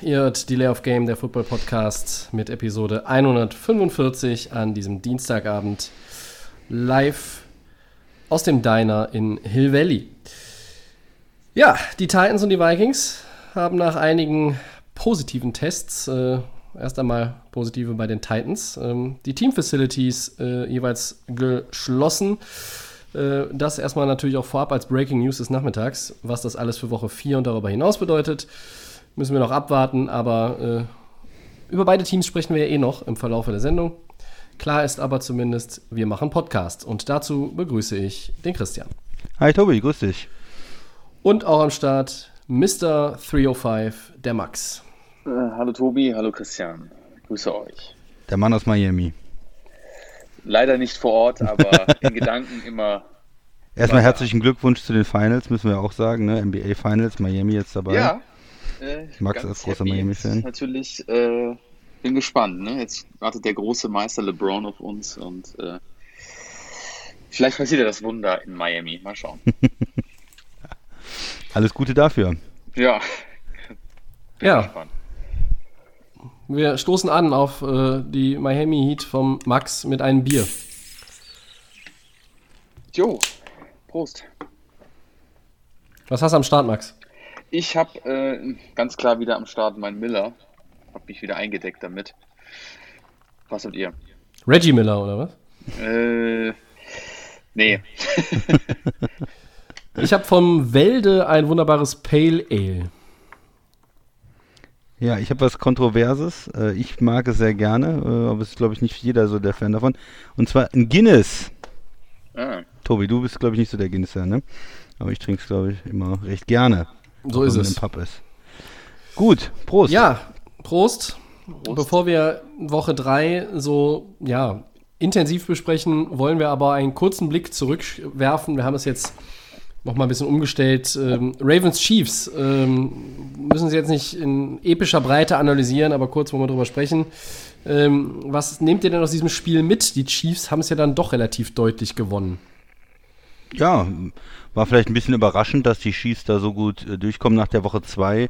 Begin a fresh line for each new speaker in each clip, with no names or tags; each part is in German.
Ihr hört Delay of Game, der Football Podcast mit Episode 145 an diesem Dienstagabend live aus dem Diner in Hill Valley. Ja, die Titans und die Vikings haben nach einigen positiven Tests, äh, erst einmal positive bei den Titans, ähm, die Team-Facilities äh, jeweils geschlossen. Äh, das erstmal natürlich auch vorab als Breaking News des Nachmittags, was das alles für Woche 4 und darüber hinaus bedeutet. Müssen wir noch abwarten, aber äh, über beide Teams sprechen wir ja eh noch im Verlauf der Sendung. Klar ist aber zumindest, wir machen Podcast und dazu begrüße ich den Christian.
Hi Tobi, grüß dich.
Und auch am Start Mr. 305, der Max.
Äh, hallo Tobi, hallo Christian. Grüße euch.
Der Mann aus Miami.
Leider nicht vor Ort, aber in Gedanken immer.
Erstmal herzlichen Glückwunsch zu den Finals, müssen wir auch sagen, ne? NBA Finals, Miami jetzt
da.
dabei.
Ja. Äh,
Max als großer. Miami-Fan.
Natürlich, äh, bin gespannt. Ne? Jetzt wartet der große Meister LeBron auf uns und äh, vielleicht passiert ja das Wunder in Miami. Mal schauen.
Alles Gute dafür.
ja. Bin
Ja.
gespannt.
Wir stoßen an auf äh, die Miami Heat vom Max mit einem Bier.
Jo, Prost.
Was hast du am Start, Max?
Ich habe äh, ganz klar wieder am Start mein Miller. Hab mich wieder eingedeckt damit. Was habt ihr?
Reggie Miller, oder was?
Äh, nee.
Ich habe vom Welde ein wunderbares Pale Ale.
Ja, ich habe was Kontroverses. Äh, Ich mag es sehr gerne, äh, aber es ist, glaube ich, nicht jeder so der Fan davon. Und zwar ein Guinness.
Ah.
Tobi, du bist, glaube ich, nicht so der Guinness-Fan, ne? Aber ich trinke es, glaube ich, immer recht gerne.
So ist es.
Pub ist. Gut, Prost.
Ja, Prost. Bevor wir Woche 3 so ja, intensiv besprechen, wollen wir aber einen kurzen Blick zurückwerfen. Wir haben es jetzt noch mal ein bisschen umgestellt. Ähm, Ravens Chiefs ähm, müssen Sie jetzt nicht in epischer Breite analysieren, aber kurz wollen wir drüber sprechen. Ähm, was nehmt ihr denn aus diesem Spiel mit? Die Chiefs haben es ja dann doch relativ deutlich gewonnen.
Ja, war vielleicht ein bisschen überraschend, dass die Chiefs da so gut äh, durchkommen nach der Woche 2, äh,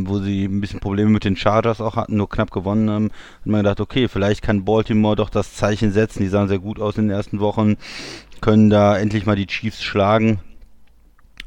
wo sie ein bisschen Probleme mit den Chargers auch hatten, nur knapp gewonnen haben. Hat man gedacht, okay, vielleicht kann Baltimore doch das Zeichen setzen. Die sahen sehr gut aus in den ersten Wochen, können da endlich mal die Chiefs schlagen.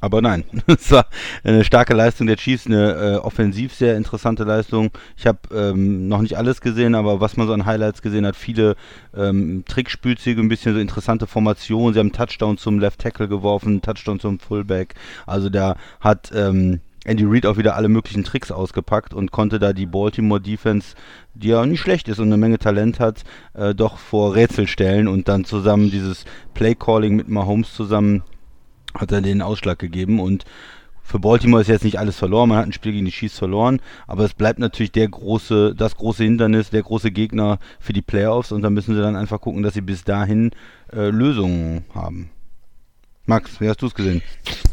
Aber nein, es war eine starke Leistung der Chiefs, eine äh, offensiv sehr interessante Leistung. Ich habe ähm, noch nicht alles gesehen, aber was man so an Highlights gesehen hat, viele ähm, Trickspielzüge, ein bisschen so interessante Formationen. Sie haben Touchdown zum Left Tackle geworfen, Touchdown zum Fullback. Also da hat ähm, Andy Reid auch wieder alle möglichen Tricks ausgepackt und konnte da die Baltimore Defense, die ja nicht schlecht ist und eine Menge Talent hat, äh, doch vor Rätsel stellen und dann zusammen dieses Play Calling mit Mahomes zusammen hat er den Ausschlag gegeben und für Baltimore ist jetzt nicht alles verloren, man hat ein Spiel gegen die Chiefs verloren, aber es bleibt natürlich der große, das große Hindernis, der große Gegner für die Playoffs und da müssen sie dann einfach gucken, dass sie bis dahin äh, Lösungen haben. Max, wie hast du es gesehen?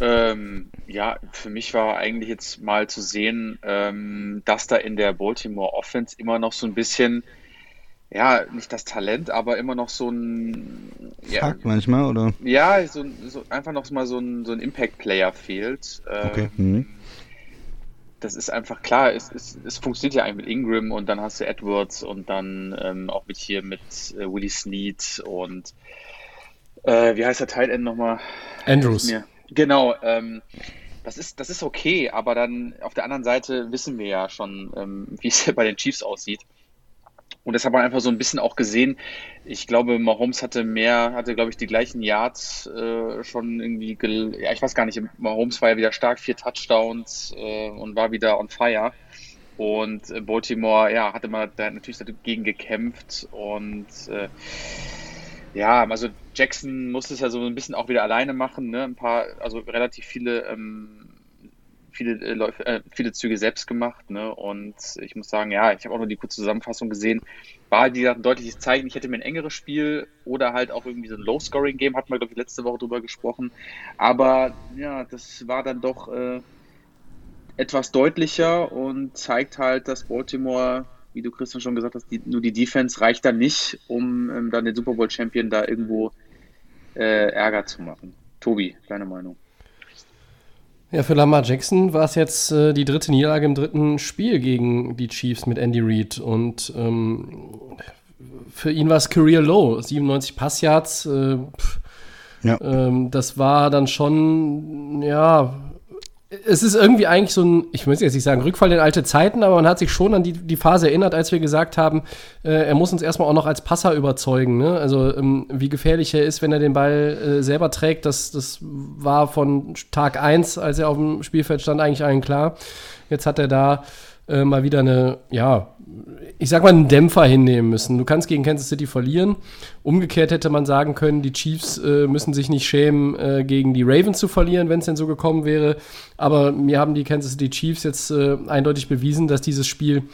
Ähm, ja, für mich war eigentlich jetzt mal zu sehen, ähm, dass da in der Baltimore Offense immer noch so ein bisschen, ja, nicht das Talent, aber immer noch so ein, ja,
Fuck manchmal, oder?
ja so, so einfach noch mal so ein, so ein Impact-Player fehlt. Ähm,
Okay. Mhm.
Das ist einfach klar, es, es, es funktioniert ja eigentlich mit Ingram und dann hast du Edwards und dann ähm, auch mit hier mit äh, Willie Snead und äh, wie heißt der Tight End nochmal?
Andrews.
Genau, ähm, das ist, das ist okay, aber dann auf der anderen Seite wissen wir ja schon, ähm, wie es bei den Chiefs aussieht. Und das hat man einfach so ein bisschen auch gesehen. Ich glaube, Mahomes hatte mehr, hatte, glaube ich, die gleichen Yards äh, schon irgendwie, ja, ich weiß gar nicht, Mahomes war ja wieder stark, vier Touchdowns äh, und war wieder on fire. Und äh, Baltimore, ja, hatte man da natürlich dagegen gekämpft und äh, ja, also Jackson musste es ja so ein bisschen auch wieder alleine machen, ne? Ein paar, also relativ viele, ähm, viele, äh, Läufe, äh, viele Züge selbst gemacht. Ne? Und ich muss sagen, ja, ich habe auch nur die kurze Zusammenfassung gesehen. War die ein deutliches Zeichen. Ich hätte mir ein engeres Spiel oder halt auch irgendwie so ein Low-Scoring-Game, hatten wir, glaube ich, letzte Woche drüber gesprochen. Aber ja, das war dann doch äh, etwas deutlicher und zeigt halt, dass Baltimore, wie du Christian schon gesagt hast, die, nur die Defense reicht dann nicht, um ähm, dann den Super Bowl-Champion da irgendwo äh, Ärger zu machen. Tobi, deine Meinung?
Ja, für Lamar Jackson war es jetzt äh, die dritte Niederlage im dritten Spiel gegen die Chiefs mit Andy Reid. Und ähm, für ihn war es Career Low, 97 Passyards. Äh, ja. ähm, das war dann schon, ja, es ist irgendwie eigentlich so ein, ich muss jetzt nicht sagen, Rückfall in alte Zeiten, aber man hat sich schon an die, die Phase erinnert, als wir gesagt haben, äh, er muss uns erstmal auch noch als Passer überzeugen. Ne? Also ähm, wie gefährlich er ist, wenn er den Ball äh, selber trägt, das, das war von Tag 1, als er auf dem Spielfeld stand, eigentlich allen klar. Jetzt hat er da äh, mal wieder eine, ja, ich sag mal, einen Dämpfer hinnehmen müssen. Du kannst gegen Kansas City verlieren. Umgekehrt hätte man sagen können, die Chiefs äh, müssen sich nicht schämen, äh, gegen die Ravens zu verlieren, wenn es denn so gekommen wäre. Aber mir haben die Kansas City Chiefs jetzt äh, eindeutig bewiesen, dass dieses Spiel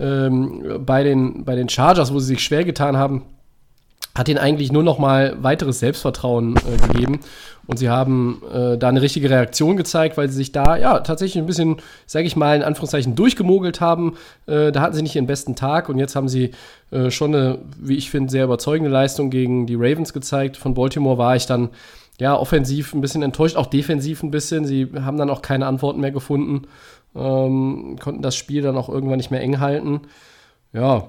ähm, bei, den, bei den Chargers, wo sie sich schwer getan haben, hat ihnen eigentlich nur noch mal weiteres Selbstvertrauen äh, gegeben. Und sie haben äh, da eine richtige Reaktion gezeigt, weil sie sich da ja tatsächlich ein bisschen, sage ich mal, in Anführungszeichen durchgemogelt haben. Äh, da hatten sie nicht ihren besten Tag und jetzt haben sie äh, schon eine, wie ich finde, sehr überzeugende Leistung gegen die Ravens gezeigt. Von Baltimore war ich dann ja offensiv ein bisschen enttäuscht, auch defensiv ein bisschen. Sie haben dann auch keine Antworten mehr gefunden, ähm, konnten das Spiel dann auch irgendwann nicht mehr eng halten. Ja,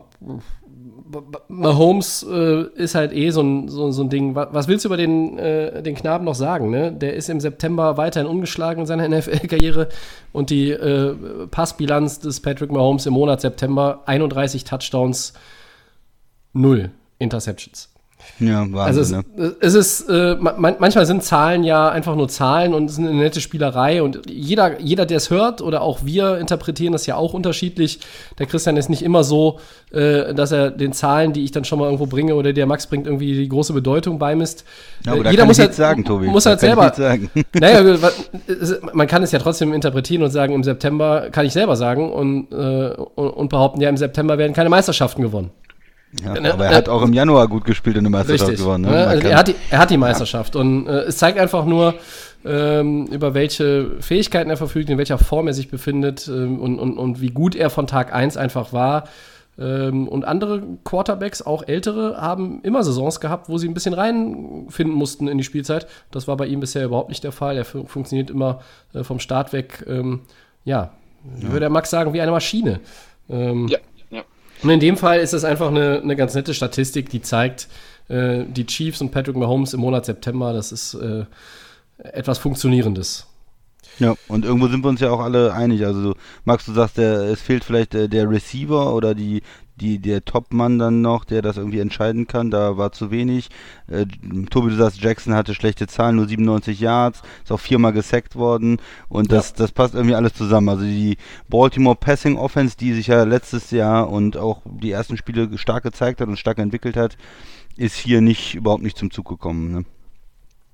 Mahomes äh, ist halt eh so ein, so, so ein Ding. Was, willst du über den, äh, den Knaben noch sagen? Ne? Der ist im September weiterhin ungeschlagen in seiner NFL-Karriere und die äh, Passbilanz des Patrick Mahomes im Monat September 31 Touchdowns, 0 Interceptions.
Ja, Wahnsinn,
also es,
ne?
es ist, äh, man, manchmal sind Zahlen ja einfach nur Zahlen und es ist eine nette Spielerei und jeder, jeder der es hört oder auch wir interpretieren das ja auch unterschiedlich. Der Christian ist nicht immer so, äh, dass er den Zahlen, die ich dann schon mal irgendwo bringe oder der Max bringt, irgendwie die große Bedeutung beimisst.
Ja, aber äh, jeder muss halt sagen, Tobi.
Muss halt selber. Sagen. Naja, man kann es ja trotzdem interpretieren und sagen, im September kann ich selber sagen und, äh, und, und behaupten, ja, im September werden keine Meisterschaften gewonnen.
Ja, ne, aber er hat auch im Januar gut gespielt und eine Meisterschaft
Richtig,
gewonnen.
Ne? Also er, hat die, er hat die Meisterschaft und äh, es zeigt einfach nur, ähm, über welche Fähigkeiten er verfügt, in welcher Form er sich befindet ähm, und, und, und wie gut er von Tag 1 einfach war. Ähm, und andere Quarterbacks, auch ältere, haben immer Saisons gehabt, wo sie ein bisschen reinfinden mussten in die Spielzeit. Das war bei ihm bisher überhaupt nicht der Fall. Er fun funktioniert immer äh, vom Start weg, ähm, ja, ja, würde der Max sagen, wie eine Maschine. Ähm, ja. Und in dem Fall ist es einfach eine, eine ganz nette Statistik, die zeigt, äh, die Chiefs und Patrick Mahomes im Monat September, das ist äh, etwas Funktionierendes.
Ja, und irgendwo sind wir uns ja auch alle einig. Also, Max, du sagst, der, es fehlt vielleicht äh, der Receiver oder die, die, der Topmann dann noch, der das irgendwie entscheiden kann. Da war zu wenig. Äh, Tobi, du sagst, Jackson hatte schlechte Zahlen, nur 97 Yards, ist auch viermal gesackt worden. Und das, ja. das passt irgendwie alles zusammen. Also die Baltimore Passing Offense, die sich ja letztes Jahr und auch die ersten Spiele stark gezeigt hat und stark entwickelt hat, ist hier nicht überhaupt nicht zum Zug gekommen. Ne?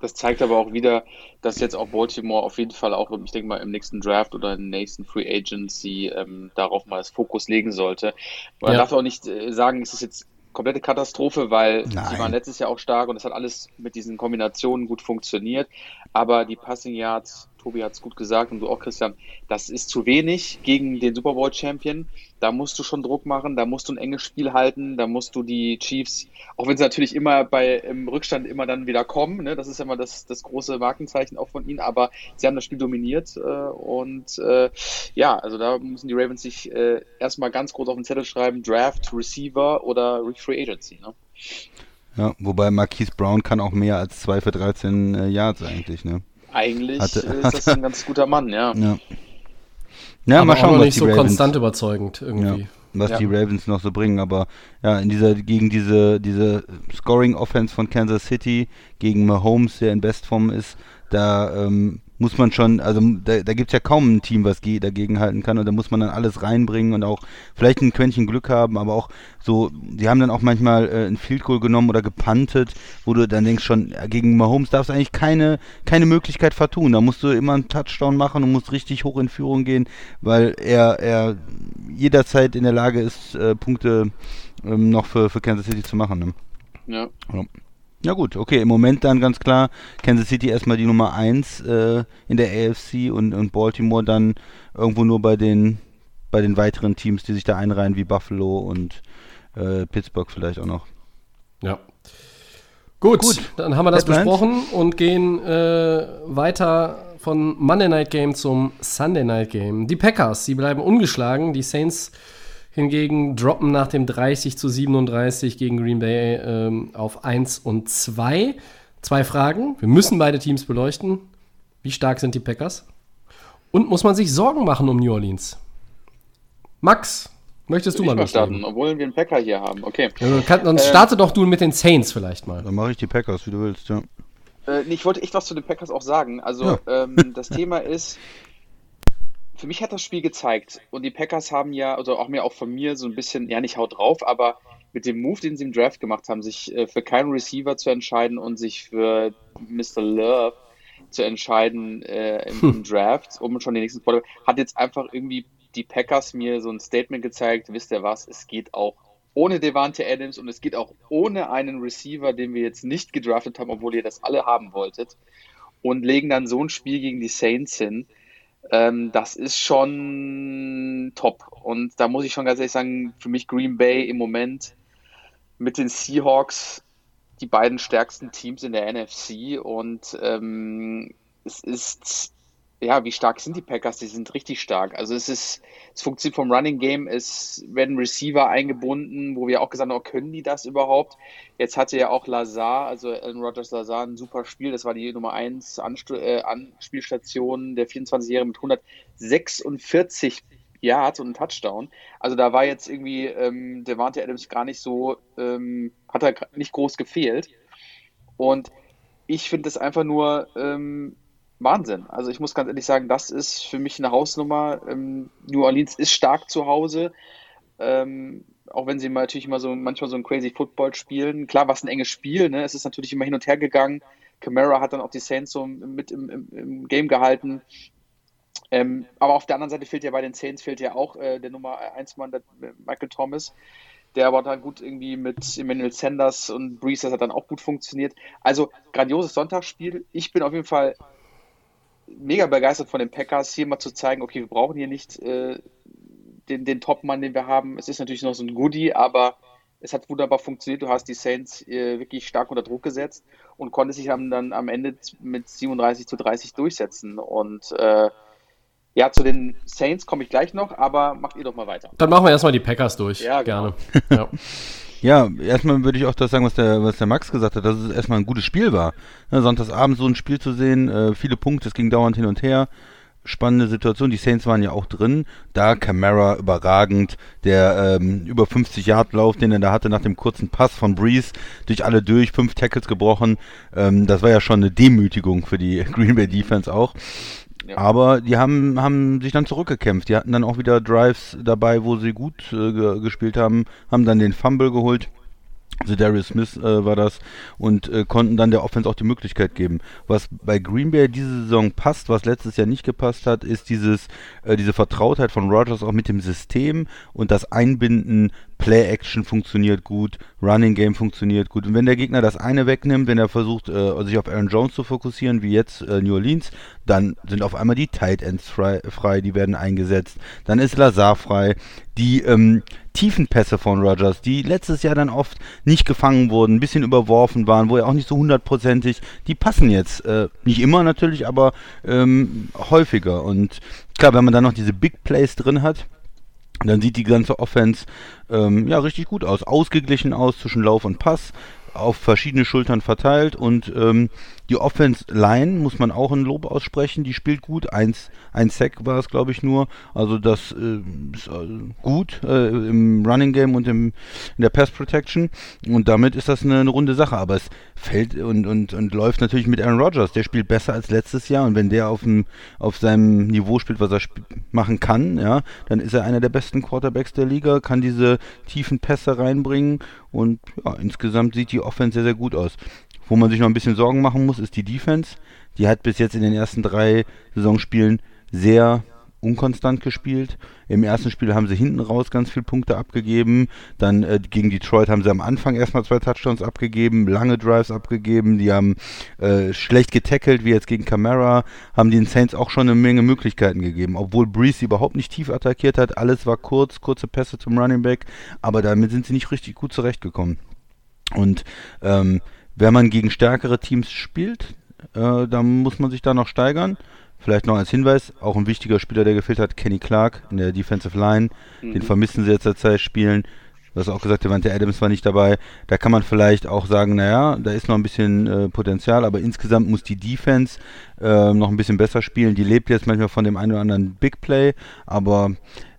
Das zeigt aber auch wieder, dass jetzt auch Baltimore auf jeden Fall auch, ich denke mal, im nächsten Draft oder im nächsten Free Agency ähm, darauf mal das Fokus legen sollte. Man ja. darf auch nicht äh, sagen, es ist jetzt komplette Katastrophe, weil Nein. sie waren letztes Jahr auch stark und es hat alles mit diesen Kombinationen gut funktioniert. Aber die Passing Yards Tobi hat es gut gesagt und du auch, Christian, das ist zu wenig gegen den Super Bowl Champion. Da musst du schon Druck machen, da musst du ein enges Spiel halten, da musst du die Chiefs, auch wenn sie natürlich immer bei im Rückstand immer dann wieder kommen, ne, das ist ja immer das, das große Markenzeichen auch von ihnen, aber sie haben das Spiel dominiert äh, und äh, ja, also da müssen die Ravens sich äh, erstmal ganz groß auf den Zettel schreiben, Draft, Receiver oder Free Agency. Ne?
Ja, wobei Marquise Brown kann auch mehr als 2 für 13 äh, Yards eigentlich, ne?
Eigentlich hatte, ist das ein ganz guter Mann, ja.
Ja, ja mal schauen, was nicht die so Ravens, konstant überzeugend irgendwie.
Ja, was ja. die Ravens noch so bringen, aber ja, in dieser, gegen diese, diese Scoring-Offense von Kansas City, gegen Mahomes, der in Bestform ist, da ähm, muss man schon, also da, da gibt es ja kaum ein Team, was dagegen halten kann und da muss man dann alles reinbringen und auch vielleicht ein Quäntchen Glück haben, aber auch so, die haben dann auch manchmal äh, ein Field Goal genommen oder gepantet, wo du dann denkst schon, gegen Mahomes darfst du eigentlich keine, keine Möglichkeit vertun. Da musst du immer einen Touchdown machen und musst richtig hoch in Führung gehen, weil er, er jederzeit in der Lage ist, äh, Punkte ähm, noch für, für Kansas City zu machen. Ne?
Ja.
ja. Ja gut, okay, im Moment dann ganz klar Kansas City erstmal die Nummer 1 äh, in der AFC und, und Baltimore dann irgendwo nur bei den bei den weiteren Teams, die sich da einreihen, wie Buffalo und äh, Pittsburgh vielleicht auch noch.
Ja. Gut, Gut. dann haben wir das Headlines. besprochen und gehen äh, weiter von Monday Night Game zum Sunday Night Game. Die Packers, sie bleiben ungeschlagen. Die Saints hingegen droppen nach dem 30 zu 37 gegen Green Bay ähm, auf 1 und 2. Zwei Fragen. Wir müssen beide Teams beleuchten. Wie stark sind die Packers? Und muss man sich Sorgen machen um New Orleans? Max, möchtest du
ich
mal
loslegen? starten, obwohl wir einen Packer hier haben. Okay.
Ja, kann, dann äh, starte doch du mit den Saints vielleicht mal.
Dann mache ich die Packers, wie du willst, ja.
Äh, ich wollte echt was zu den Packers auch sagen. Also ja. ähm, das Thema ist, für mich hat das Spiel gezeigt und die Packers haben ja, also auch mir auch von mir so ein bisschen, ja nicht haut drauf, aber mit dem Move, den sie im Draft gemacht haben, sich äh, für keinen Receiver zu entscheiden und sich für Mr. Love zu entscheiden äh, im, im, Draft, um schon den nächsten Quarterback, hat jetzt einfach irgendwie die Packers mir so ein Statement gezeigt, wisst ihr was, es geht auch ohne Devante Adams und es geht auch ohne einen Receiver, den wir jetzt nicht gedraftet haben, obwohl ihr das alle haben wolltet und legen dann so ein Spiel gegen die Saints hin ähm, das ist schon top. Und da muss ich schon ganz ehrlich sagen, für mich Green Bay im Moment mit den Seahawks die beiden stärksten Teams in der NFC. Und ähm, es ist ja, wie stark sind die Packers? Die sind richtig stark. Also es ist, es funktioniert vom Running Game, es werden Receiver eingebunden, wo wir auch gesagt haben, oh, können die das überhaupt? Jetzt hatte ja auch Lazar, also Alan Rogers Lazar, ein super Spiel. Das war die Nummer 1 äh, Anspielstation der 24-Jährige mit 146 Yards und einem Touchdown. Also da war jetzt irgendwie ähm, Devante Adams gar nicht so, ähm, hat er nicht groß gefehlt. Und ich finde es einfach nur ähm, Wahnsinn. Also ich muss ganz ehrlich sagen, das ist für mich eine Hausnummer. Ähm, New Orleans ist stark zu Hause. Ähm, auch wenn sie mal natürlich immer so manchmal so ein crazy Football spielen. Klar, war es ein enges Spiel, ne? Es ist natürlich immer hin und her gegangen. Camara hat dann auch die Saints so mit im, im, im Game gehalten. Ähm, aber auf der anderen Seite fehlt ja bei den Saints fehlt ja auch äh, der Nummer 1 Mann, der, Michael Thomas, der aber dann gut irgendwie mit Emmanuel Sanders und Brees, das hat dann auch gut funktioniert. Also grandioses Sonntagsspiel. Ich bin auf jeden Fall mega begeistert von den Packers, hier mal zu zeigen, okay, wir brauchen hier nicht äh, den, den Top-Mann, den wir haben. Es ist natürlich noch so ein Goodie, aber es hat wunderbar funktioniert. Du hast die Saints äh, wirklich stark unter Druck gesetzt und konntest sich dann am Ende mit 37 zu 30 durchsetzen. Und äh, ja, zu den Saints komme ich gleich noch, aber macht ihr doch mal weiter.
Dann machen wir erstmal die Packers durch. Ja, genau. gerne. ja.
Ja, erstmal würde ich auch das sagen, was der, was der Max gesagt hat, dass es erstmal ein gutes Spiel war. Ne, Sonntagsabend so ein Spiel zu sehen, äh, viele Punkte, es ging dauernd hin und her. Spannende Situation, die Saints waren ja auch drin. Da Camara überragend, der ähm, über 50 Yard Lauf, den er da hatte nach dem kurzen Pass von Breeze, durch alle durch, fünf Tackles gebrochen. Ähm, das war ja schon eine Demütigung für die Green Bay Defense auch. Aber die haben, haben sich dann zurückgekämpft. Die hatten dann auch wieder Drives dabei, wo sie gut äh, gespielt haben, haben dann den Fumble geholt. Also Darius Smith äh, war das und äh, konnten dann der Offense auch die Möglichkeit geben. Was bei Green Bay diese Saison passt, was letztes Jahr nicht gepasst hat, ist dieses äh, diese Vertrautheit von Rogers auch mit dem System und das Einbinden Play-Action funktioniert gut, Running Game funktioniert gut. Und wenn der Gegner das eine wegnimmt, wenn er versucht, äh, sich auf Aaron Jones zu fokussieren, wie jetzt äh, New Orleans, dann sind auf einmal die Tight Ends frei, frei die werden eingesetzt. Dann ist Lazar frei. Die ähm, Tiefenpässe von Rogers, die letztes Jahr dann oft nicht gefangen wurden, ein bisschen überworfen waren, wo er auch nicht so hundertprozentig, die passen jetzt. Äh, nicht immer natürlich, aber ähm, häufiger. Und klar, wenn man dann noch diese Big Plays drin hat, dann sieht die ganze Offense ähm, ja richtig gut aus, ausgeglichen aus zwischen Lauf und Pass. auf verschiedene Schultern verteilt und ähm, die Offense Line muss man auch ein Lob aussprechen, die spielt gut. Eins, ein Sack war es, glaube ich, nur. Also das äh, ist äh, gut äh, im Running Game und im, in der Pass Protection. Und damit ist das eine, eine runde Sache. Aber es fällt und, und, und läuft natürlich mit Aaron Rodgers. Der spielt besser als letztes Jahr. Und wenn der auf, dem, auf seinem Niveau spielt, was er sp machen kann, ja, dann ist er einer der besten Quarterbacks der Liga, kann diese tiefen Pässe reinbringen. Und ja, insgesamt sieht die Offense sehr, sehr gut aus. Wo man sich noch ein bisschen Sorgen machen muss, ist die Defense. Die hat bis jetzt in den ersten drei Saisonspielen sehr unkonstant gespielt. Im ersten Spiel haben sie hinten raus ganz viele Punkte abgegeben. Dann äh, gegen Detroit haben sie am Anfang erstmal zwei Touchdowns abgegeben, lange Drives abgegeben. Die haben äh, schlecht getackelt, wie jetzt gegen Camara. Haben den Saints auch schon eine Menge Möglichkeiten gegeben. Obwohl Breeze überhaupt nicht tief attackiert hat. Alles war kurz, kurze Pässe zum Running Back. Aber damit sind sie nicht richtig gut zurechtgekommen. Und ähm, wenn man gegen stärkere Teams spielt, äh, dann muss man sich da noch steigern. Vielleicht noch als Hinweis, auch ein wichtiger Spieler, der gefehlt hat, Kenny Clark in der Defensive Line. Mhm. Den vermissen sie jetzt zur Zeit spielen. Du hast auch gesagt, Devante Adams war nicht dabei. Da kann man vielleicht auch sagen, naja, da ist noch ein bisschen äh, Potenzial, aber insgesamt muss die Defense äh, noch ein bisschen besser spielen. Die lebt jetzt manchmal von dem einen oder anderen Big Play, aber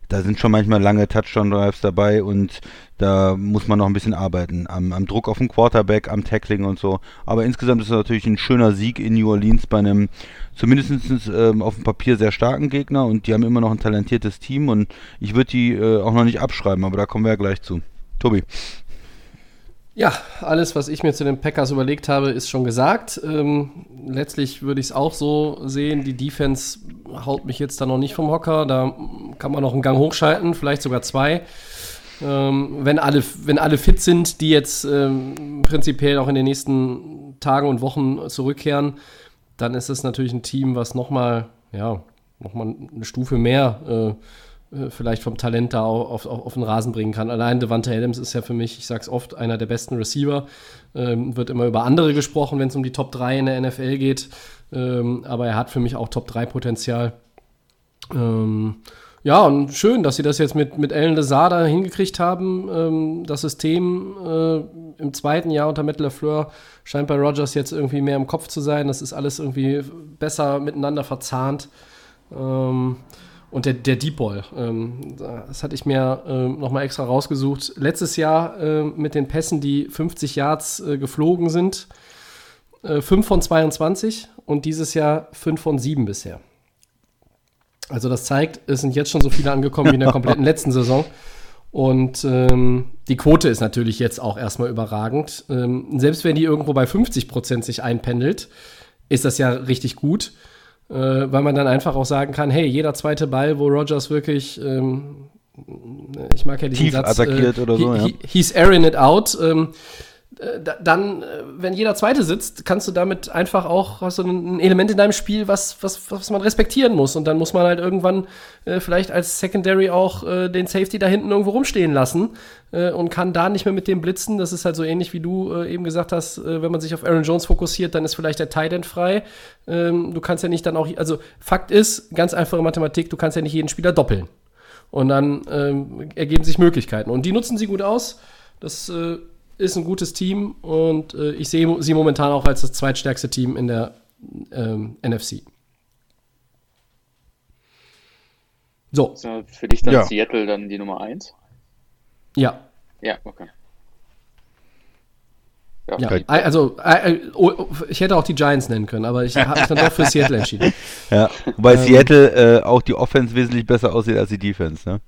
da sind schon manchmal lange Touchdown-Drives dabei und da muss man noch ein bisschen arbeiten. Am, am, Druck auf den Quarterback, am Tackling und so. Aber insgesamt ist es natürlich ein schöner Sieg in New Orleans bei einem zumindest ähm, auf dem Papier sehr starken Gegner und die haben immer noch ein talentiertes Team und ich würde die äh, auch noch nicht abschreiben, aber da kommen wir ja gleich zu. Tobi.
Ja, alles, was ich mir zu den Packers überlegt habe, ist schon gesagt. Ähm, letztlich würde ich es auch so sehen. Die Defense haut mich jetzt da noch nicht vom Hocker. Da kann man noch einen Gang hochschalten, vielleicht sogar zwei. Ähm, wenn, alle, wenn alle fit sind, die jetzt ähm, prinzipiell auch in den nächsten Tagen und Wochen zurückkehren, dann ist es natürlich ein Team, was nochmal, ja, nochmal eine Stufe mehr äh, äh, vielleicht vom Talent da auf, auf, auf den Rasen bringen kann. Allein Devante Adams ist ja für mich, ich sag's oft, einer der besten Receiver. Ähm, wird immer über andere gesprochen, wenn es um die Top 3 in der NFL geht. Ähm, aber er hat für mich auch Top 3 Potenzial. Ähm, ja, und schön, dass sie das jetzt mit, mit Alan Lazada hingekriegt haben. Ähm, das System äh, im zweiten Jahr unter Matt LaFleur scheint bei Rogers jetzt irgendwie mehr im Kopf zu sein. Das ist alles irgendwie besser miteinander verzahnt. Ähm, und der, der Deep Ball, ähm, das hatte ich mir ähm, nochmal extra rausgesucht. Letztes Jahr äh, mit den Pässen, die 50 Yards äh, geflogen sind, äh, 5 von 22 und dieses Jahr 5 von 7 bisher. Also das zeigt, es sind jetzt schon so viele angekommen wie in der kompletten letzten Saison. Und ähm, die Quote ist natürlich jetzt auch erstmal überragend. Ähm, selbst wenn die irgendwo bei 50 Prozent sich einpendelt, ist das ja richtig gut äh, weil man dann einfach auch sagen kann, hey, jeder zweite Ball, wo Rogers wirklich, ähm, ich mag ja diesen
Tief
Satz,
attackiert
äh,
oder so,
he,
ja.
he's airing it out, ähm, äh, dann, äh, wenn jeder Zweite sitzt, kannst du damit einfach auch, hast du ein Element in deinem Spiel, was, was, was man respektieren muss. Und dann muss man halt irgendwann äh, vielleicht als Secondary auch äh, den Safety da hinten irgendwo rumstehen lassen äh, und kann da nicht mehr mit dem blitzen. Das ist halt so ähnlich wie du äh, eben gesagt hast, wenn man sich auf Aaron Jones fokussiert, dann ist vielleicht der Tight End frei. Ähm, du kannst ja nicht dann auch, also Fakt ist, ganz einfache Mathematik, du kannst ja nicht jeden Spieler doppeln. Und dann ähm, ergeben sich Möglichkeiten. Und die nutzen sie gut aus. Das ist ein gutes Team und äh, ich sehe sie momentan auch als das zweitstärkste Team in der ähm, NFC.
So. Ist für dich dann ja. Seattle dann die Nummer 1?
Ja.
Ja, okay.
Ja, ja also äh, oh, ich hätte auch die Giants nennen können, aber ich habe mich dann doch für Seattle entschieden.
Ja, wobei ähm, Seattle äh, auch die Offense wesentlich besser aussieht als die Defense, ne?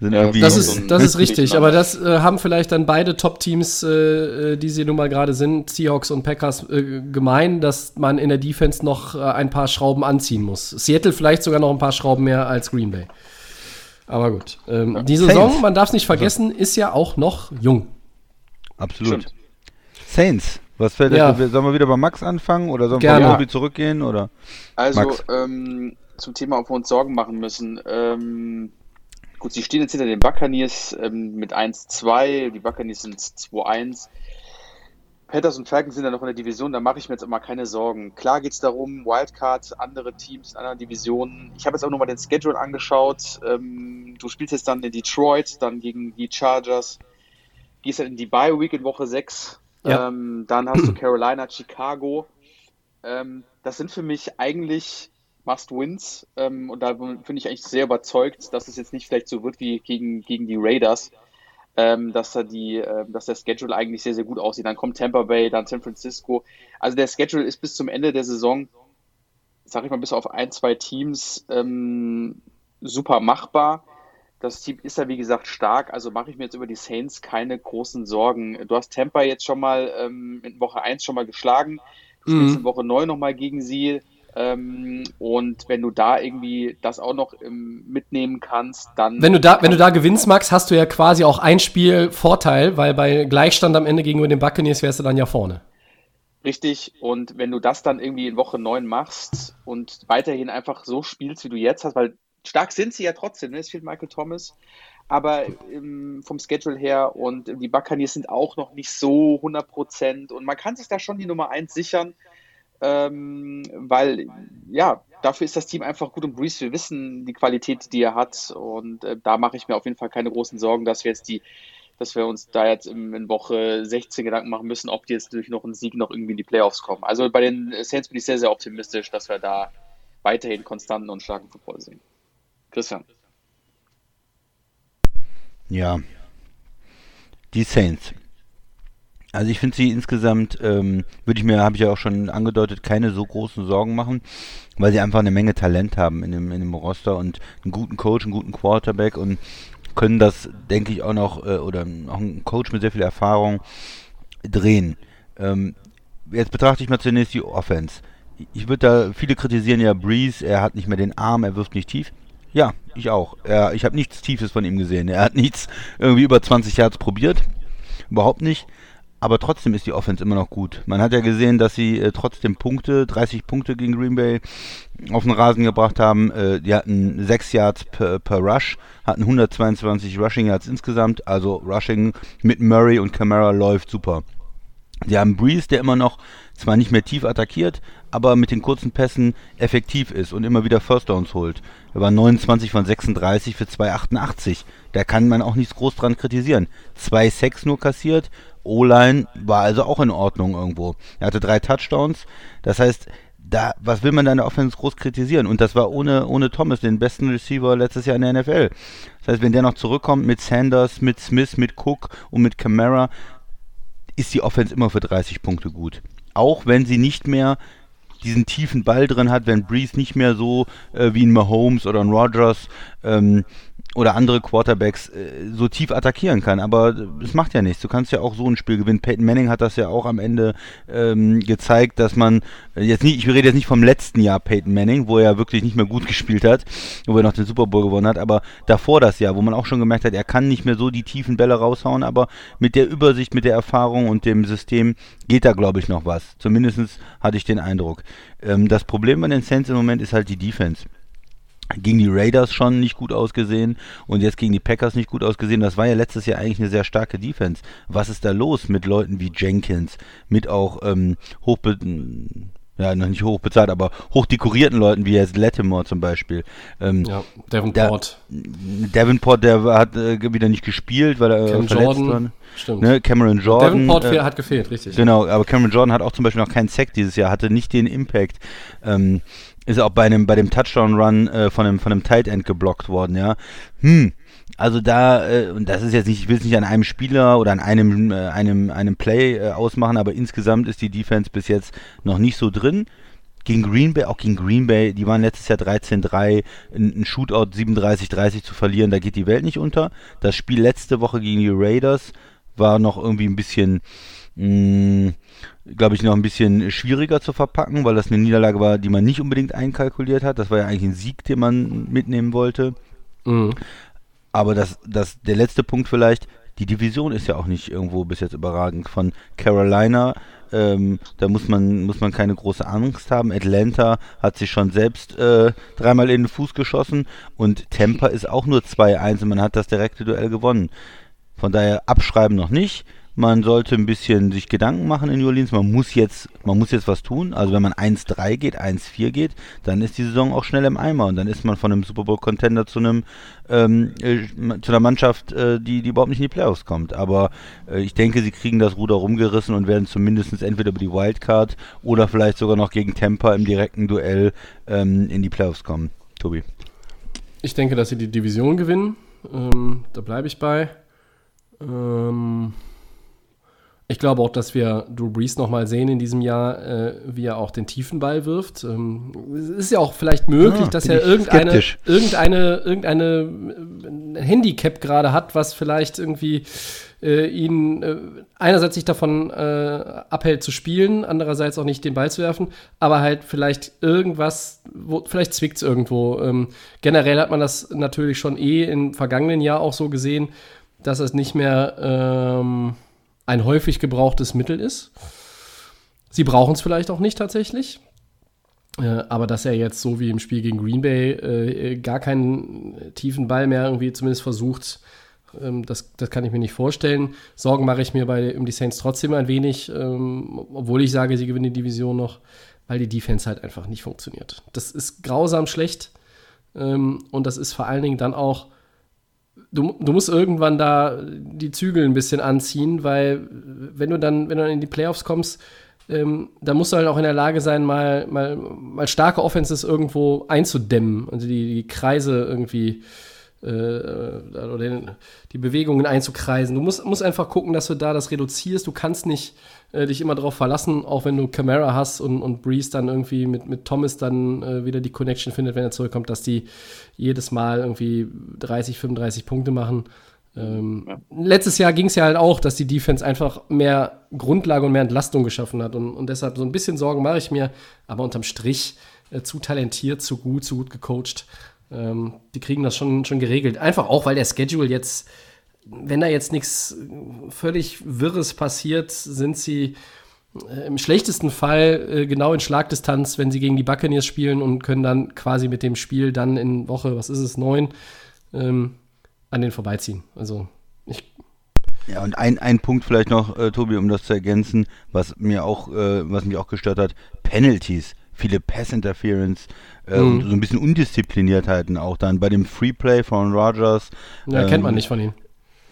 Sind ja, das ist, das ist richtig, aber das äh, haben vielleicht dann beide Top-Teams, äh, äh, die sie nun mal gerade sind, Seahawks und Packers, äh, gemein, dass man in der Defense noch äh, ein paar Schrauben anziehen muss. Seattle vielleicht sogar noch ein paar Schrauben mehr als Green Bay. Aber gut. Ähm, ja. Die Saison, Saints. man darf es nicht vergessen, ist ja auch noch jung.
Absolut. Stimmt. Saints. Was fällt ja. Sollen wir wieder bei Max anfangen oder sollen wir Bobby zurückgehen? Oder?
Also, ähm, zum Thema, ob wir uns Sorgen machen müssen. Ähm, Gut, sie stehen jetzt hinter den Buccaneers ähm, mit 1-2. Die Buccaneers sind 2-1. Panthers und Falcons sind ja noch in der Division, da mache ich mir jetzt immer keine Sorgen. Klar geht es darum, Wildcard, andere Teams in anderen Divisionen. Ich habe jetzt auch nochmal den Schedule angeschaut. Ähm, du spielst jetzt dann in Detroit, dann gegen die Chargers, gehst dann in die Bye Week in Woche 6,
Ja.
Ähm, dann hast du Carolina, Chicago. Ähm, das sind für mich eigentlich Must-Wins. Ähm, und da bin ich eigentlich sehr überzeugt, dass es jetzt nicht vielleicht so wird wie gegen, gegen die Raiders, ähm, dass, da die, äh, dass der Schedule eigentlich sehr, sehr gut aussieht. Dann kommt Tampa Bay, dann San Francisco. Also der Schedule ist bis zum Ende der Saison, sag ich mal, bis auf ein, zwei Teams ähm, super machbar. Das Team ist ja, wie gesagt, stark, also mache ich mir jetzt über die Saints keine großen Sorgen. Du hast Tampa jetzt schon mal ähm, in Woche 1 schon mal geschlagen. Du spielst
Mhm.
in Woche 9 nochmal gegen sie. Ähm, und wenn du da irgendwie das auch noch ähm, mitnehmen kannst, dann.
Wenn du da, wenn du da gewinnst, Max, hast du ja quasi auch ein Spiel Vorteil, weil bei Gleichstand am Ende gegenüber den Buccaneers wärst du dann ja vorne.
Richtig, und wenn du das dann irgendwie in Woche 9 machst und weiterhin einfach so spielst, wie du jetzt hast, weil stark sind sie ja trotzdem, ne? es fehlt Michael Thomas, aber ähm, vom Schedule her und die Buccaneers sind auch noch nicht so 100% und man kann sich da schon die Nummer 1 sichern, ähm, weil ja, dafür ist das Team einfach gut und Breeze, wir wissen die Qualität, die er hat und äh, da mache ich mir auf jeden Fall keine großen Sorgen, dass wir jetzt die dass wir uns da jetzt in, Woche 16 Gedanken machen müssen, ob die jetzt durch noch einen Sieg noch irgendwie in die Playoffs kommen. Also bei den Saints bin ich sehr, sehr optimistisch, dass wir da weiterhin konstanten und starken Football sehen. Christian.
Ja. Die Saints. Also ich finde sie insgesamt, ähm, würde ich mir, habe ich ja auch schon angedeutet, keine so großen Sorgen machen, weil sie einfach eine Menge Talent haben in dem, in dem Roster und einen guten Coach, einen guten Quarterback und können das, denke ich, auch noch, äh, oder auch ein Coach mit sehr viel Erfahrung drehen. Ähm, jetzt betrachte ich mal zunächst die Offense. Ich würde da, viele kritisieren ja Breeze, er hat nicht mehr den Arm, er wirft nicht tief. Ja, ich auch. Er, ich habe nichts Tiefes von ihm gesehen. Er hat nichts irgendwie über 20 Yards probiert. Überhaupt nicht. Aber trotzdem ist die Offense immer noch gut. Man hat ja gesehen, dass sie äh, trotzdem Punkte, 30 Punkte gegen Green Bay auf den Rasen gebracht haben. Äh, die hatten 6 Yards per, per Rush, hatten 122 Rushing Yards insgesamt. Also Rushing mit Murray und Camara läuft super. Sie haben Breeze, der immer noch zwar nicht mehr tief attackiert, aber mit den kurzen Pässen effektiv ist und immer wieder First Downs holt. Er war 29 von 36 für 2,88. Da kann man auch nichts groß dran kritisieren. Zwei Sacks nur kassiert. O-Line war also auch in Ordnung irgendwo. Er hatte drei Touchdowns. Das heißt, da, was will man da in der Offense groß kritisieren? Und das war ohne, ohne Thomas, den besten Receiver letztes Jahr in der NFL. Das heißt, wenn der noch zurückkommt mit Sanders, mit Smith, mit Cook und mit Camara, ist die Offense immer für 30 Punkte gut. Auch wenn sie nicht mehr diesen tiefen Ball drin hat, wenn Breeze nicht mehr so äh, wie ein Mahomes oder ein Rodgers ähm, oder andere Quarterbacks äh, so tief attackieren kann. Aber es macht ja nichts. Du kannst ja auch so ein Spiel gewinnen. Peyton Manning hat das ja auch am Ende ähm, gezeigt, dass man äh, jetzt nicht, ich rede jetzt nicht vom letzten Jahr Peyton Manning, wo er wirklich nicht mehr gut gespielt hat, wo er noch den Super Bowl gewonnen hat, aber davor das Jahr, wo man auch schon gemerkt hat, er kann nicht mehr so die tiefen Bälle raushauen, aber mit der Übersicht, mit der Erfahrung und dem System geht da, glaube ich, noch was. Zumindest hatte ich den Eindruck. Ähm, das Problem bei den Saints im Moment ist halt die Defense gegen die Raiders schon nicht gut ausgesehen und jetzt gegen die Packers nicht gut ausgesehen. Das war ja letztes Jahr eigentlich eine sehr starke Defense. Was ist da los mit Leuten wie Jenkins, mit auch ähm, hochbe ja, noch nicht hochbezahlt, aber hochdekorierten Leuten wie jetzt Lattimore zum Beispiel. Ähm,
Ja, Davenport.
Davenport, der hat äh, wieder nicht gespielt, weil er äh,
Cam
verletzt
Jordan.
war.
Stimmt.
Ne? Cameron Jordan.
Davenport
äh,
hat gefehlt, richtig.
Genau, aber Cameron Jordan hat auch zum Beispiel noch keinen Sack dieses Jahr, hatte nicht den Impact. Ähm, ist auch bei einem, bei dem Touchdown-Run äh, von einem, von einem Tight End geblockt worden, ja. Hm. Also da, äh, und das ist jetzt nicht, ich will es nicht an einem Spieler oder an einem, äh, einem, einem Play äh, ausmachen, aber insgesamt ist die Defense bis jetzt noch nicht so drin. Gegen Green Bay, auch gegen Green Bay, die waren letztes Jahr 13-3, ein, ein Shootout 37-30 zu verlieren, da geht die Welt nicht unter. Das Spiel letzte Woche gegen die Raiders war noch irgendwie ein bisschen, glaube ich, noch ein bisschen schwieriger zu verpacken, weil das eine Niederlage war, die man nicht unbedingt einkalkuliert hat. Das war ja eigentlich ein Sieg, den man mitnehmen wollte.
Mhm.
Aber das, das, der letzte Punkt vielleicht, die Division ist ja auch nicht irgendwo bis jetzt überragend. Von Carolina, ähm, da muss man, muss man keine große Angst haben. Atlanta hat sich schon selbst äh, dreimal in den Fuß geschossen und Tampa ist auch nur 2-1 und man hat das direkte Duell gewonnen. Von daher abschreiben noch nicht. Man sollte ein bisschen sich Gedanken machen in New Orleans. Man muss jetzt, man muss jetzt was tun. Also wenn man 1-3 geht, 1-4 geht, dann ist die Saison auch schnell im Eimer und dann ist man von einem Super Bowl Contender zu einem ähm, äh, zu einer Mannschaft, äh, die, die überhaupt nicht in die Playoffs kommt. Aber äh, ich denke, sie kriegen das Ruder rumgerissen und werden zumindest entweder über die Wildcard oder vielleicht sogar noch gegen Tampa im direkten Duell ähm, in die Playoffs kommen. Tobi.
Ich denke, dass sie die Division gewinnen. Ähm, da bleibe ich bei. Ähm, ich glaube auch, dass wir Drew Brees nochmal sehen in diesem Jahr, äh, wie er auch den tiefen Ball wirft. Ähm, es ist ja auch vielleicht möglich,
Ah,
dass er irgendeine,
skeptisch.
irgendeine, irgendeine äh, Handicap gerade hat, was vielleicht irgendwie äh, ihn äh, einerseits sich davon äh, abhält zu spielen, andererseits auch nicht den Ball zu werfen, aber halt vielleicht irgendwas, wo, vielleicht zwickt es irgendwo. Ähm, generell hat man das natürlich schon eh im vergangenen Jahr auch so gesehen, dass es nicht mehr ähm, ein häufig gebrauchtes Mittel ist. Sie brauchen es vielleicht auch nicht tatsächlich. Äh, aber dass er jetzt so wie im Spiel gegen Green Bay äh, gar keinen tiefen Ball mehr irgendwie zumindest versucht, ähm, das, das kann ich mir nicht vorstellen. Sorgen mache ich mir bei um die Saints trotzdem ein wenig, ähm, obwohl ich sage, sie gewinnen die Division noch, weil die Defense halt einfach nicht funktioniert. Das ist grausam schlecht ähm, und das ist vor allen Dingen dann auch du, du musst irgendwann da die Zügel ein bisschen anziehen, weil wenn du dann, wenn du dann in die Playoffs kommst, ähm, da musst du halt auch in der Lage sein, mal, mal, mal starke Offenses irgendwo einzudämmen, also die, die Kreise irgendwie äh, oder den, die Bewegungen einzukreisen. Du musst, musst einfach gucken, dass du da das reduzierst. Du kannst nicht äh, dich immer darauf verlassen, auch wenn du Camara hast und, und Breeze dann irgendwie mit, mit Thomas dann äh, wieder die Connection findet, wenn er zurückkommt, dass die jedes Mal irgendwie 30, 35 Punkte machen. Ähm,
Ja.
Letztes Jahr ging es ja halt auch, dass die Defense einfach mehr Grundlage und mehr Entlastung geschaffen hat. Und, und deshalb so ein bisschen Sorgen mache ich mir, aber unterm Strich äh, zu talentiert, zu gut, zu gut gecoacht. Ähm, die kriegen das schon, schon geregelt. Einfach auch, weil der Schedule jetzt, wenn da jetzt nichts völlig Wirres passiert, sind sie äh, im schlechtesten Fall äh, genau in Schlagdistanz, wenn sie gegen die Buccaneers spielen und können dann quasi mit dem Spiel dann in Woche, was ist es, neun, ähm, an den vorbeiziehen. Also ich,
Ja, und ein, ein Punkt vielleicht noch, äh, Tobi, um das zu ergänzen, was mir auch, äh, was mich auch gestört hat, Penalties. Viele Pass-Interference äh,
Mhm.
so ein bisschen Undiszipliniertheiten auch dann. Bei dem Freeplay von Rogers.
ja,
ähm,
kennt man nicht von ihnen.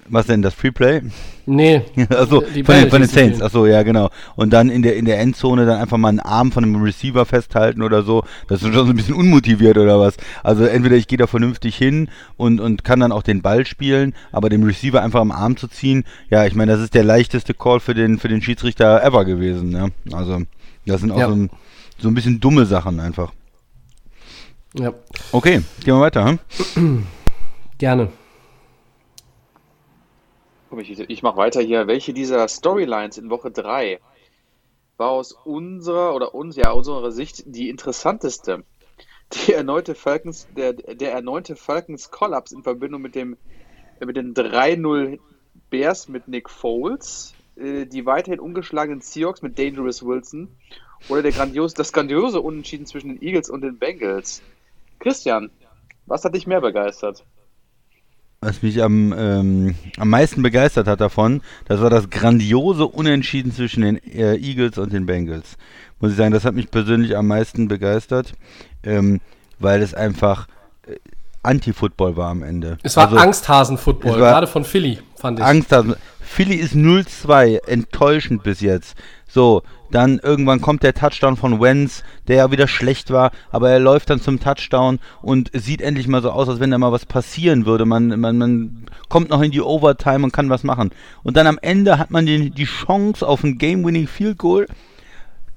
Was denn, das Freeplay?
Nee.
Achso,
Die
von, den, von den Saints. Achso, ja, genau. Und dann in der, in der Endzone dann einfach mal einen Arm von einem Receiver festhalten oder so. Das ist schon so ein bisschen unmotiviert oder was. Also entweder ich gehe da vernünftig hin und, und kann dann auch den Ball spielen, aber dem Receiver einfach am Arm zu ziehen, ja, ich meine, das ist der leichteste Call für den, für den Schiedsrichter ever gewesen. Ne? Also, das sind auch
Ja.
so, ein, so ein bisschen dumme Sachen einfach.
Ja,
Okay, gehen wir weiter. Hm?
gerne.
Ich, ich mache weiter hier. Welche dieser Storylines in Woche 3 war aus unserer oder uns, ja, unserer Sicht die interessanteste? Die erneute Falcons, der, der erneute Falcons Kollaps in Verbindung mit dem mit den 3-0 Bears mit Nick Foles, äh, die weiterhin ungeschlagenen Seahawks mit Dangerous Wilson oder der grandios, das grandiose Unentschieden zwischen den Eagles und den Bengals. Christian, was hat dich mehr begeistert?
Was mich am, ähm, am meisten begeistert hat davon, das war das grandiose Unentschieden zwischen den äh, Eagles und den Bengals. Muss ich sagen, das hat mich persönlich am meisten begeistert, ähm, weil es einfach äh, Anti-Football war am Ende.
Es war
Also,
Angsthasen-Football, gerade von Philly, fand ich.
Angst haben. Philly ist 0-2, enttäuschend bis jetzt. So, dann irgendwann kommt der Touchdown von Wenz, der ja wieder schlecht war, aber er läuft dann zum Touchdown und es sieht endlich mal so aus, als wenn da mal was passieren würde. Man, man, man kommt noch in die Overtime und kann was machen. Und dann am Ende hat man die, die Chance auf ein Game-Winning Field Goal,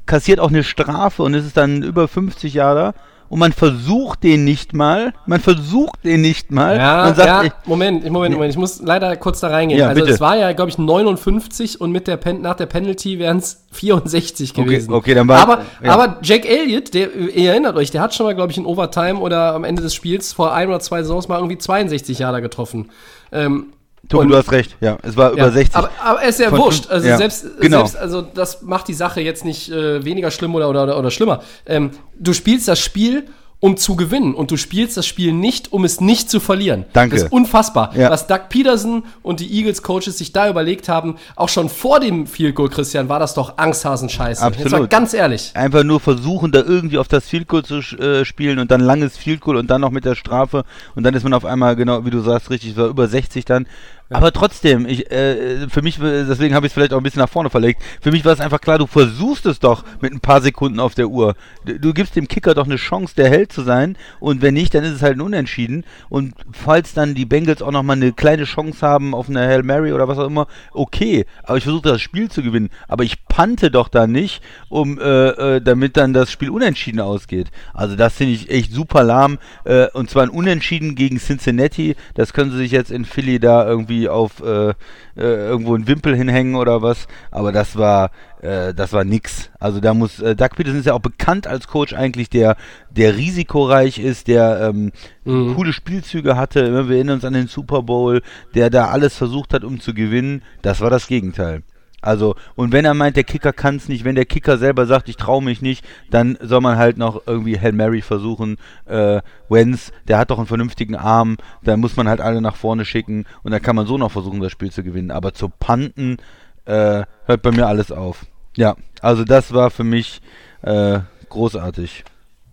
kassiert auch eine Strafe und es ist dann über 50 Jahre und man versucht den nicht mal, man versucht den nicht mal.
Ja,
man sagt,
ja,
ich,
Moment, Moment, Moment. Ich muss leider kurz da reingehen.
Ja,
also
bitte.
es war ja, glaube ich, 59 und mit der Pen nach der Penalty wären es 64
Okay,
gewesen.
okay, dann war-
aber,
ja.
aber Jack Elliott, der, ihr erinnert euch, der hat schon mal, glaube ich, in Overtime oder am Ende des Spiels vor ein oder zwei Saisons mal irgendwie 62 Jahre getroffen. Ähm,
Tobi,
und-
du hast recht, ja, es war
ja,
über 60.
Aber, aber ist ja
Von
wurscht. Also
ja,
selbst,
genau.
selbst, also das macht die Sache jetzt nicht äh, weniger schlimm oder, oder, oder, schlimmer. Ähm, du spielst das Spiel um zu gewinnen. Und du spielst das Spiel nicht, um es nicht zu verlieren.
Danke.
Das ist unfassbar.
Ja.
Was Doug Peterson und die Eagles-Coaches sich da überlegt haben, auch schon vor dem Field Goal, Christian, war das doch Angsthasen-Scheiße. Jetzt mal
Absolut.
ganz ehrlich.
Einfach nur versuchen, da irgendwie auf das Field Goal zu äh, spielen und dann langes Field Goal und dann noch mit der Strafe und dann ist man auf einmal, genau wie du sagst, richtig, war über 60 dann. Aber trotzdem, ich, äh, für mich, äh, deswegen habe ich es vielleicht auch ein bisschen nach vorne verlegt, für mich war es einfach klar, du versuchst es doch mit ein paar Sekunden auf der Uhr. Du, du gibst dem Kicker doch eine Chance, der Held zu sein. Und wenn nicht, dann ist es halt ein Unentschieden. Und falls dann die Bengals auch nochmal eine kleine Chance haben auf eine Hail Mary oder was auch immer, okay, aber ich versuche das Spiel zu gewinnen, aber ich pante doch da nicht, um, äh, äh, damit dann das Spiel unentschieden ausgeht. Also das finde ich echt super lahm. Äh, und zwar ein Unentschieden gegen Cincinnati, das können sie sich jetzt in Philly da irgendwie auf äh, äh, irgendwo einen Wimpel hinhängen oder was, aber das war äh, das war nix. Also da muss äh, Doug Peterson ist ja auch bekannt als Coach eigentlich, der der risikoreich ist, der ähm, coole Spielzüge hatte. Wir erinnern uns an den Super Bowl, der da alles versucht hat, um zu gewinnen. Das war das Gegenteil. Also, und wenn er meint, der Kicker kann es nicht, wenn der Kicker selber sagt, ich traue mich nicht, dann soll man halt noch irgendwie Hail Mary versuchen. Äh, Wenz, der hat doch einen vernünftigen Arm, dann muss man halt alle nach vorne schicken und dann kann man so noch versuchen, das Spiel zu gewinnen. Aber zu Panten äh, hört bei mir alles auf. Ja, also das war für mich äh, großartig.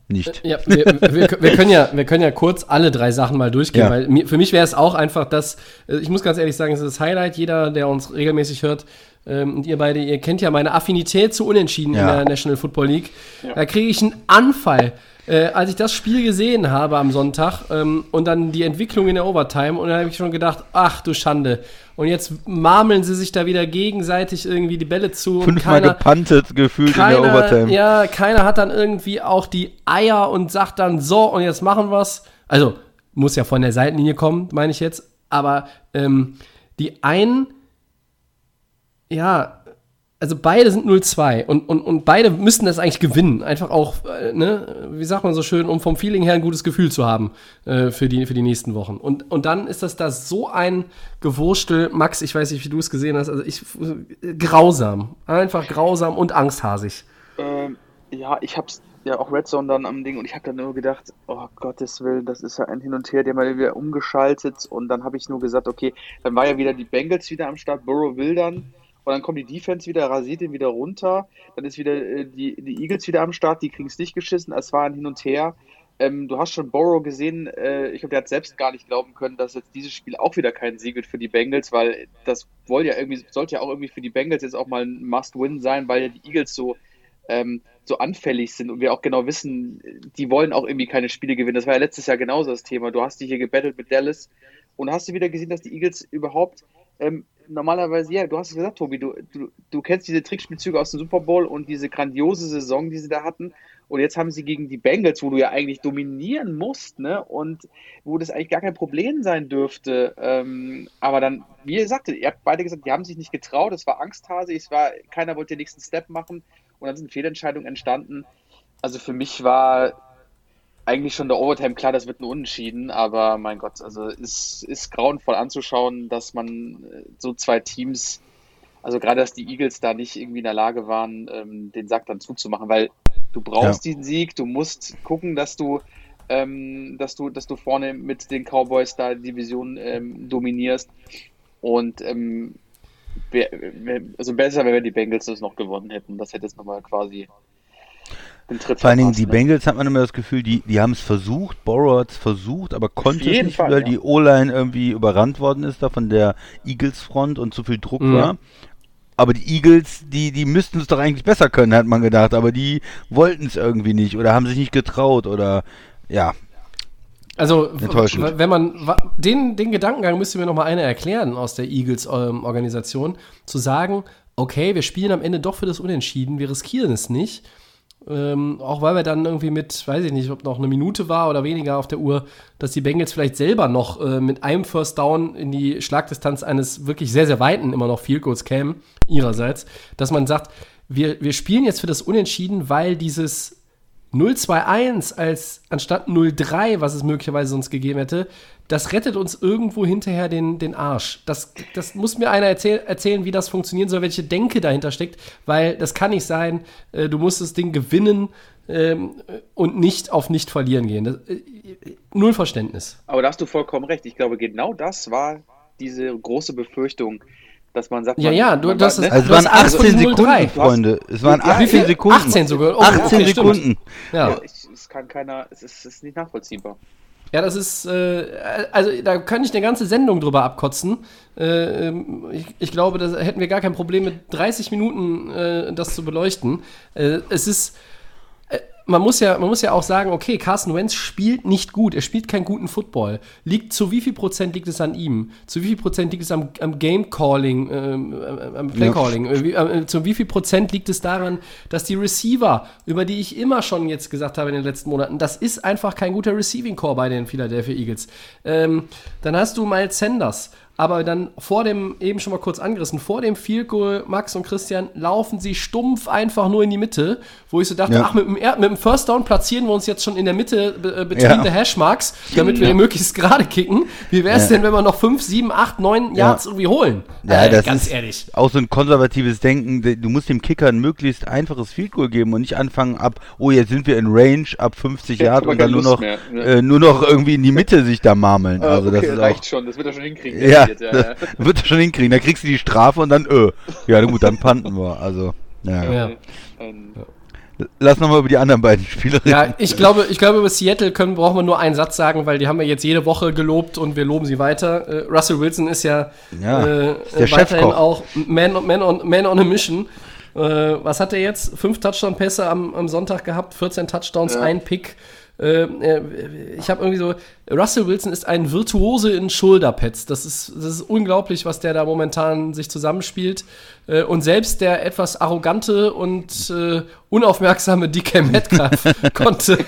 Nicht.
Ja, wir, wir, wir, können ja, wir können ja kurz alle drei Sachen mal durchgehen,
Ja.
weil für mich wäre es auch einfach das, äh, ich muss ganz ehrlich sagen, es ist das Highlight. Jeder, der uns regelmäßig hört, ähm, und ihr beide, ihr kennt ja meine Affinität zu Unentschieden in
Ja.
der National Football League. Da kriege ich einen Anfall. Äh, als ich das Spiel gesehen habe am Sonntag ähm, und dann die Entwicklung in der Overtime und dann habe ich schon gedacht, ach du Schande. Und jetzt marmeln sie sich da wieder gegenseitig irgendwie die Bälle zu. und
Fünfmal
keiner-
gepantet gefühlt in der Overtime.
ja, keiner hat dann irgendwie auch die Eier und sagt dann so und jetzt machen wir's. Also muss ja von der Seitenlinie kommen, meine ich jetzt. Aber ähm, die einen, ja, also beide sind 0-2 und, und, und beide müssten das eigentlich gewinnen. Einfach auch, äh, ne, wie sagt man so schön, um vom Feeling her ein gutes Gefühl zu haben äh, für, die, für die nächsten Wochen. Und, und dann ist das da so ein Gewurstel. Max, ich weiß nicht, wie du es gesehen hast, also ich, äh, grausam. Einfach grausam und angsthasig.
Ähm, ja, ich hab's ja auch Red Zone dann am Ding und ich habe dann nur gedacht, oh Gottes Willen, das ist ja ein Hin und Her, der mal wieder umgeschaltet und dann habe ich nur gesagt, okay, dann war ja wieder die Bengals wieder am Start, Burrow will dann und dann kommt die Defense wieder, rasiert ihn wieder runter, dann ist wieder äh, die, die Eagles wieder am Start, die kriegen es nicht geschissen, es war ein Hin und Her. Ähm, du hast schon Burrow gesehen, äh, ich glaube, der hat selbst gar nicht glauben können, dass jetzt dieses Spiel auch wieder kein Sieg wird für die Bengals, weil das ja irgendwie, sollte ja auch irgendwie für die Bengals jetzt auch mal ein Must-Win sein, weil ja die Eagles so ähm, so anfällig sind und wir auch genau wissen, die wollen auch irgendwie keine Spiele gewinnen. Das war ja letztes Jahr genauso das Thema. Du hast dich hier gebettelt mit Dallas und hast du wieder gesehen, dass die Eagles überhaupt ähm, normalerweise, ja, du hast es gesagt, Tobi, du, du, du kennst diese Trickspielzüge aus dem Super Bowl und diese grandiose Saison, die sie da hatten. Und jetzt haben sie gegen die Bengals, wo du ja eigentlich dominieren musst, ne? Und wo das eigentlich gar kein Problem sein dürfte. Ähm, aber dann, wie ihr sagte, ihr habt beide gesagt, die haben sich nicht getraut, es war Angsthase, es war, keiner wollte den nächsten Step machen und dann sind Fehlentscheidungen entstanden. Also für mich war eigentlich schon der Overtime klar, das wird ein Unentschieden, aber mein Gott, also es ist grauenvoll anzuschauen, dass man äh, so zwei Teams, also gerade dass die Eagles da nicht irgendwie in der Lage waren, ähm, den Sack dann zuzumachen, weil du brauchst diesen Sieg, du musst gucken, dass du ähm, dass du, dass du vorne mit den Cowboys da die Division ähm, dominierst. Und ähm, also besser wäre, wenn die Bengals das noch gewonnen hätten. Das hätte jetzt nochmal quasi den Tritt
Vor allen Dingen, die
ne?
Bengals hat man immer das Gefühl, die, die haben es versucht, Borrow hat es versucht, aber konnte es nicht,
Fall,
weil
ja.
die O-Line irgendwie überrannt worden ist da von der Eagles-Front und zu viel Druck
Mhm.
war. Aber die Eagles, die, die müssten es doch eigentlich besser können, hat man gedacht, aber die wollten es irgendwie nicht oder haben sich nicht getraut oder ja,
Also, wenn man den, den Gedankengang müsste mir noch mal einer erklären aus der Eagles-Organisation, zu sagen, okay, wir spielen am Ende doch für das Unentschieden, wir riskieren es nicht. Ähm, auch weil wir dann irgendwie mit, weiß ich nicht, ob noch eine Minute war oder weniger auf der Uhr, dass die Bengals vielleicht selber noch äh, mit einem First Down in die Schlagdistanz eines wirklich sehr, sehr weiten immer noch Field Goals kämen, ihrerseits, dass man sagt, wir, wir spielen jetzt für das Unentschieden, weil dieses 0-2-1 als anstatt 0-3, was es möglicherweise sonst gegeben hätte, das rettet uns irgendwo hinterher den, den Arsch. Das, das muss mir einer erzähl erzählen, wie das funktionieren soll, welche Denke dahinter steckt, weil das kann nicht sein, äh, du musst das Ding gewinnen ähm, und nicht auf nicht verlieren gehen. Das, äh, null Verständnis.
Aber da hast du vollkommen recht. Ich glaube, genau das war diese große Befürchtung, dass man sagt,
Ja,
man,
ja, du-
man
das
war-
ist-
Also es waren
hast Angst vor
18
diesem 0-3.
Sekunden, Freunde. Es waren
Ja,
18
wie viel?
Sekunden.
18 sogar. Oh,
18
okay.
Sekunden.
Ja.
Ja, ich, es kann keiner, es ist, es ist nicht nachvollziehbar.
Ja, das ist, äh, also da könnte ich eine ganze Sendung drüber abkotzen. Äh, ähm, ich, ich glaube, da hätten wir gar kein Problem mit 30 Minuten äh, das zu beleuchten. Äh, es ist, äh, man muss ja, man muss ja auch sagen, okay, Carson Wentz spielt nicht gut, er spielt keinen guten Football. Liegt zu wie viel Prozent liegt es an ihm? Zu wie viel Prozent liegt es am, am Game Calling, ähm, äh, am Play
Ja.
Calling? Äh, wie, äh, zu wie viel Prozent liegt es daran, dass die Receiver, über die ich immer schon jetzt gesagt habe in den letzten Monaten, das ist einfach kein guter Receiving Core bei den Philadelphia Eagles. Ähm, dann hast du Miles Sanders. Aber dann vor dem, eben schon mal kurz angerissen, vor dem Field Goal, Max und Christian, laufen sie stumpf einfach nur in die Mitte, wo ich so dachte,
Ja.
ach, mit dem, Er- mit dem First Down platzieren wir uns jetzt schon in der Mitte be äh, between
Ja.
the Hashmarks, damit wir den möglichst gerade kicken. Wie wäre es
Ja.
denn, wenn wir noch 5, 7, 8, 9
Ja.
Yards irgendwie holen?
Ja,
Äh,
das
ganz
ist
ehrlich.
auch so ein konservatives Denken. De- Du musst dem Kicker ein möglichst einfaches Field Goal geben und nicht anfangen ab, oh, jetzt sind wir in Range ab 50
Jetzt
Yard
haben wir
und dann nur noch,
Lust mehr.
äh, nur noch irgendwie in die Mitte sich da marmeln. Also das
okay,
ist
reicht
auch,
schon, das wird er schon hinkriegen.
ja,
Ja,
das
ja.
wird er schon hinkriegen. Da kriegst du die Strafe und dann, öh. Ja, gut, dann panten wir. Also, ja.
Ja.
Ähm,
Lass nochmal über die anderen beiden Spiele reden.
Ja, ich glaube, ich glaube, über Seattle können, brauchen wir nur einen Satz sagen, weil die haben wir jetzt jede Woche gelobt und wir loben sie weiter. Äh, Russell Wilson ist ja,
Ja,
äh,
ist der
weiterhin
Chefkoch.
auch Man, man, on, man on a Mission. Äh, was hat er jetzt? Fünf Touchdown-Pässe am, am Sonntag gehabt, 14 Touchdowns,
Ja.
ein Pick. Äh, äh, ich habe irgendwie so, Russell Wilson ist ein Virtuose in Shoulderpads. Das ist, das ist unglaublich, was der da momentan sich zusammenspielt. Äh, und selbst der etwas arrogante und äh, unaufmerksame DK Metcalf konnte,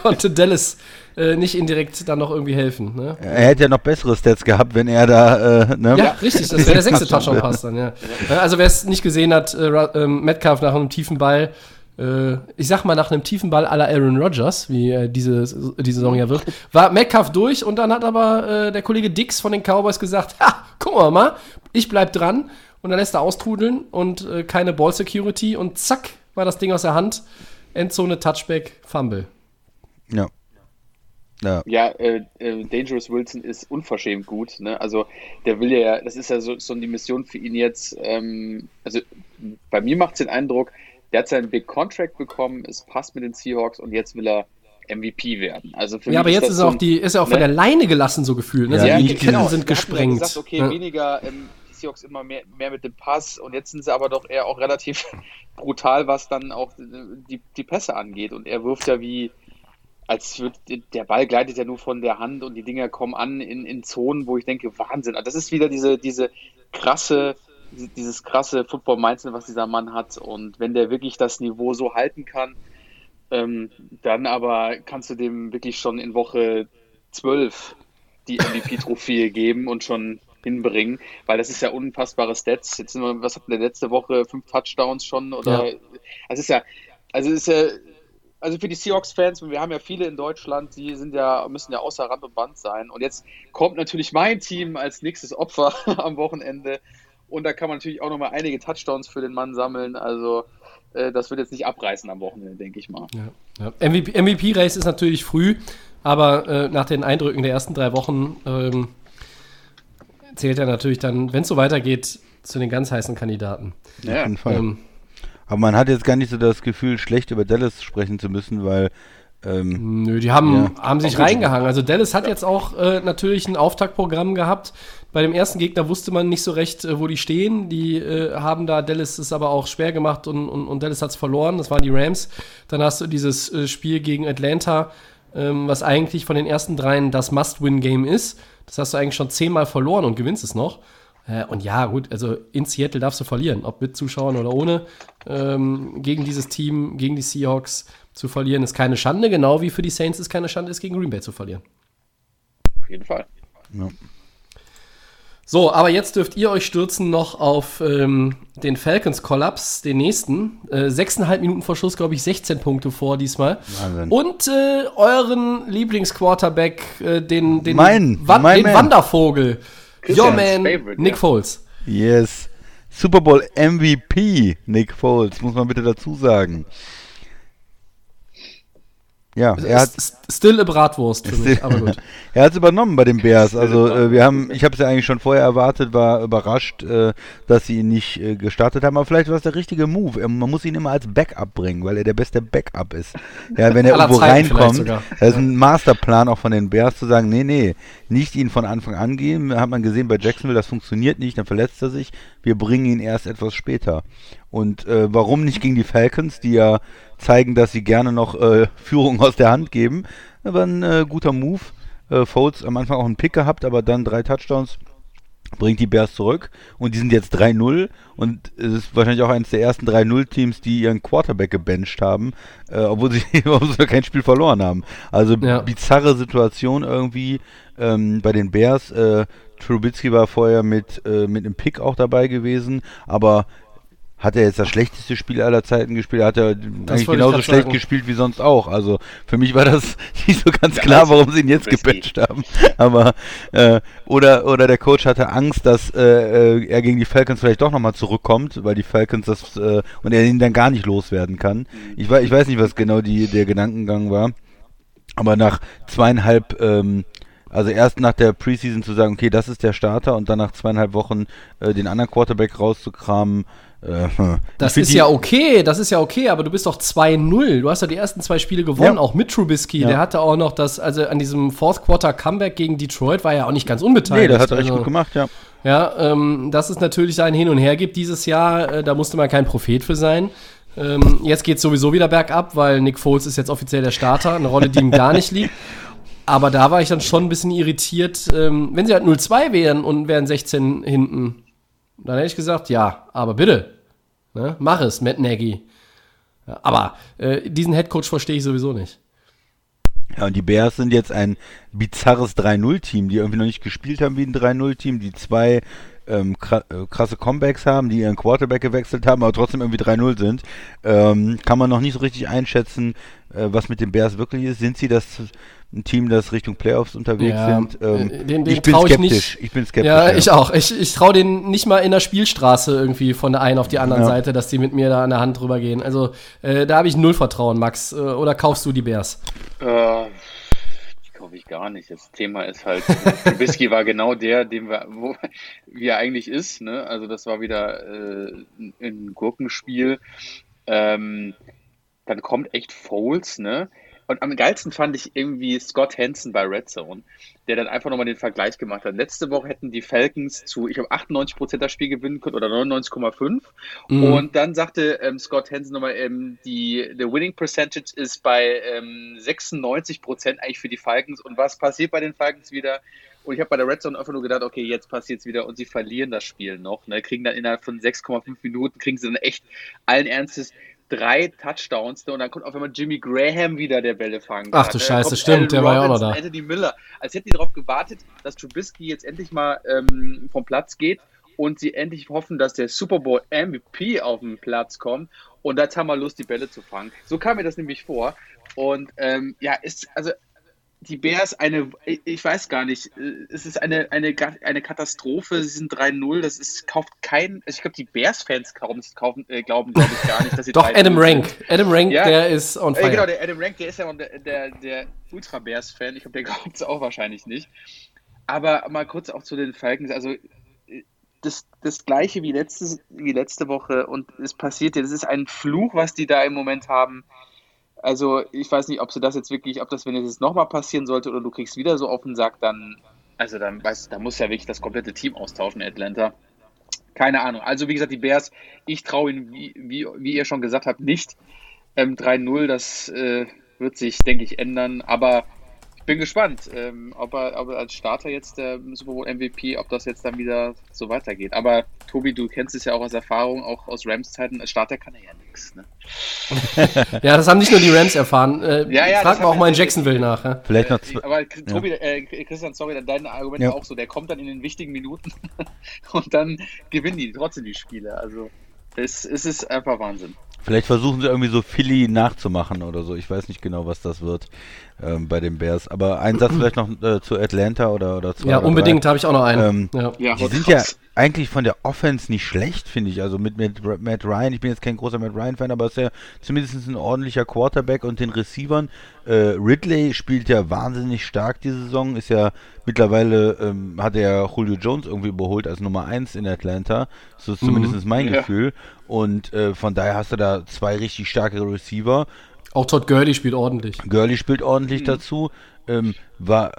konnte Dallas äh, nicht indirekt dann noch irgendwie helfen. Ne?
Er hätte ja noch bessere Stats gehabt, wenn er da, äh, ne?
Ja, richtig, das wäre der sechste Touchdown-Pass dann, ja. Also wer es nicht gesehen hat, äh, ähm, Metcalf nach einem tiefen Ball, ich sag mal nach einem tiefen Ball à la Aaron Rodgers, wie äh, diese, diese Saison ja wird, war Metcalf durch und dann hat aber äh, der Kollege Dix von den Cowboys gesagt, ha, guck mal mal, ich bleib dran und dann lässt er austrudeln und äh, keine Ball Security und zack, war das Ding aus der Hand, Endzone, Touchback, Fumble.
Ja. Ja.
Ja, äh, äh, Dangerous Wilson ist unverschämt gut. Ne? Also der will ja, das ist ja so, so die Mission für ihn jetzt. Ähm, also bei mir macht es den Eindruck, der hat seinen Big Contract bekommen, es passt mit den Seahawks und jetzt will er MVP werden. Also für
Ja,
mich
aber jetzt ist
so
er
ein-
auch die, ist er auch von
ne?
der Leine gelassen, so gefühlt. Ne?
Ja,
Also
die Ketten
Ketten
sind
gesprengt.
Gesagt, okay,
Ja.
weniger ähm, die Seahawks immer mehr, mehr mit dem Pass und jetzt sind sie aber doch eher auch relativ brutal, was dann auch äh, die, die Pässe angeht. Und er wirft ja wie, als wird der Ball gleitet ja nur von der Hand und die Dinger kommen an in, in Zonen, wo ich denke, Wahnsinn. Das ist wieder diese, diese krasse, dieses krasse Football-Mindset, was dieser Mann hat. Und wenn der wirklich das Niveau so halten kann, ähm, dann aber kannst du dem wirklich schon in Woche 12 die MVP-Trophäe geben und schon hinbringen, weil das ist ja unfassbare Stats. Jetzt sind wir, was hatten wir letzte Woche? Fünf Touchdowns schon oder?
Ja.
Also ist ja, also ist ja, also für die Seahawks-Fans, wir haben ja viele in Deutschland, die sind ja, müssen ja außer Rand und Band sein. Und jetzt kommt natürlich mein Team als nächstes Opfer am Wochenende. Und da kann man natürlich auch nochmal einige Touchdowns für den Mann sammeln. Also äh, das wird jetzt nicht abreißen am Wochenende, denke ich mal.
Ja. Ja. MVP, MVP-Race ist natürlich früh, aber äh, nach den Eindrücken der ersten drei Wochen ähm, zählt er natürlich dann, wenn es so weitergeht, zu den ganz heißen Kandidaten.
Auf jeden Fall.
Ähm,
Aber man hat jetzt gar nicht so das Gefühl, schlecht über Dallas sprechen zu müssen, weil ähm,
Nö, die haben,
Ja.
haben sich reingehangen. Also Dallas hat jetzt auch äh, natürlich ein Auftaktprogramm gehabt. Bei dem ersten Gegner wusste man nicht so recht, äh, wo die stehen. Die äh, haben da Dallas es aber auch schwer gemacht und, und, und Dallas hat es verloren. Das waren die Rams. Dann hast du dieses äh, Spiel gegen Atlanta, ähm, was eigentlich von den ersten dreien das Must-Win-Game ist. Das hast du eigentlich schon zehnmal verloren und gewinnst es noch. Äh, und ja, gut, also in Seattle darfst du verlieren, ob mit Zuschauern oder ohne. Ähm, gegen dieses Team, gegen die Seahawks zu verlieren, ist keine Schande, genau wie für die Saints es keine Schande ist, gegen Green Bay zu verlieren.
Auf jeden Fall.
So, aber jetzt dürft ihr euch stürzen noch auf ähm, den Falcons-Kollaps, den nächsten. Äh, sechseinhalb Minuten vor Schluss, glaube ich, 16 Punkte vor diesmal.
Wahnsinn.
Und äh, euren Lieblingsquarterback, äh, den, den,
Mein,
Wan
mein
den
Man.
Wandervogel. Your man,
Favorite,
Nick
ja.
Foles.
Yes. Super Bowl MVP, Nick Foles, muss man bitte dazu sagen. Ja, er hat,
Still a Bratwurst für mich, aber gut.
er hat es übernommen bei den Bears. Also äh, wir haben, ich habe es ja eigentlich schon vorher erwartet, war überrascht, äh, dass sie ihn nicht äh, gestartet haben. Aber vielleicht war es der richtige Move. Man muss ihn immer als Backup bringen, weil er der beste Backup ist. Ja, wenn er irgendwo
Zeiten
reinkommt, das ist ein Masterplan auch von den Bears zu sagen, nee, nee, nicht ihn von Anfang an gehen. Hat man gesehen bei Jacksonville, das funktioniert nicht, dann verletzt er sich. Wir bringen ihn erst etwas später. Und äh, warum nicht gegen die Falcons, die ja zeigen, dass sie gerne noch äh, Führung aus der Hand geben. War ein äh, guter Move. Äh, Foles am Anfang auch einen Pick gehabt, aber dann drei Touchdowns bringt die Bears zurück und die sind jetzt 3-0 und es ist wahrscheinlich auch eines der ersten 3-0-Teams, die ihren Quarterback gebencht haben, äh, obwohl, sie, obwohl sie kein Spiel verloren haben. Also
Ja.
bizarre Situation irgendwie ähm, bei den Bears. Äh, Trubisky war vorher mit, äh, mit einem Pick auch dabei gewesen, aber hat er jetzt das schlechteste Spiel aller Zeiten gespielt? Hat er eigentlich genauso schlecht
sagen.
gespielt wie sonst auch? Also für mich war das nicht so ganz klar, warum sie ihn jetzt gebencht haben. Aber äh, oder oder der Coach hatte Angst, dass äh, äh, er gegen die Falcons vielleicht doch nochmal zurückkommt, weil die Falcons das äh, und er ihn dann gar nicht loswerden kann. Ich weiß ich weiß nicht, was genau die der Gedankengang war, aber nach zweieinhalb ähm, also erst nach der Preseason zu sagen, okay, das ist der Starter und dann nach zweieinhalb Wochen äh, den anderen Quarterback rauszukramen. Äh,
Das ist ja okay, das ist ja okay, aber du bist doch 2-0. Du hast ja die ersten zwei Spiele gewonnen,
Ja.
auch mit Trubisky.
Ja.
Der hatte auch noch das, also an diesem Fourth Quarter Comeback gegen Detroit war ja auch nicht ganz unbeteiligt.
Nee, das hat er echt
also,
gut gemacht, ja.
Ja, ähm, dass es natürlich ein Hin und Her gibt dieses Jahr, äh, da musste man kein Prophet für sein. Ähm, jetzt geht es sowieso wieder bergab, weil Nick Foles ist jetzt offiziell der Starter, eine Rolle, die ihm gar nicht liegt. Aber da war ich dann schon ein bisschen irritiert. Ähm, wenn sie halt 0-2 wären und wären 16 hinten, dann hätte ich gesagt, ja, aber bitte, ne, mach es, Matt Nagy. Aber äh, diesen Headcoach verstehe ich sowieso nicht.
Ja, und die Bears sind jetzt ein bizarres 3-0-Team, die irgendwie noch nicht gespielt haben wie ein 3-0-Team, die zwei ähm, äh, krasse Comebacks haben, die ihren Quarterback gewechselt haben, aber trotzdem irgendwie 3-0 sind. Ähm, kann man noch nicht so richtig einschätzen, äh, was mit den Bears wirklich ist. Sind sie das ein Team, das Richtung Playoffs unterwegs
Ja,
sind? Ähm,
äh, den- den
ich bin
ich
skeptisch.
nicht.
Ich bin skeptisch.
Ja, ich auch. Ich, ich traue denen nicht mal in der Spielstraße irgendwie von der einen auf die andere
Ja.
Seite, dass die mit mir da an der Hand drüber gehen. Also äh, da habe ich null Vertrauen, Max. Äh, oder kaufst du die Bears?
Äh, die kaufe ich gar nicht. Das Thema ist halt, Trubisky war genau der, dem wir, wo, wie er eigentlich ist. Ne? Also das war wieder äh, ein- ein Gurkenspiel. Ähm, dann kommt echt Foles, ne? Und am geilsten fand ich irgendwie Scott Hansen bei Red Zone, der dann einfach nochmal den Vergleich gemacht hat. Letzte Woche hätten die Falcons zu, ich glaube, 98% das Spiel gewinnen können oder 99,5.
Mhm.
Und dann sagte ähm, Scott Hansen nochmal, ähm, die the winning percentage ist bei ähm, 96% eigentlich für die Falcons. Und was passiert bei den Falcons wieder? Und ich habe bei der Red Zone einfach nur gedacht, okay, jetzt passiert es wieder und sie verlieren das Spiel noch. Ne? Kriegen dann innerhalb von 6,5 Minuten, kriegen sie dann echt allen Ernstes drei Touchdowns. Ne? Und dann kommt auf einmal Jimmy Graham wieder, der Bälle fangen
Ach du
ne?
Scheiße, stimmt, der war ja auch noch da.
Anthony Miller. Als hätten die darauf gewartet, dass Trubisky jetzt endlich mal ähm, vom Platz geht und sie endlich hoffen, dass der Super Bowl MVP auf den Platz kommt. Und jetzt haben wir Lust, die Bälle zu fangen. So kam mir das nämlich vor. Und ähm, ja, ist, also die Bears eine, ich- weiß gar nicht, äh, es ist eine, eine, eine Katastrophe, sie sind 3-0, das ist, kauft kein, also ich glaube, die Bears-Fans kaufen, kaufen, äh, glauben, glaube ich, gar nicht, dass sie
Doch,
3-0
Adam
sind.
Rank. Adam Rank,
Ja.
der ist on
Äh,
fire.
genau, der Adam Rank, der ist ja der, der, der Ultra-Bears-Fan, ich glaube, der glaubt es auch wahrscheinlich nicht. Aber mal kurz auch zu den Falcons, also äh, das, das gleiche wie, letztes, wie letzte Woche und es passiert das ist ein Fluch, was die da im Moment haben. Also ich weiß nicht, ob sie das jetzt wirklich, ob das, wenn es jetzt nochmal passieren sollte oder du kriegst wieder so auf den Sack, dann, also dann, weißt da muss ja wirklich das komplette Team austauschen, Atlanta. Keine Ahnung. Also wie gesagt, die Bears, ich traue ihnen, wie, wie, wie ihr schon gesagt habt, nicht. Ähm, 3-0, das äh, wird sich, denke ich, ändern. Aber bin gespannt, ähm, ob, er, ob er als Starter jetzt der Super Bowl MVP, ob das jetzt dann wieder so weitergeht. Aber Tobi, du kennst es ja auch aus Erfahrung, auch aus Rams-Zeiten, als Starter kann er ja nichts. Ne?
ja, das haben nicht nur die Rams erfahren. Äh,
Ja, ja,
frag mal auch mal in Jacksonville nach. Ja?
Vielleicht noch
Äh,
zwei.
aber Tobi, äh, Christian, sorry, dein Argument
Ja.
war auch so, der kommt dann in den wichtigen Minuten und dann gewinnen die trotzdem die Spiele. Also es, es ist einfach Wahnsinn.
Vielleicht versuchen sie irgendwie so Philly nachzumachen oder so. Ich weiß nicht genau, was das wird ähm, bei den Bears. Aber ein Satz vielleicht noch äh, zu Atlanta oder, oder zwei.
Ja,
oder
unbedingt habe ich auch noch einen.
Ähm,
ja.
Ja,
Die sind ja eigentlich von der Offense nicht schlecht, finde ich. Also mit, mit Matt Ryan, ich bin jetzt kein großer Matt Ryan-Fan, aber ist ja zumindest ein ordentlicher Quarterback und den Receivern. Äh, Ridley spielt ja wahnsinnig stark diese Saison, ist ja mittlerweile, ähm, hat er ja Julio Jones irgendwie überholt als Nummer 1 in Atlanta. So ist zumindest mein
Ja.
Gefühl. Und äh, von daher hast du da zwei richtig starke Receiver.
Auch Todd Gurley spielt ordentlich.
Gurley spielt ordentlich dazu. Ähm, war,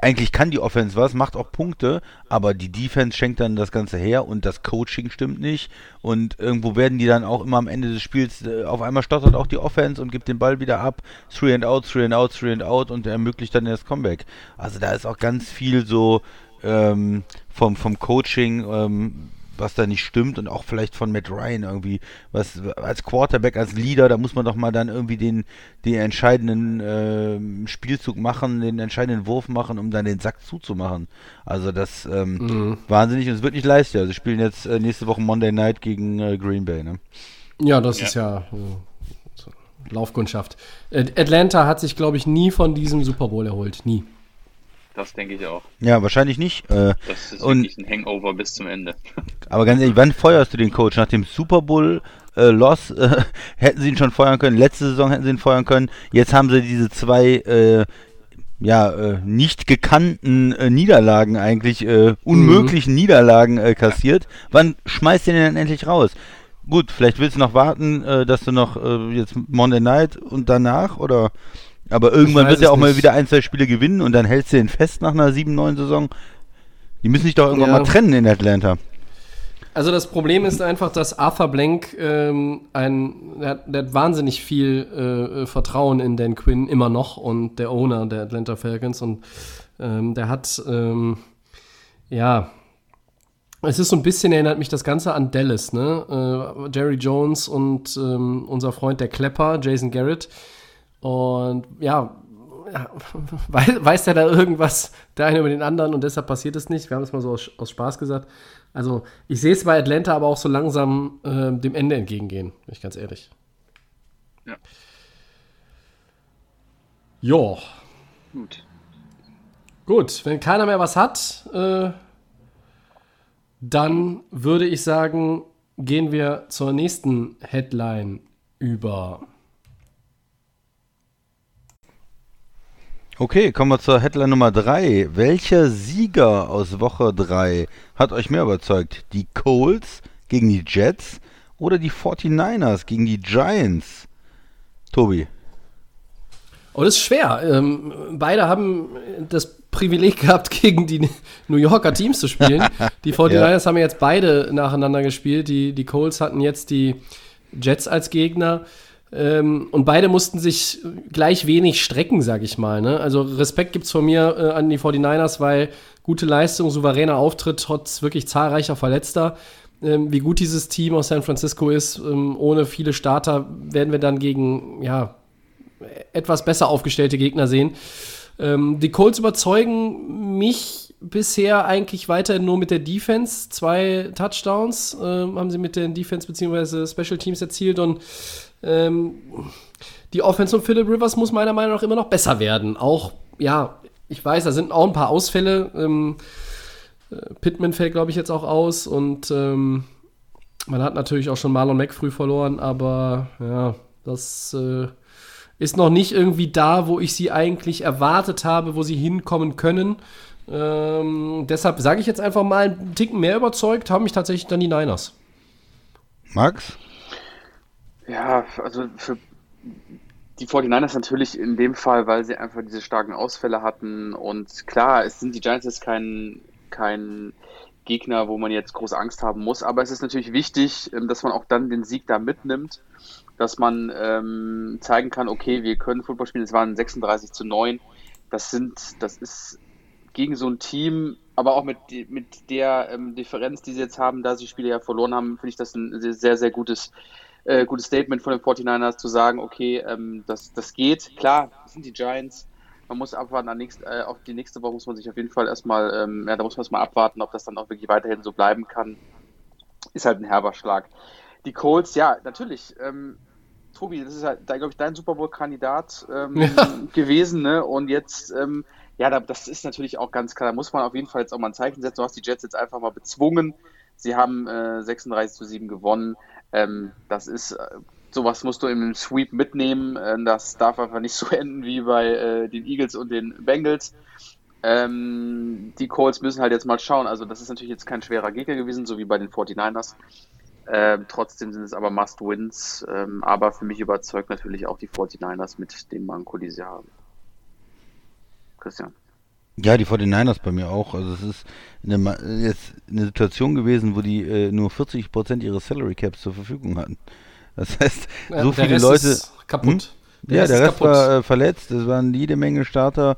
eigentlich kann die Offense was, macht auch Punkte, aber die Defense schenkt dann das Ganze her und das Coaching stimmt nicht. Und irgendwo werden die dann auch immer am Ende des Spiels, äh, auf einmal stottert auch die Offense und gibt den Ball wieder ab. Three and out, three and out, three and out und ermöglicht dann das Comeback. Also da ist auch ganz viel so ähm, vom, vom Coaching, ähm, was da nicht stimmt und auch vielleicht von Matt Ryan irgendwie, was als Quarterback, als Leader, da muss man doch mal dann irgendwie den, den entscheidenden ähm, Spielzug machen, den entscheidenden Wurf machen, um dann den Sack zuzumachen. Also das ähm, wahnsinnig und es wird nicht leichter. Sie spielen jetzt äh, nächste Woche Monday Night gegen äh, Green Bay, ne?
Ja, das ist ja äh, so Laufkundschaft. Äh, Atlanta hat sich, glaube ich, nie von diesem Super Bowl erholt. Nie.
Das denke ich auch.
Ja, wahrscheinlich nicht. Äh,
Das ist
Und-
wirklich ein Hangover bis zum Ende.
Aber ganz ehrlich, wann feuerst du den Coach? Nach dem Super Bowl äh, Loss äh, hätten sie ihn schon feuern können. Letzte Saison hätten sie ihn feuern können. Jetzt haben sie diese zwei äh, ja äh, nicht gekannten äh, Niederlagen eigentlich äh, unmöglichen Niederlagen äh, kassiert. Wann schmeißt du den denn endlich raus? Gut, vielleicht willst du noch warten, äh, dass du noch äh, jetzt Monday Night und danach oder aber irgendwann wird er auch mal
nicht.
wieder ein, zwei Spiele gewinnen und dann hältst du ihn fest nach einer 7-9 Saison. Die müssen sich doch irgendwann
Ja.
mal trennen in Atlanta.
Also das Problem ist einfach, dass Arthur Blank ähm, ein, der, hat, der hat wahnsinnig viel äh, Vertrauen in Dan Quinn immer noch und der Owner der Atlanta Falcons und ähm, der hat ähm, ja es ist so ein bisschen erinnert mich das Ganze an Dallas, ne? Äh, Jerry Jones und ähm, unser Freund der Klepper Jason Garrett und ja ja, weiß, weiß der da irgendwas, der eine über den anderen und deshalb passiert es nicht. Wir haben es mal so aus, aus Spaß gesagt. Also, ich sehe es bei Atlanta aber auch so langsam äh, dem Ende entgegengehen, bin ich ganz ehrlich.
Ja.
Jo,
Gut.
gut. Wenn keiner mehr was hat, äh, dann würde ich sagen, gehen wir zur nächsten Headline über.
Okay, kommen wir zur Headline Nummer 3. Welcher Sieger aus Woche 3 hat euch mehr überzeugt? Die Colts gegen die Jets oder die 49ers gegen die Giants? Tobi.
Oh, das ist schwer. Ähm, beide haben das Privileg gehabt, gegen die New Yorker Teams zu spielen. Die 49ers haben jetzt beide nacheinander gespielt. Die, die Colts hatten jetzt die Jets als Gegner. Ähm, und beide mussten sich gleich wenig strecken, sag ich mal. Ne? Also Respekt gibt's von mir äh, an die 49ers, weil gute Leistung, souveräner Auftritt, trotz wirklich zahlreicher Verletzter. Ähm, wie gut dieses Team aus San Francisco ist, ähm, ohne viele Starter werden wir dann gegen, ja, etwas besser aufgestellte Gegner sehen. Ähm, die Colts überzeugen mich bisher eigentlich weiterhin nur mit der Defense. Zwei Touchdowns ähm, haben sie mit den Defense bzw. Special Teams erzielt und ähm, die Offense von Philip Rivers muss meiner Meinung nach immer noch besser werden. Auch, ja, ich weiß, da sind auch ein paar Ausfälle. Ähm, äh, Pittman fällt, glaube ich, jetzt auch aus und ähm, man hat natürlich auch schon Marlon Mack früh verloren, aber ja, das äh, ist noch nicht irgendwie da, wo ich sie eigentlich erwartet habe, wo sie hinkommen können. Ähm, deshalb sage ich jetzt einfach mal, einen Ticken mehr überzeugt haben mich tatsächlich dann die Niners.
Max?
Ja, also für die 49ers natürlich in dem Fall, weil sie einfach diese starken Ausfälle hatten. Und klar, es sind die Giants jetzt kein, kein Gegner, wo man jetzt große Angst haben muss. Aber es ist natürlich wichtig, ähm, dass man auch dann den Sieg da mitnimmt, dass man ähm, zeigen kann, okay, wir können Football spielen. Es waren 36 zu 9. das sind, das ist gegen so ein Team, aber auch mit, mit der ähm, Differenz, die sie jetzt haben, da sie Spiele ja verloren haben, finde ich das ein sehr, sehr gutes, äh, gutes Statement von den 49ers zu sagen, okay, ähm, das, das geht. Klar, das sind die Giants. Man muss abwarten, nächst, äh, auf die nächste Woche muss man sich auf jeden Fall erstmal, ähm, ja, da muss man erstmal abwarten, ob das dann auch wirklich weiterhin so bleiben kann. Ist halt ein herber Schlag. Die Colts, ja, natürlich. Ähm, Tobi, das ist halt, glaube ich, dein Super Bowl-Kandidat ähm, ja. gewesen, ne? Und jetzt, ähm, ja, da, das ist natürlich auch ganz klar. Da muss man auf jeden Fall jetzt auch mal ein Zeichen setzen. Du hast die Jets jetzt einfach mal bezwungen. Sie haben äh, 36 zu 7 gewonnen. Ähm, das ist, äh, sowas musst du im Sweep mitnehmen. Äh, das darf einfach nicht so enden wie bei äh, den Eagles und den Bengals. Ähm, die Colts müssen halt jetzt mal schauen. Also, das ist natürlich jetzt kein schwerer Gegner gewesen, so wie bei den 49ers. Ähm, trotzdem sind es aber Must-Wins. Ähm, aber für mich überzeugt natürlich auch die 49ers mit dem Manko, die sie haben. Christian.
Ja, die 49ers bei mir auch. Also es ist eine, jetzt eine Situation gewesen, wo die äh, nur 40% ihres Salary Caps zur Verfügung hatten. Das heißt, ja, so viele Leute.
kaputt. Hm?
Der ja, Rest der Rest war äh, verletzt. Es waren jede Menge Starter,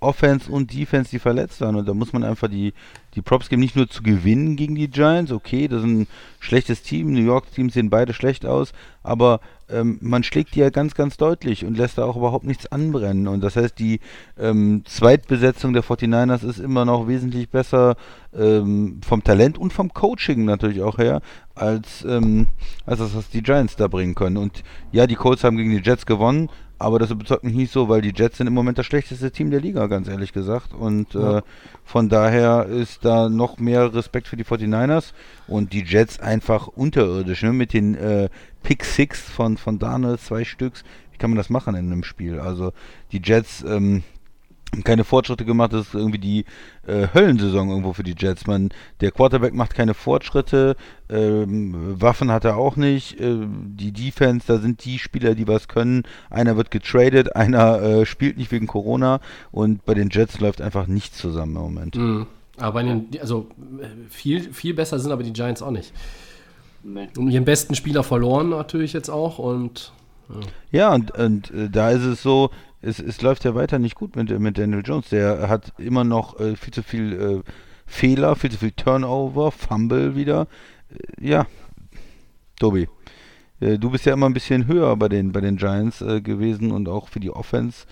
Offense und Defense, die verletzt waren. Und da muss man einfach die, die Props geben, nicht nur zu gewinnen gegen die Giants. Okay, das ist ein schlechtes Team. New York Teams sehen beide schlecht aus. Aber ähm, man schlägt die ja ganz, ganz deutlich und lässt da auch überhaupt nichts anbrennen. Und das heißt, die ähm, Zweitbesetzung der 49ers ist immer noch wesentlich besser ähm, vom Talent und vom Coaching natürlich auch her, als, ähm, als das, was die Giants da bringen können. Und ja, die Colts haben gegen die Jets gewonnen, aber das überzeugt mich nicht so, weil die Jets sind im Moment das schlechteste Team der Liga, ganz ehrlich gesagt. Und ja. äh, von daher ist da noch mehr Respekt für die 49ers und die Jets einfach unterirdisch, ne? Mit den äh, Pick Six von, von Daniel, zwei Stücks. Wie kann man das machen in einem Spiel? Also die Jets, ähm, keine Fortschritte gemacht. Das ist irgendwie die äh, Höllensaison irgendwo für die Jets. Man, der Quarterback macht keine Fortschritte, ähm, Waffen hat er auch nicht. Äh, die Defense, da sind die Spieler, die was können. Einer wird getradet, einer äh, spielt nicht wegen Corona und bei den Jets läuft einfach nichts zusammen im Moment.
Mhm. Aber bei den, also viel, viel besser sind aber die Giants auch nicht. Nee. Und ihren besten Spieler verloren natürlich jetzt auch und
ja, ja und, und äh, da ist es so, es, es läuft ja weiter nicht gut mit, mit Daniel Jones. Der hat immer noch äh, viel zu viel äh, Fehler, viel zu viel Turnover, Fumble wieder. Äh, ja, Tobi. Äh, du bist ja immer ein bisschen höher bei den, bei den Giants äh, gewesen und auch für die Offense.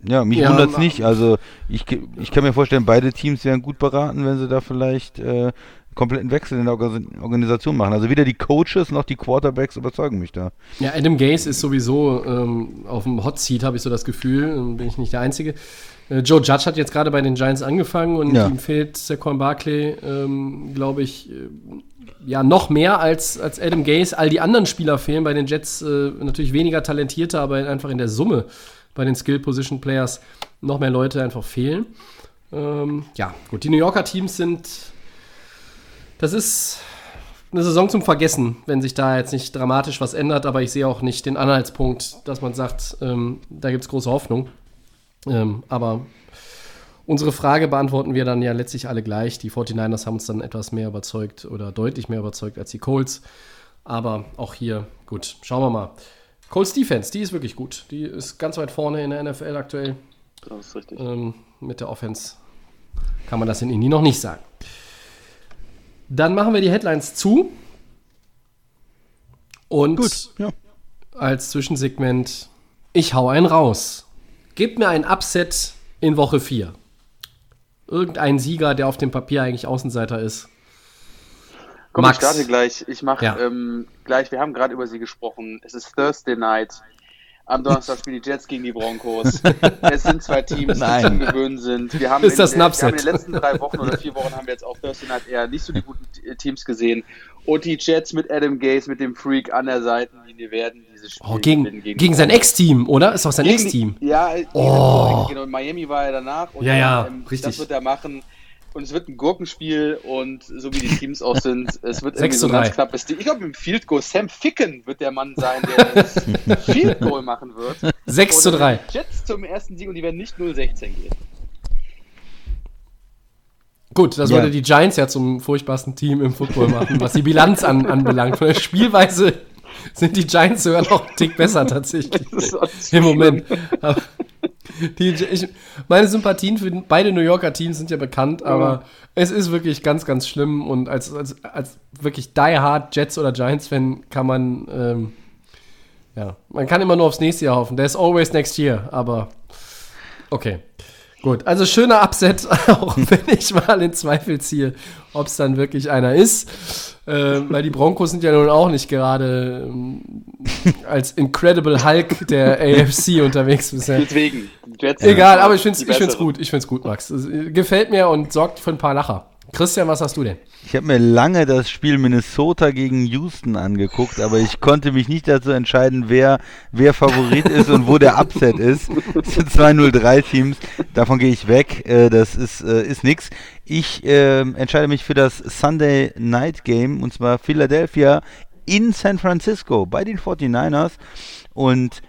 Ja, mich ja, wundert es nicht. Also ich, ich kann mir vorstellen, beide Teams wären gut beraten, wenn sie da vielleicht äh, kompletten Wechsel in der Organisation machen. Also weder die Coaches noch die Quarterbacks überzeugen mich da.
Ja, Adam Gase ist sowieso ähm, auf dem Hot Seat, habe ich so das Gefühl. Ähm, bin ich nicht der Einzige. Äh, Joe Judge hat jetzt gerade bei den Giants angefangen und ja. ihm fehlt Saquon Barkley, ähm, glaube ich, äh, ja, noch mehr als, als Adam Gase. All die anderen Spieler fehlen bei den Jets äh, natürlich weniger talentierte, aber einfach in der Summe bei den Skill Position Players noch mehr Leute einfach fehlen. Ähm, ja, gut, die New Yorker Teams sind das ist eine Saison zum Vergessen, wenn sich da jetzt nicht dramatisch was ändert, aber ich sehe auch nicht den Anhaltspunkt, dass man sagt, ähm, da gibt es große Hoffnung. Ähm, aber unsere Frage beantworten wir dann ja letztlich alle gleich. Die 49ers haben uns dann etwas mehr überzeugt oder deutlich mehr überzeugt als die Colts. Aber auch hier, gut, schauen wir mal. Colts Defense, die ist wirklich gut. Die ist ganz weit vorne in der NFL aktuell.
Das ist richtig.
Ähm, mit der Offense kann man das in Indie noch nicht sagen. Dann machen wir die Headlines zu. Und Gut, ja. als Zwischensegment, ich hau einen raus. Gebt mir ein Upset in Woche 4. Irgendein Sieger, der auf dem Papier eigentlich Außenseiter ist.
Komm, Max. ich starte gleich. Ich mache ja. ähm, gleich, wir haben gerade über sie gesprochen. Es ist Thursday Night. Am Donnerstag spielen die Jets gegen die Broncos. es sind zwei Teams, die zum Gewöhnen sind. Wir haben,
ist das
in, wir haben in den letzten drei Wochen oder vier Wochen haben wir jetzt auf Thursday Night eher nicht so die guten Teams gesehen. Und die Jets mit Adam Gaze, mit dem Freak an der Seitenlinie werden
dieses Spiel oh, gegen, gegen, gegen sein Ex-Team, oder? Ist doch sein Ex-Team.
Ja,
oh.
genau. Miami war er danach.
Und ja, ja, ähm, richtig.
Das wird er machen und es wird ein Gurkenspiel und so wie die Teams auch sind, es wird
irgendwie so ein ganz
knappes Ding. Ich glaube, im Field Goal, Sam Ficken wird der Mann sein, der das Field Goal machen wird.
6 zu 3.
Jets zum ersten Sieg und die werden nicht 0-16 gehen.
Gut, das ja. würde die Giants ja zum furchtbarsten Team im Football machen, was die Bilanz an, anbelangt. Von der Spielweise sind die Giants sogar noch einen Tick besser tatsächlich. Im Moment. Aber, Die, ich, meine Sympathien für beide New Yorker Teams sind ja bekannt, aber es ist wirklich ganz, ganz schlimm und als, als, als wirklich die hard Jets oder Giants-Fan kann man, ähm, ja, man kann immer nur aufs nächste Jahr hoffen. There's always next year, aber okay. Gut, also schöner Upset, auch wenn ich mal in Zweifel ziehe, ob es dann wirklich einer ist. Äh, weil die Broncos sind ja nun auch nicht gerade ähm, als Incredible Hulk der AFC unterwegs bisher.
Deswegen. Jets
Egal, aber ich finde es gut. Ich finde es gut, Max. Es gefällt mir und sorgt für ein paar Lacher. Christian, was hast du denn?
Ich habe mir lange das Spiel Minnesota gegen Houston angeguckt, aber ich konnte mich nicht dazu entscheiden, wer, wer Favorit ist und wo der Upset ist. Es sind zwei 0-3 Teams, davon gehe ich weg. Äh, das ist, äh, ist nix. Ich äh, entscheide mich für das Sunday Night Game und zwar Philadelphia in San Francisco bei den 49ers. Und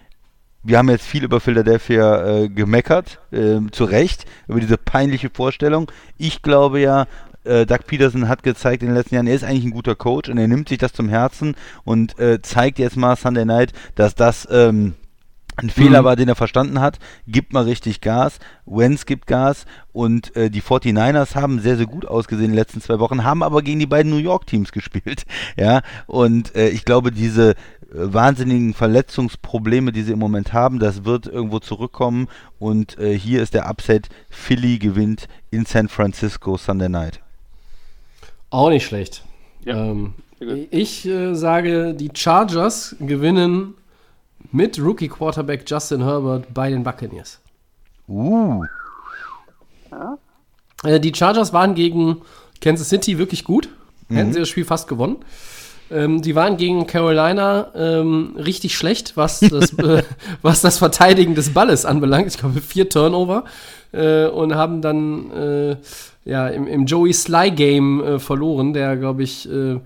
wir haben jetzt viel über Philadelphia äh, gemeckert, äh, zu Recht, über diese peinliche Vorstellung. Ich glaube ja, äh, Doug Peterson hat gezeigt in den letzten Jahren, er ist eigentlich ein guter Coach und er nimmt sich das zum Herzen und äh, zeigt jetzt mal Sunday Night, dass das ähm, ein Fehler war, den er verstanden hat. Gibt mal richtig Gas. Wentz gibt Gas und äh, die 49ers haben sehr, sehr gut ausgesehen in den letzten zwei Wochen, haben aber gegen die beiden New York Teams gespielt. Ja, und äh, ich glaube, diese äh, wahnsinnigen Verletzungsprobleme, die sie im Moment haben, das wird irgendwo zurückkommen und äh, hier ist der Upset. Philly gewinnt in San Francisco Sunday Night.
Auch nicht schlecht.
Ja,
ähm, ich äh, sage, die Chargers gewinnen mit Rookie-Quarterback Justin Herbert bei den Buccaneers.
Uh,
Äh, die Chargers waren gegen Kansas City wirklich gut. Hätten sie das Spiel fast gewonnen. Ähm, die waren gegen Carolina ähm, richtig schlecht, was das, äh, was das Verteidigen des Balles anbelangt. Ich glaube, vier Turnover. Äh, und haben dann äh, ja, im, im Joey Sly Game äh, verloren, der, glaube ich, äh, äh,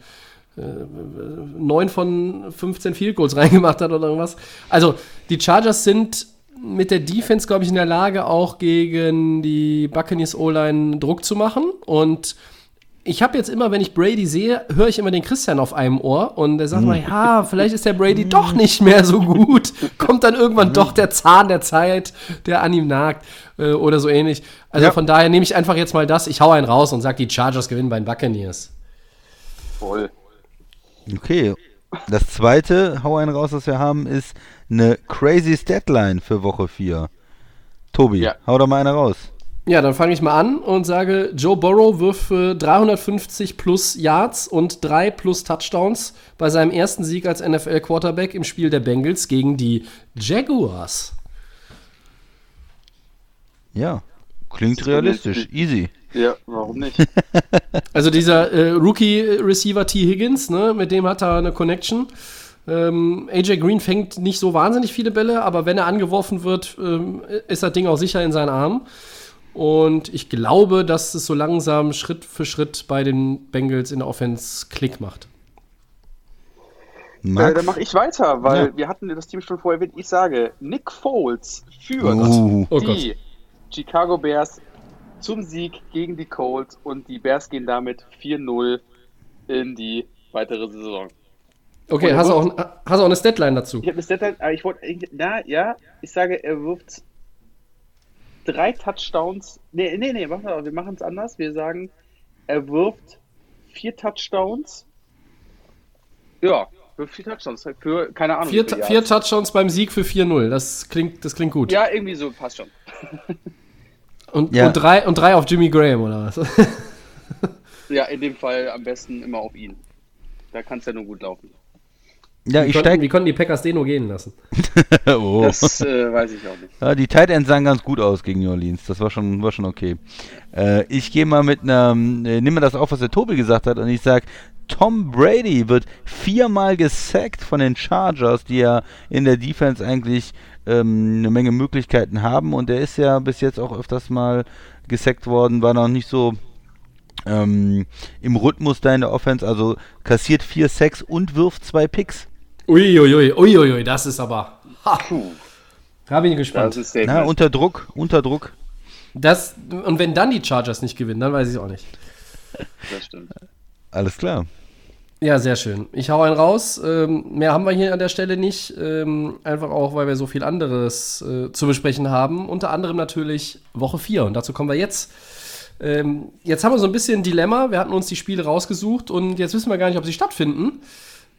neun von 15 Field Goals reingemacht hat oder irgendwas. Also, die Chargers sind mit der Defense, glaube ich, in der Lage, auch gegen die Buccaneers O-Line Druck zu machen. Und ich habe jetzt immer, wenn ich Brady sehe, höre ich immer den Christian auf einem Ohr und der sagt mal, ja, vielleicht ist der Brady doch nicht mehr so gut. Kommt dann irgendwann doch der Zahn der Zeit, der an ihm nagt äh, oder so ähnlich. Also
Ja.
von daher nehme ich einfach jetzt mal das, ich hau einen raus und sage, die Chargers gewinnen bei den Buccaneers.
Voll.
okay. Das zweite, hau einen raus, was wir haben, ist eine crazy Statline für Woche 4. Tobi,
Ja.
hau doch mal eine raus.
Ja, dann fange ich mal an und sage, Joe Burrow wirft für 350 plus Yards und 3 plus Touchdowns bei seinem ersten Sieg als NFL-Quarterback im Spiel der Bengals gegen die Jaguars.
Ja, klingt
ist
realistisch. Easy.
Ja, warum nicht?
Also dieser äh, Rookie-Receiver T. Higgins, ne, mit dem hat er eine Connection. Ähm, AJ Green fängt nicht so wahnsinnig viele Bälle, aber wenn er angeworfen wird, ähm, ist das Ding auch sicher in seinen Armen. Und ich glaube, dass es so langsam Schritt für Schritt bei den Bengals in der Offense Klick macht.
Äh, dann mache ich weiter, weil
Ja.
wir hatten das Team schon vorher erwähnt. Ich sage, Nick Foles führt
Uh,
Oh
die Chicago Bears zum Sieg gegen die Colts und die Bears gehen damit 4-0 in die weitere Saison.
Okay, hast du, auch, hast du auch eine Statline dazu?
Ich habe das Deadline, aber ich wollte, na ja, ich sage, er wirft drei Touchdowns. Nee, nee, nee, machen wir, wir machen es anders. Wir sagen, er wirft vier Touchdowns. Ja, wirft vier Touchdowns für, keine Ahnung.
Vier, vier
Yards.
Touchdowns beim Sieg für 4-0. Das klingt, das klingt gut.
Ja, irgendwie so, passt schon.
Und,
Ja.
und, drei, und drei auf Jimmy Graham, oder was?
Ja, in dem Fall am besten immer auf ihn. Da kann es ja nur gut laufen.
Ja,
Wie
ich
konnten, wie
steige.
konnten die Packers den nur gehen lassen?
oh.
Das äh, weiß ich auch nicht.
Ja, die Tight Ends sahen ganz gut aus gegen New Orleans. Das war schon, war schon okay. Äh, ich gehe mal mit einer, äh, nehme das auf, was der Tobi gesagt hat, und ich sage, Tom Brady wird viermal gesackt von den Chargers, die ja in der Defense eigentlich ähm, eine Menge Möglichkeiten haben. Und der ist ja bis jetzt auch öfters mal gesackt worden, war noch nicht so ähm, im Rhythmus da in der Offense. Also kassiert vier Sacks und wirft zwei Picks.
Uiuiui, uiuiui, das ist aber. Ha, da bin ich
Das
gespannt.
Na, unter Druck, unter Druck.
Das, und wenn dann die Chargers nicht gewinnen, dann weiß ich auch nicht.
das stimmt.
Alles klar.
Ja, sehr schön. Ich hau einen raus. Ähm, mehr haben wir hier an der Stelle nicht. Ähm, einfach auch, weil wir so viel anderes äh, zu besprechen haben. Unter anderem natürlich Woche 4. Und dazu kommen wir jetzt. Ähm, jetzt haben wir so ein bisschen ein Dilemma. Wir hatten uns die Spiele rausgesucht und jetzt wissen wir gar nicht, ob sie stattfinden.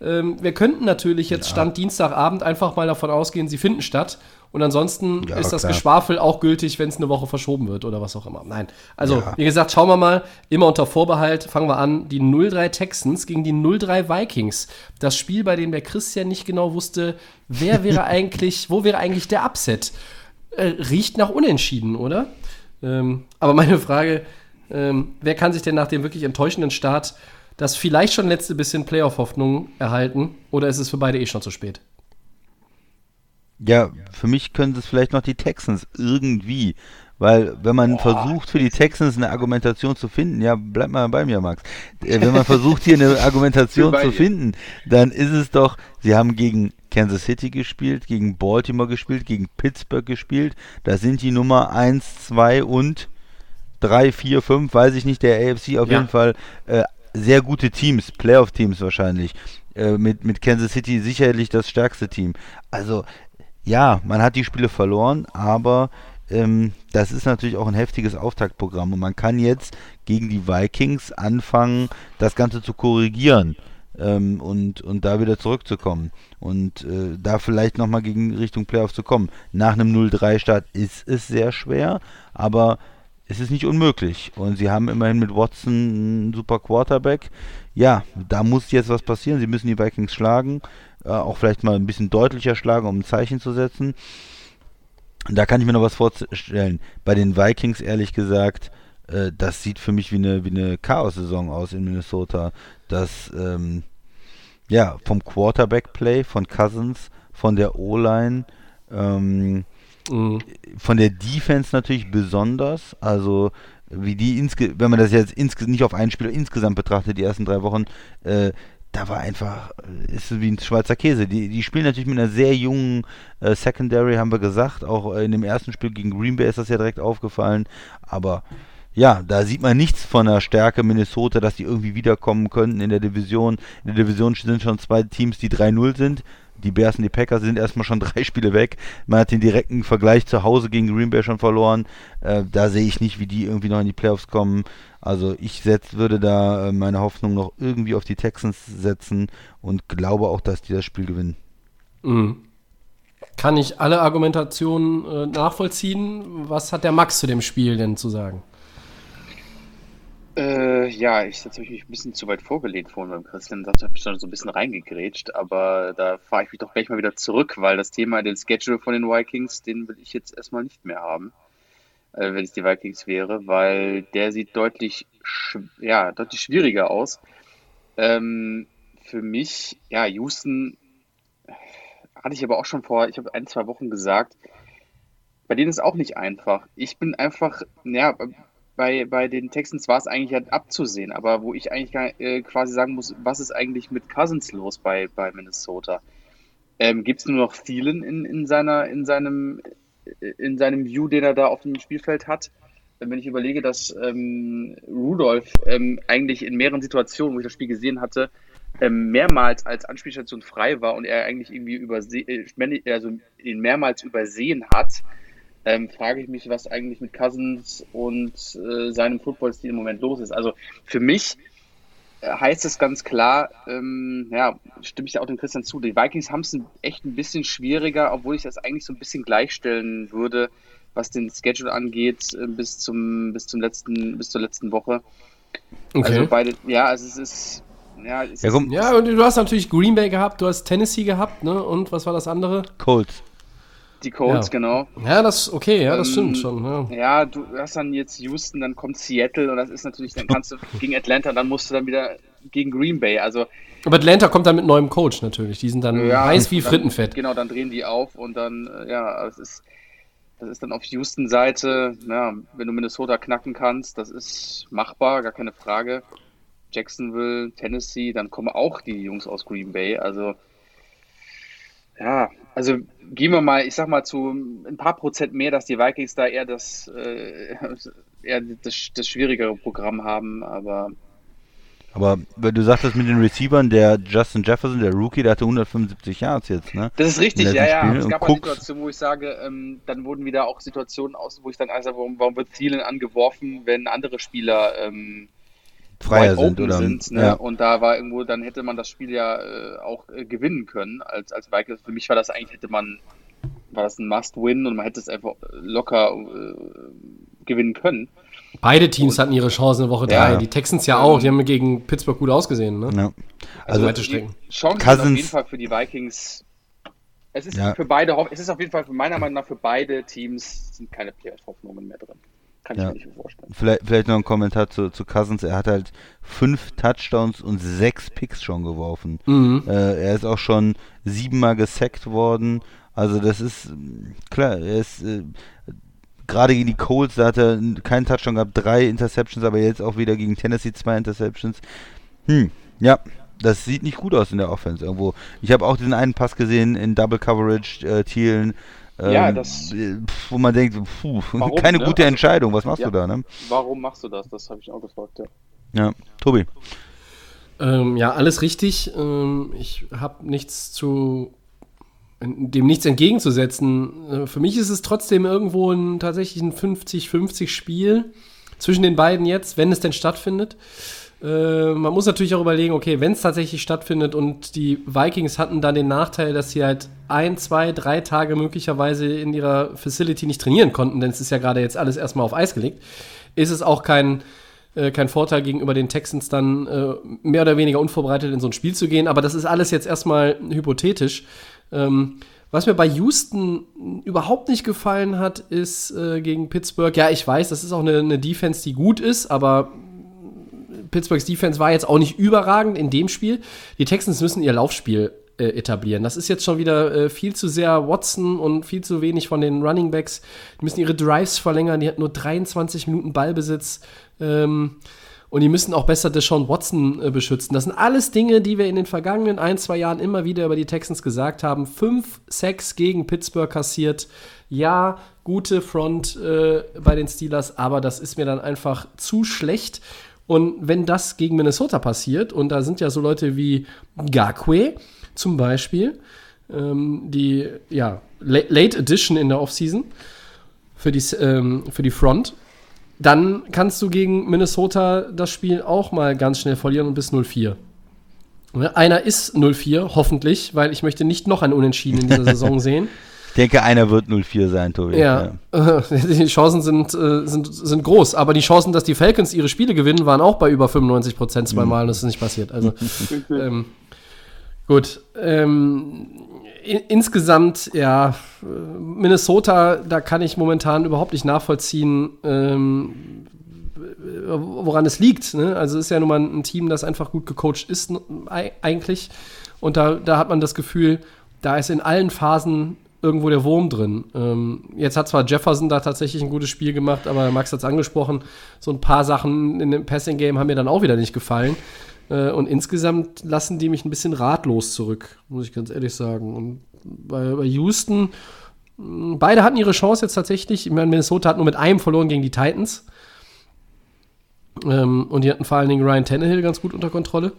Ähm, wir könnten natürlich jetzt ja. Stand Dienstagabend einfach mal davon ausgehen, sie finden statt. Und ansonsten ja, ist das klar. Geschwafel auch gültig, wenn es eine Woche verschoben wird oder was auch immer. Nein. Also, ja. wie gesagt, schauen wir mal. Immer unter Vorbehalt. Fangen wir an. Die 0-3 Texans gegen die 0-3 Vikings. Das Spiel, bei dem der Christian nicht genau wusste, wer wäre eigentlich, wo wäre eigentlich der Upset? Äh, riecht nach Unentschieden, oder? Ähm, aber meine Frage, ähm, wer kann sich denn nach dem wirklich enttäuschenden Start das vielleicht schon letzte bisschen Playoff-Hoffnung erhalten? Oder ist es für beide eh schon zu spät?
Ja, für mich können es vielleicht noch die Texans irgendwie. Weil, wenn man Boah. versucht, für die Texans eine Argumentation zu finden, ja, bleib mal bei mir, Max. Äh, wenn man versucht, hier eine Argumentation zu finden, dann ist es doch, sie haben gegen Kansas City gespielt, gegen Baltimore gespielt, gegen Pittsburgh gespielt. Da sind die Nummer 1, 2 und 3, 4, 5, weiß ich nicht, der AFC auf ja. jeden Fall äh, sehr gute Teams, Playoff-Teams wahrscheinlich. Äh, mit, mit Kansas City sicherlich das stärkste Team. Also ja, man hat die Spiele verloren, aber ähm, das ist natürlich auch ein heftiges Auftaktprogramm und man kann jetzt gegen die Vikings anfangen, das Ganze zu korrigieren ähm, und, und da wieder zurückzukommen und äh, da vielleicht nochmal gegen Richtung Playoff zu kommen. Nach einem 0-3-Start ist es sehr schwer, aber es ist nicht unmöglich und sie haben immerhin mit Watson einen super Quarterback. Ja, da muss jetzt was passieren. Sie müssen die Vikings schlagen äh, auch vielleicht mal ein bisschen deutlicher schlagen, um ein Zeichen zu setzen. Da kann ich mir noch was vorstellen. Bei den Vikings, ehrlich gesagt, äh, das sieht für mich wie eine, wie eine Chaos-Saison aus in Minnesota. Das, ähm, ja, vom Quarterback-Play, von Cousins, von der O-Line, ähm, mhm. von der Defense natürlich besonders. Also, wie die, insge wenn man das jetzt nicht auf einen Spieler insgesamt betrachtet, die ersten drei Wochen, äh, da war einfach, äh, ist wie ein Schweizer Käse. Die, die spielen natürlich mit einer sehr jungen äh, Secondary, haben wir gesagt. Auch äh, in dem ersten Spiel gegen Green Bay ist das ja direkt aufgefallen. Aber ja, da sieht man nichts von der Stärke Minnesota, dass die irgendwie wiederkommen könnten in der Division. In der Division sind schon zwei Teams, die 3-0 sind. Die Bears und die Packers sind erstmal schon drei Spiele weg. Man hat den direkten Vergleich zu Hause gegen Green Bay schon verloren. Äh, da sehe ich nicht, wie die irgendwie noch in die Playoffs kommen. Also ich setz, würde da äh, meine Hoffnung noch irgendwie auf die Texans setzen und glaube auch, dass die das Spiel gewinnen.
Mhm. Kann ich alle Argumentationen äh, nachvollziehen? Was hat der Max zu dem Spiel denn zu sagen?
Äh, ja, ich habe mich ein bisschen zu weit vorgelehnt vorhin beim Christian, da habe ich schon so ein bisschen reingegrätscht, aber da fahre ich mich doch gleich mal wieder zurück, weil das Thema den Schedule von den Vikings, den will ich jetzt erstmal nicht mehr haben äh, wenn es die Vikings wäre, weil der sieht deutlich, ja, deutlich schwieriger aus. Ähm, für mich, ja, Houston hatte ich aber auch schon vor, ich habe ein, zwei Wochen gesagt, bei denen ist auch nicht einfach. Ich bin einfach, ja, bei, bei den Texans war es eigentlich halt abzusehen, aber wo ich eigentlich äh, quasi sagen muss, was ist eigentlich mit Cousins los bei, bei Minnesota? Ähm, Gibt es nur noch Thielen in, in, seiner, in seinem in seinem View, den er da auf dem Spielfeld hat. Wenn ich überlege, dass ähm, Rudolph ähm, eigentlich in mehreren Situationen, wo ich das Spiel gesehen hatte, ähm, mehrmals als Anspielstation frei war und er eigentlich irgendwie übersehen, äh, also ihn mehrmals übersehen hat, ähm, frage ich mich, was eigentlich mit Cousins und äh, seinem Footballstil im Moment los ist. Also für mich heißt es ganz klar, ähm, ja, stimme ich da auch dem Christian zu. Die Vikings haben es echt ein bisschen schwieriger, obwohl ich das eigentlich so ein bisschen gleichstellen würde, was den Schedule angeht, äh, bis zum, bis zum letzten, bis zur letzten Woche. Okay. Also beide, ja, also es ist.
Ja, es ja, ist, ja, und du hast natürlich Green Bay gehabt, du hast Tennessee gehabt, ne? Und was war das andere?
Colts.
Die Colts,
ja.
genau.
Ja, das okay, ja, das ähm, stimmt schon. Ja.
ja. du hast dann jetzt Houston, dann kommt Seattle und das ist natürlich, dann kannst du gegen Atlanta, dann musst du dann wieder gegen Green Bay. Also
aber Atlanta kommt dann mit neuem Coach natürlich. Die sind dann ja, heiß wie dann, Frittenfett.
Genau, dann drehen die auf und dann, äh, ja, es ist, das ist dann auf Houston-Seite, ja, wenn du Minnesota knacken kannst, das ist machbar, gar keine Frage. Jacksonville, Tennessee, dann kommen auch die Jungs aus Green Bay. Also ja, also gehen wir mal, ich sag mal, zu ein paar Prozent mehr, dass die Vikings da eher das, äh, eher das, das schwierigere Programm haben, aber
Aber wenn du sagtest mit den Receivern, der Justin Jefferson, der Rookie, der hatte 175 Yards jetzt, ne?
Das ist richtig, ja, ja.
Spielen.
Es gab eine
Cooks-
Situation, wo ich sage, ähm, dann wurden wieder auch Situationen aus, wo ich dann also, warum, warum wird Thielen angeworfen, wenn andere Spieler ähm,
Freier
wide
sind,
open
oder?
sind, ne?
ja.
Und da war irgendwo, dann hätte man das Spiel ja äh, auch äh, gewinnen können als, als Vikings. Für mich war das eigentlich, hätte man, war das ein Must-Win und man hätte es einfach locker äh, gewinnen können.
Beide Teams hatten ihre Chance in Woche
Ja.
3. Die Texans ja auch. Die haben gegen Pittsburgh gut ausgesehen. Ne?
ja.
Also,
Also.
Die Chancen
Cousins-
auf jeden Fall für die Vikings. Es ist
Ja.
für beide, es ist auf jeden Fall für meiner Meinung nach für beide Teams sind keine Playoff-Hoffnungen mehr drin. Kann ich
Ja.
mir nicht vorstellen.
Vielleicht, vielleicht noch ein Kommentar zu, zu Cousins. Er hat halt fünf Touchdowns und sechs Picks schon geworfen.
Mhm.
Äh, er ist auch schon siebenmal gesackt worden. Also das ist klar, er ist äh, gerade gegen die Colts, da hat er keinen Touchdown gehabt, drei Interceptions, aber jetzt auch wieder gegen Tennessee zwei Interceptions. Hm, ja, das sieht nicht gut aus in der Offense irgendwo. Ich habe auch diesen einen Pass gesehen in Double Coverage, äh, Thielen.
Ja,
ähm,
das-
wo man denkt, puh,
Warum,
keine
ne?
gute
Also,
Entscheidung. Was machst
ja.
du da, ne?
Warum machst du das? Das habe ich auch gefragt, ja.
Ja, Tobi.
Ähm, ja, alles richtig. Ähm, ich habe nichts zu dem nichts entgegenzusetzen. Äh, Für mich ist es trotzdem irgendwo ein tatsächlich ein 50-50 Spiel zwischen den beiden jetzt, wenn es denn stattfindet. Äh, man muss natürlich auch überlegen, okay, wenn es tatsächlich stattfindet und die Vikings hatten dann den Nachteil, dass sie halt ein, zwei, drei Tage möglicherweise in ihrer Facility nicht trainieren konnten, denn es ist ja gerade jetzt alles erstmal auf Eis gelegt, ist es auch kein, äh, kein Vorteil gegenüber den Texans dann äh, mehr oder weniger unvorbereitet in so ein Spiel zu gehen. Aber das ist alles jetzt erstmal hypothetisch. Ähm, was mir bei Houston überhaupt nicht gefallen hat, ist äh, gegen Pittsburgh. Ja, ich weiß, das ist auch eine, eine Defense, die gut ist, aber Pittsburghs Defense war jetzt auch nicht überragend in dem Spiel. Die Texans müssen ihr Laufspiel äh, etablieren. Das ist jetzt schon wieder äh, viel zu sehr Watson und viel zu wenig von den Running Backs. Die müssen ihre Drives verlängern. Die hat nur 23 Minuten Ballbesitz. Ähm, und die müssen auch besser Deshaun Watson äh, beschützen. Das sind alles Dinge, die wir in den vergangenen ein, zwei Jahren immer wieder über die Texans gesagt haben. Fünf Sacks gegen Pittsburgh kassiert. Ja, gute Front äh, bei den Steelers, aber das ist mir dann einfach zu schlecht. Und wenn das gegen Minnesota passiert, und da sind ja so Leute wie Gakwe zum Beispiel, ähm, die ja, La- Late Edition in der Offseason für die, ähm, für die Front, dann kannst du gegen Minnesota das Spiel auch mal ganz schnell verlieren und bis 0-4. Ne, Einer ist 0-4, hoffentlich, weil ich möchte nicht noch ein Unentschieden in dieser Saison sehen.
Ich denke, einer wird 0-4 sein, Tobi.
Ja, die Chancen sind, äh, sind, sind groß, aber die Chancen, dass die Falcons ihre Spiele gewinnen, waren auch bei über 95 Prozent zweimal und das ist nicht passiert. Also, ähm, gut. Ähm, in, insgesamt, ja, Minnesota, da kann ich momentan überhaupt nicht nachvollziehen, ähm, woran es liegt. Ne? Also es ist ja nun mal ein Team, das einfach gut gecoacht ist eigentlich. Und da, da hat man das Gefühl, da ist in allen Phasen irgendwo der Wurm drin. Ähm, jetzt hat zwar Jefferson da tatsächlich ein gutes Spiel gemacht, aber Max hat es angesprochen, so ein paar Sachen in dem Passing-Game haben mir dann auch wieder nicht gefallen. Äh, und insgesamt lassen die mich ein bisschen ratlos zurück, muss ich ganz ehrlich sagen. Und bei, bei Houston, beide hatten ihre Chance jetzt tatsächlich. Ich meine, Minnesota hat nur mit einem verloren gegen die Titans. Ähm, und die hatten vor allen Dingen Ryan Tannehill ganz gut unter Kontrolle.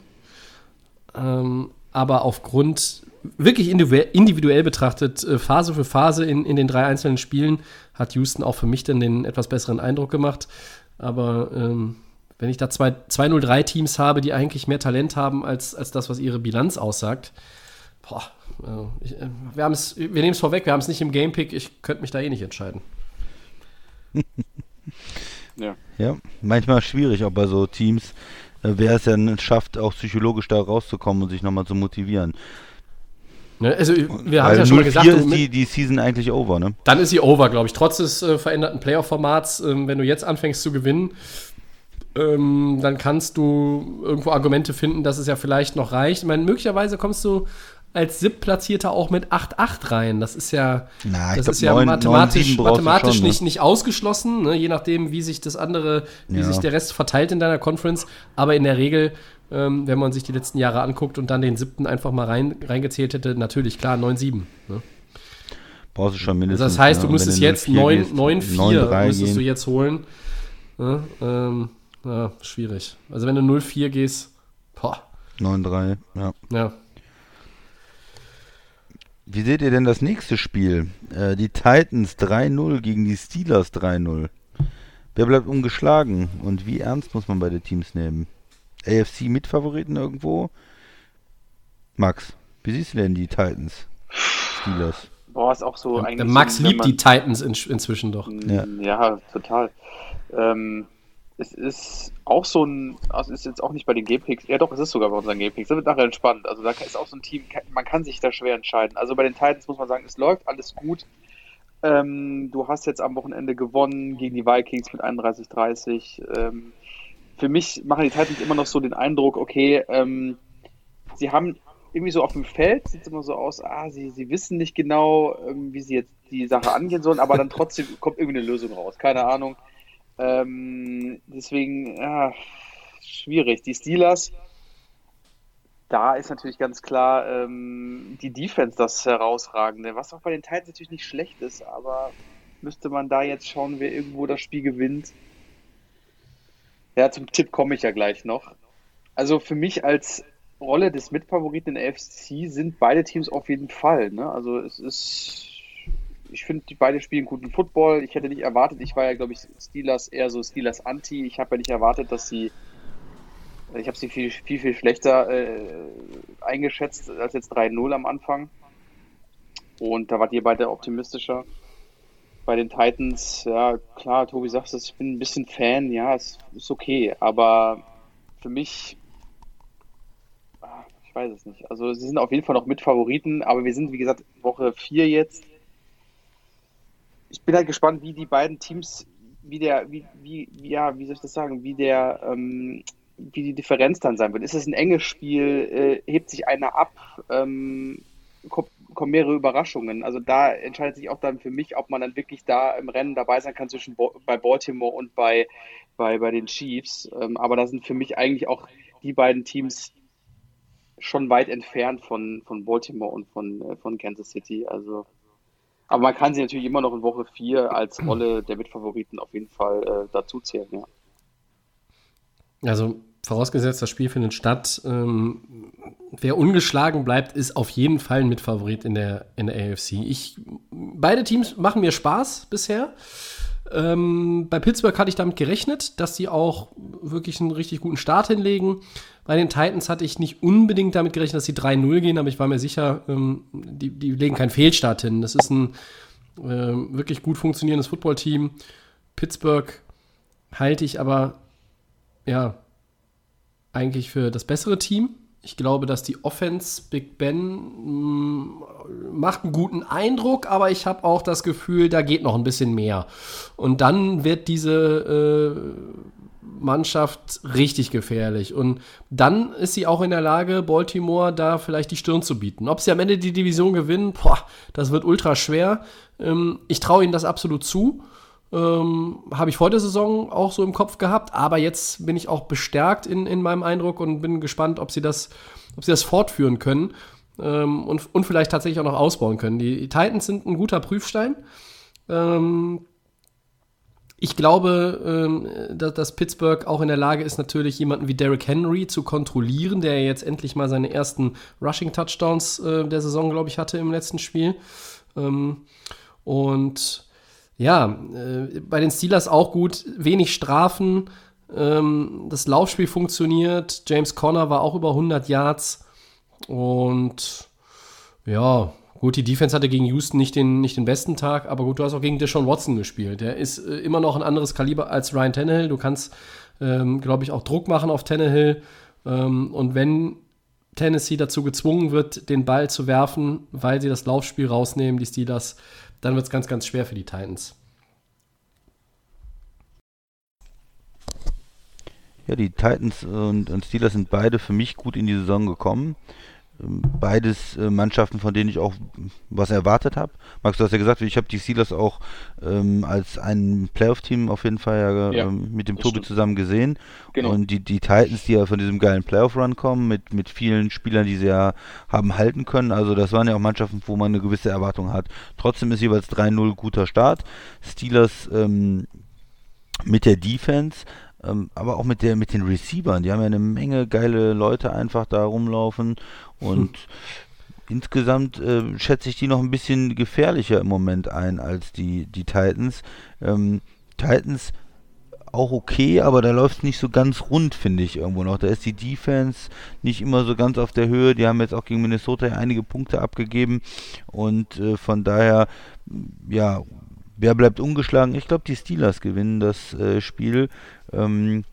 Ähm, aber aufgrund, wirklich individuell, betrachtet, äh, Phase für Phase in, in den drei einzelnen Spielen, hat Houston auch für mich dann den etwas besseren Eindruck gemacht. Aber ähm, wenn ich da zwei 2-0-3 Teams habe, die eigentlich mehr Talent haben als, als das, was ihre Bilanz aussagt, boah, äh, ich, äh, wir, wir nehmen es vorweg, wir haben es nicht im Gamepick, ich könnte mich da eh nicht entscheiden.
Ja.
Ja, manchmal schwierig auch bei so Teams, äh, wer es ja schafft, auch psychologisch da rauszukommen und sich nochmal zu motivieren.
Ne? Also, wir haben ja schon mal
0-4
gesagt,
ist die, die Season eigentlich over, ne?
Dann ist sie over, glaube ich. Trotz des äh, veränderten Playoff-Formats, ähm, wenn du jetzt anfängst zu gewinnen, ähm, dann kannst du irgendwo Argumente finden, dass es ja vielleicht noch reicht. Ich meine, möglicherweise kommst du als SIP-Platzierter auch mit 8-8 rein. Das ist ja,
Na,
das
glaub,
ist ja
9,
mathematisch,
9, 7 brauchst du
mathematisch
schon, ne?
nicht, nicht ausgeschlossen, ne? je nachdem, wie sich das andere, wie
Ja.
sich der Rest verteilt in deiner Conference. Aber in der Regel, ähm, wenn man sich die letzten Jahre anguckt und dann den siebten einfach mal rein, reingezählt hätte, natürlich klar 9-7. Ne?
Brauchst du schon
Also
mindestens.
das heißt,
ne?
du müsstest jetzt
0-4 gehst,
9-4
9-3
müsstest du jetzt holen. Ja, ähm, ja, schwierig. Also wenn du 0-4 gehst, Boah.
9-3, ja.
Ja.
Wie seht ihr denn das nächste Spiel? Äh, die Titans 3-0 gegen die Steelers 3-0. Wer bleibt ungeschlagen und wie ernst muss man beide Teams nehmen? AFC Mitfavoriten irgendwo? Max, wie siehst du denn die Titans? Steelers?
Boah, ist auch so eigentlich.
Der Max
so,
liebt
man-
die Titans in, inzwischen doch.
Ja.
Ja, total. Ähm, es ist auch so ein, also es ist jetzt auch nicht bei den G-Picks, ja doch, es ist sogar bei unseren G-Picks, das wird nachher entspannt. Also da ist auch so ein Team, man kann sich da schwer entscheiden. Also bei den Titans muss man sagen, es läuft alles gut. Ähm, du hast jetzt am Wochenende gewonnen gegen die Vikings mit 31-30. Ähm, für mich machen die Titans immer noch so den Eindruck, okay, ähm, sie haben irgendwie so auf dem Feld, sieht es immer so aus, ah, sie, sie wissen nicht genau, ähm, wie sie jetzt die Sache angehen sollen, aber dann trotzdem kommt irgendwie eine Lösung raus. Keine Ahnung. Ähm, deswegen, ja, schwierig. Die Steelers, da ist natürlich ganz klar ähm, die Defense das Herausragende, was auch bei den Titans natürlich nicht schlecht ist, aber müsste man da jetzt schauen, wer irgendwo das Spiel gewinnt. Ja, zum Tipp komme ich ja gleich noch. Also für mich als Rolle des Mitfavoriten in der AFC sind beide Teams auf jeden Fall. Ne? Also es ist, ich finde, die beide spielen guten Football. Ich hätte nicht erwartet, ich war ja, glaube ich, Steelers eher so Steelers Anti. Ich habe ja nicht erwartet, dass sie, ich habe sie viel, viel, viel schlechter äh, eingeschätzt als jetzt 3-0 am Anfang. Und da wart ihr beide optimistischer. Bei den Titans, ja klar, Tobi sagst es, ich bin ein bisschen Fan, ja, es ist okay, aber für mich Ah, ich weiß es nicht. Also sie sind auf jeden Fall noch Mitfavoriten, aber wir sind, wie gesagt, Woche 4 jetzt. Ich bin halt gespannt, wie die beiden Teams, wie der, wie, wie- ja, wie soll ich das sagen, wie der, ähm, wie die Differenz dann sein wird. Ist es ein enges Spiel? Äh, hebt sich einer ab? Ähm, kommt, kommen mehrere Überraschungen? Also da entscheidet sich auch dann für mich, ob man dann wirklich da im Rennen dabei sein kann zwischen Bo bei Baltimore und bei, bei, bei den Chiefs. Ähm, aber da sind für mich eigentlich auch die beiden Teams schon weit entfernt von, von Baltimore und von, äh, von Kansas City. Also, aber man kann sie natürlich immer noch in Woche 4 als Rolle der Mitfavoriten auf jeden Fall äh, dazu zählen, ja.
Also vorausgesetzt, das Spiel findet statt. Ähm, wer ungeschlagen bleibt, ist auf jeden Fall ein Mitfavorit in der, in der AFC. Ich, beide Teams machen mir Spaß bisher. Ähm, bei Pittsburgh hatte ich damit gerechnet, dass sie auch wirklich einen richtig guten Start hinlegen. Bei den Titans hatte ich nicht unbedingt damit gerechnet, dass sie 3-0 gehen, aber ich war mir sicher, ähm, die, die legen keinen Fehlstart hin. Das ist ein ähm, wirklich gut funktionierendes Footballteam. Pittsburgh halte ich aber ja, eigentlich für das bessere Team. Ich glaube, dass die Offense Big Ben mh, macht einen guten Eindruck, aber ich habe auch das Gefühl, da geht noch ein bisschen mehr. Und dann wird diese äh, Mannschaft richtig gefährlich. Und dann ist sie auch in der Lage, Baltimore da vielleicht die Stirn zu bieten. Ob sie am Ende die Division gewinnen, boah, das wird ultra schwer. Ähm, ich traue ihnen das absolut zu. Ähm, Habe ich vor der Saison auch so im Kopf gehabt, aber jetzt bin ich auch bestärkt in, in meinem Eindruck und bin gespannt, ob sie das, ob sie das fortführen können ähm, und, und vielleicht tatsächlich auch noch ausbauen können. Die, Titans sind ein guter Prüfstein. Ähm, ich glaube, ähm, dass, dass Pittsburgh auch in der Lage ist, natürlich jemanden wie Derrick Henry zu kontrollieren, der jetzt endlich mal seine ersten Rushing-Touchdowns äh, der Saison, glaube ich, hatte im letzten Spiel. Ähm, und ja, äh, bei den Steelers auch gut, wenig Strafen. Ähm, das Laufspiel funktioniert. James Conner war auch über 100 Yards. Und ja, gut, die Defense hatte gegen Houston nicht den, nicht den besten Tag, aber gut, du hast auch gegen Deshaun Watson gespielt. Der ist äh, immer noch ein anderes Kaliber als Ryan Tannehill. Du kannst, ähm, glaube ich, auch Druck machen auf Tannehill. Ähm, und wenn Tennessee dazu gezwungen wird, den Ball zu werfen, weil sie das Laufspiel rausnehmen, die Steelers, dann wird es ganz, ganz schwer für die Titans.
Ja, die Titans und, und Steelers sind beide für mich gut in die Saison gekommen. Beides äh, Mannschaften, von denen ich auch was erwartet habe. Max, du hast ja gesagt, ich habe die Steelers auch ähm, als ein Playoff-Team auf jeden Fall ja,
Ja,
ähm, mit dem Tobi
stimmt.
zusammen gesehen.
Genau.
Und die, die Titans, die ja von diesem geilen Playoff-Run kommen, mit, mit vielen Spielern, die sie ja haben halten können. Also das waren ja auch Mannschaften, wo man eine gewisse Erwartung hat. Trotzdem ist jeweils 3-0 guter Start. Steelers ähm, mit der Defense. Ähm, aber auch mit der mit den Receivern. Die haben ja eine Menge geile Leute einfach da rumlaufen und hm. insgesamt äh, schätze ich die noch ein bisschen gefährlicher im Moment ein als die die Titans. Ähm, Titans auch okay, aber da läuft es nicht so ganz rund, finde ich irgendwo noch. Da ist die Defense nicht immer so ganz auf der Höhe. Die haben jetzt auch gegen Minnesota einige Punkte abgegeben und äh, von daher, ja, wer bleibt ungeschlagen? Ich glaube, die Steelers gewinnen das äh, Spiel. Ähm,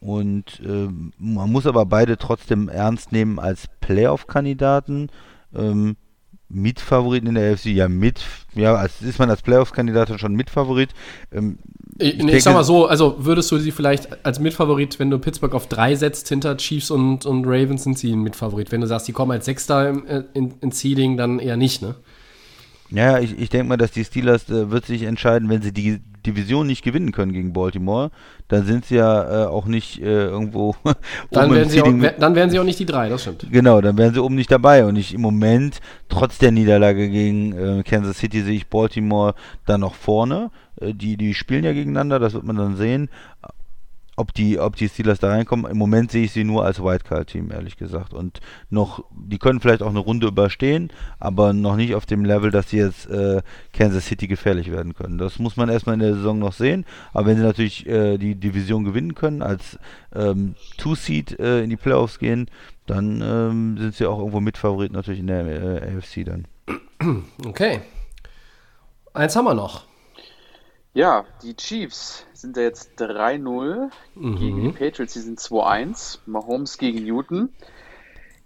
und äh, man muss aber beide trotzdem ernst nehmen als Playoff-Kandidaten. Ähm, Mitfavoriten in der AFC, ja, mit, ja, als ist man als Playoffs-Kandidat schon Mitfavorit.
Ähm, ich, ich, ich sag mal so, also würdest du sie vielleicht als Mitfavorit, wenn du Pittsburgh auf drei setzt, hinter Chiefs und, und Ravens sind sie ein Mitfavorit. Wenn du sagst, die kommen als Sechster äh, in, in Seeding, dann eher nicht, ne?
Ja, ich, ich denke mal, dass die Steelers äh, wird sich entscheiden, wenn sie die Division nicht gewinnen können gegen Baltimore, dann sind sie ja äh, auch nicht äh, irgendwo.
dann, werden sie auch, dann werden sie auch nicht die drei, das stimmt.
Genau, dann wären sie oben nicht dabei. Und ich im Moment, trotz der Niederlage gegen äh, Kansas City, sehe ich Baltimore da noch vorne. Äh, die, die spielen ja gegeneinander, das wird man dann sehen ob die, ob die Steelers da reinkommen. Im Moment sehe ich sie nur als Wildcard-Team, ehrlich gesagt. Und noch, die können vielleicht auch eine Runde überstehen, aber noch nicht auf dem Level, dass sie jetzt äh, Kansas City gefährlich werden können. Das muss man erstmal in der Saison noch sehen. Aber wenn sie natürlich äh, die Division gewinnen können, als ähm, Two-Seed äh, in die Playoffs gehen, dann ähm, sind sie auch irgendwo Mitfavorit natürlich in der äh, AFC dann.
Okay. Eins haben wir noch.
Ja, die Chiefs sind ja jetzt 3-0 mhm. gegen die Patriots, die sind 2-1. Mahomes gegen Newton.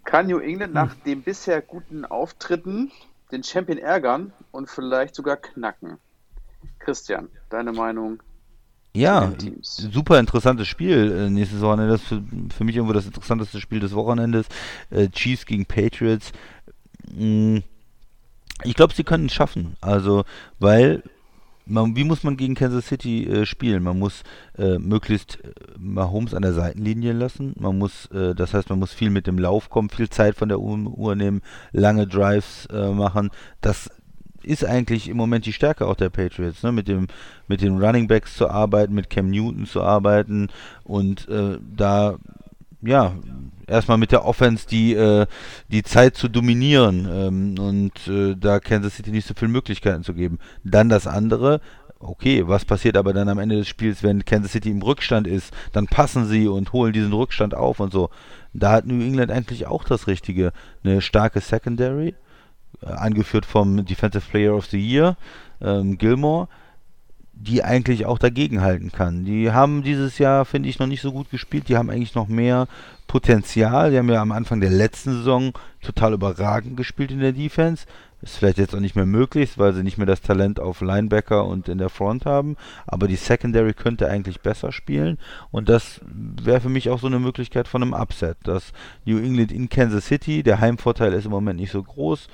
Kann New England mhm. nach den bisher guten Auftritten den Champion ärgern und vielleicht sogar knacken? Christian, deine Meinung?
Ja, super interessantes Spiel äh, nächste Wochenende. Das ist für, für, mich irgendwo das interessanteste Spiel des Wochenendes. Äh, Chiefs gegen Patriots. Mm, ich glaube, sie können es schaffen. Also, weil man, wie muss man gegen Kansas City äh, spielen? Man muss äh, möglichst äh, Mahomes an der Seitenlinie lassen. Man muss, äh, das heißt, man muss viel mit dem Lauf kommen, viel Zeit von der Uhr nehmen, lange Drives äh, machen. Das ist eigentlich im Moment die Stärke auch der Patriots, ne? mit dem mit den Running Backs zu arbeiten, mit Cam Newton zu arbeiten und äh, da ja erstmal mit der Offense die, äh, die Zeit zu dominieren ähm, und äh, da Kansas City nicht so viele Möglichkeiten zu geben. Dann das andere, okay, was passiert aber dann am Ende des Spiels, wenn Kansas City im Rückstand ist? Dann passen sie und holen diesen Rückstand auf und so. Da hat New England eigentlich auch das Richtige. Eine starke Secondary, äh, angeführt vom Defensive Player of the Year, ähm, Gilmore die eigentlich auch dagegenhalten kann. Die haben dieses Jahr, finde ich, noch nicht so gut gespielt. Die haben eigentlich noch mehr Potenzial. Die haben ja am Anfang der letzten Saison total überragend gespielt in der Defense. Ist vielleicht jetzt auch nicht mehr möglich, weil sie nicht mehr das Talent auf Linebacker und in der Front haben. Aber die Secondary könnte eigentlich besser spielen. Und das wäre für mich auch so eine Möglichkeit von einem Upset. Dass New England in Kansas City, der Heimvorteil ist im Moment nicht so groß,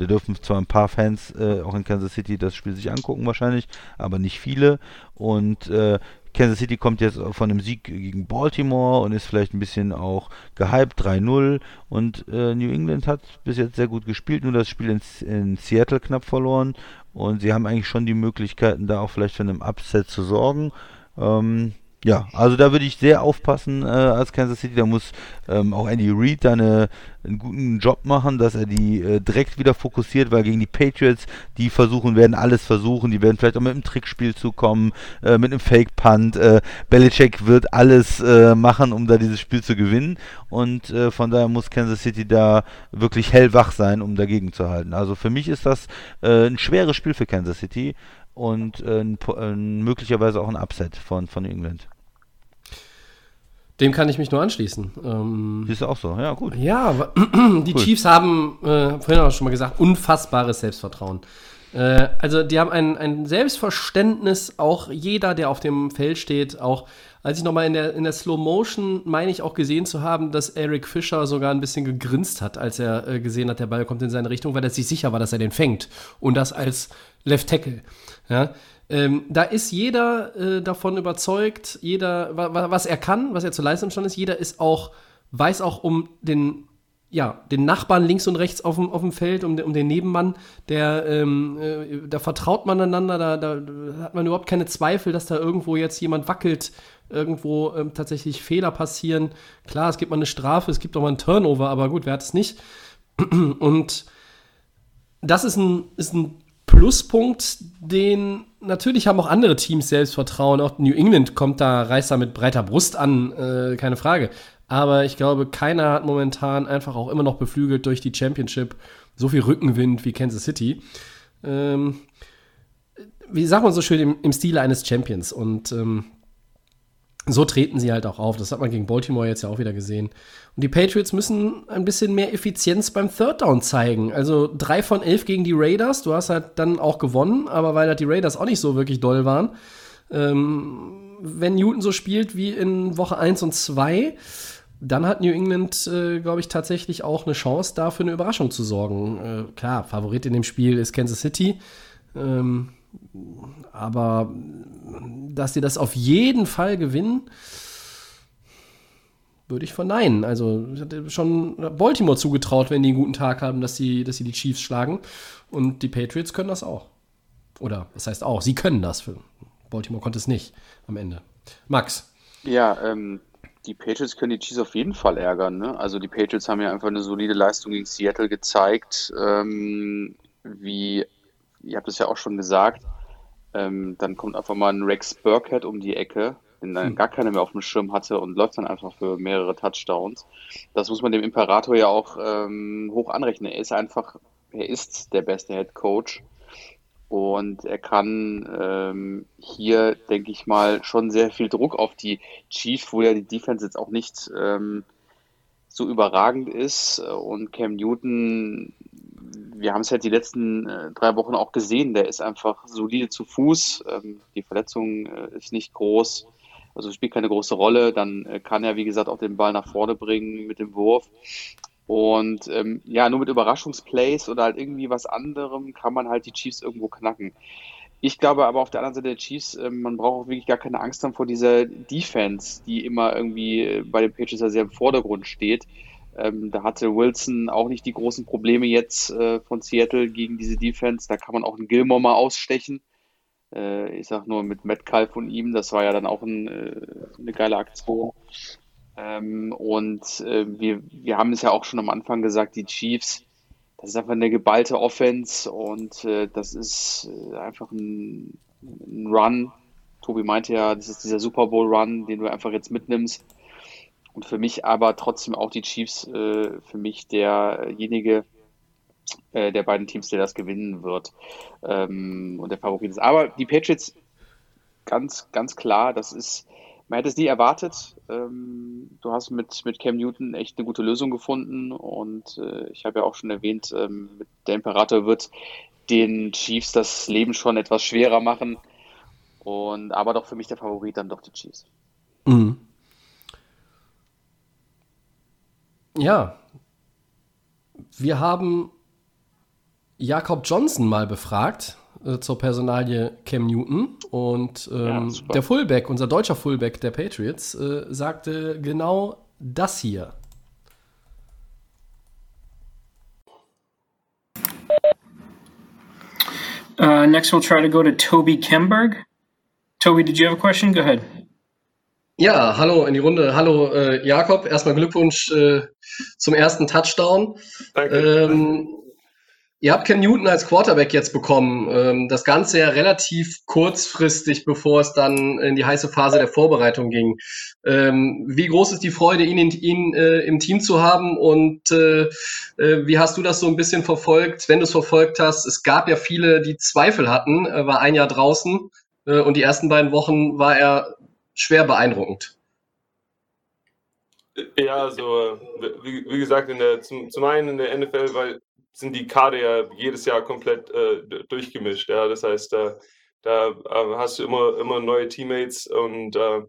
da dürfen zwar ein paar Fans äh, auch in Kansas City das Spiel sich angucken wahrscheinlich, aber nicht viele. Und äh, Kansas City kommt jetzt von einem Sieg gegen Baltimore und ist vielleicht ein bisschen auch gehypt, 3-0. Und äh, New England hat bis jetzt sehr gut gespielt, nur das Spiel in, in, Seattle knapp verloren. Und sie haben eigentlich schon die Möglichkeiten, da auch vielleicht für einen Upset zu sorgen. Ähm, ja, also da würde ich sehr aufpassen äh, als Kansas City. Da muss ähm, auch Andy Reid da eine, einen guten Job machen, dass er die äh, direkt wieder fokussiert, weil gegen die Patriots, die versuchen, werden alles versuchen. Die werden vielleicht auch mit einem Trickspiel zukommen, äh, mit einem Fake-Punt. Äh, Belichick wird alles äh, machen, um da dieses Spiel zu gewinnen. Und äh, von daher muss Kansas City da wirklich hellwach sein, um dagegen zu halten. Also für mich ist das äh, ein schweres Spiel für Kansas City und äh, möglicherweise auch ein Upset von, von England.
Dem kann ich mich nur anschließen. Ähm,
du auch so, ja, gut.
Ja, die cool. Chiefs haben, äh, vorhin auch schon mal gesagt, unfassbares Selbstvertrauen. Äh, also, die haben ein, ein Selbstverständnis, auch jeder, der auf dem Feld steht, auch als ich nochmal in der, in der Slow Motion, meine ich auch gesehen zu haben, dass Eric Fischer sogar ein bisschen gegrinst hat, als er äh, gesehen hat, der Ball kommt in seine Richtung, weil er sich sicher war, dass er den fängt. Und das als Left Tackle. Ja? Ähm, da ist jeder äh, davon überzeugt, jeder, wa was er kann, was er zu leisten imstande ist, jeder ist auch, weiß auch um den, ja, den Nachbarn links und rechts auf dem, auf dem Feld, um, um den Nebenmann, der, ähm, äh, da vertraut man einander, da, da, hat man überhaupt keine Zweifel, dass da irgendwo jetzt jemand wackelt, irgendwo ähm, tatsächlich Fehler passieren. Klar, es gibt mal eine Strafe, es gibt auch mal einen Turnover, aber gut, wer hat es nicht? Und das ist ein, ist ein Pluspunkt, den natürlich haben auch andere Teams Selbstvertrauen. Auch New England kommt da, reißt da mit breiter Brust an, äh, keine Frage. Aber ich glaube, keiner hat momentan einfach auch immer noch beflügelt durch die Championship so viel Rückenwind wie Kansas City. Ähm, wie sagt man so schön, im, im Stile eines Champions. Und ähm, so treten sie halt auch auf. Das hat man gegen Baltimore jetzt ja auch wieder gesehen. Und die Patriots müssen ein bisschen mehr Effizienz beim Third Down zeigen. Also drei von elf gegen die Raiders. Du hast halt dann auch gewonnen, aber weil halt die Raiders auch nicht so wirklich doll waren. Ähm, wenn Newton so spielt wie in Woche 1 und 2, dann hat New England, äh, glaube ich, tatsächlich auch eine Chance, da für eine Überraschung zu sorgen. Äh, klar, Favorit in dem Spiel ist Kansas City. Ähm, aber dass sie das auf jeden Fall gewinnen, würde ich verneinen. Also ich hatte schon Baltimore zugetraut, wenn die einen guten Tag haben, dass sie, dass sie die Chiefs schlagen. Und die Patriots können das auch. Oder das heißt auch, sie können das. Baltimore konnte es nicht am Ende. Max.
Ja, ähm, die Patriots können die Chiefs auf jeden Fall ärgern. Ne? Also die Patriots haben ja einfach eine solide Leistung gegen Seattle gezeigt. Ähm, wie ihr habt es ja auch schon gesagt, ähm, dann kommt einfach mal ein Rex Burkhead um die Ecke, den dann hm. gar keiner mehr auf dem Schirm hatte und läuft dann einfach für mehrere Touchdowns. Das muss man dem Imperator ja auch ähm, hoch anrechnen. Er ist einfach, er ist der beste Head Coach und er kann ähm, hier, denke ich mal, schon sehr viel Druck auf die Chiefs, wo ja die Defense jetzt auch nicht ähm, so überragend ist und Cam Newton wir haben es halt die letzten äh, drei Wochen auch gesehen, der ist einfach solide zu Fuß. Ähm, die Verletzung äh, ist nicht groß, also spielt keine große Rolle. Dann äh, kann er, wie gesagt, auch den Ball nach vorne bringen mit dem Wurf. Und ähm, ja, nur mit Überraschungsplays oder halt irgendwie was anderem kann man halt die Chiefs irgendwo knacken. Ich glaube aber auf der anderen Seite der Chiefs, äh, man braucht auch wirklich gar keine Angst haben vor dieser Defense, die immer irgendwie äh, bei den Patriots sehr im Vordergrund steht. Ähm, da hatte Wilson auch nicht die großen Probleme jetzt äh, von Seattle gegen diese Defense. Da kann man auch einen Gilmore mal ausstechen. Äh, ich sag nur mit Metcalf von ihm, das war ja dann auch ein, äh, eine geile Aktion. Ähm, und äh, wir, wir haben es ja auch schon am Anfang gesagt, die Chiefs, das ist einfach eine geballte Offense und äh, das ist äh, einfach ein, ein Run. Tobi meinte ja, das ist dieser Super Bowl Run, den du einfach jetzt mitnimmst und für mich aber trotzdem auch die Chiefs, äh, für mich derjenige äh, der beiden Teams, der das gewinnen wird ähm, und der Favorit ist. Aber die Patriots, ganz, ganz klar, das ist, man hätte es nie erwartet. Ähm, du hast mit, mit Cam Newton echt eine gute Lösung gefunden und äh, ich habe ja auch schon erwähnt, ähm, der Imperator wird den Chiefs das Leben schon etwas schwerer machen. Und aber doch für mich der Favorit dann doch die Chiefs. Mhm.
Ja. Wir haben Jakob Johnson mal befragt äh, zur Personalie Cam Newton und ähm, ja, der Fullback, unser deutscher Fullback der Patriots, äh, sagte genau das hier.
Uh, next, we'll try to go to Toby Kemberg. Toby, did you have a question? Go ahead.
Ja, hallo in die Runde. Hallo äh, Jakob, erstmal Glückwunsch äh, zum ersten Touchdown. Danke. Ähm, ihr habt Ken Newton als Quarterback jetzt bekommen. Ähm, das Ganze ja relativ kurzfristig, bevor es dann in die heiße Phase der Vorbereitung ging. Ähm, wie groß ist die Freude, ihn, in, ihn äh, im Team zu haben und äh, äh, wie hast du das so ein bisschen verfolgt, wenn du es verfolgt hast? Es gab ja viele, die Zweifel hatten, er war ein Jahr draußen äh, und die ersten beiden Wochen war er schwer beeindruckend.
Ja, also wie, wie gesagt, in der, zum, zum einen in der NFL weil, sind die Kader ja jedes Jahr komplett äh, durchgemischt. Ja? Das heißt, äh, da äh, hast du immer, immer neue Teammates und äh,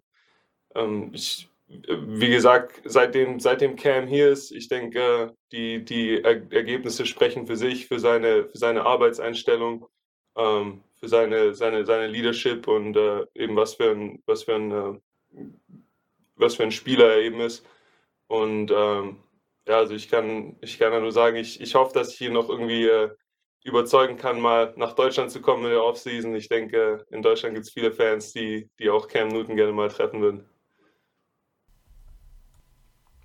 ähm, ich, wie gesagt, seitdem, seitdem Cam hier ist, ich denke, die, die Ergebnisse sprechen für sich, für seine, für seine Arbeitseinstellung. Ähm, für seine, seine, seine Leadership und äh, eben was für ein, was für ein, äh, was für ein Spieler er eben ist. Und ähm, ja, also ich kann, ich kann nur sagen, ich, ich hoffe, dass ich ihn noch irgendwie äh, überzeugen kann, mal nach Deutschland zu kommen in der Offseason. Ich denke, in Deutschland gibt es viele Fans, die, die auch Cam Newton gerne mal treffen würden.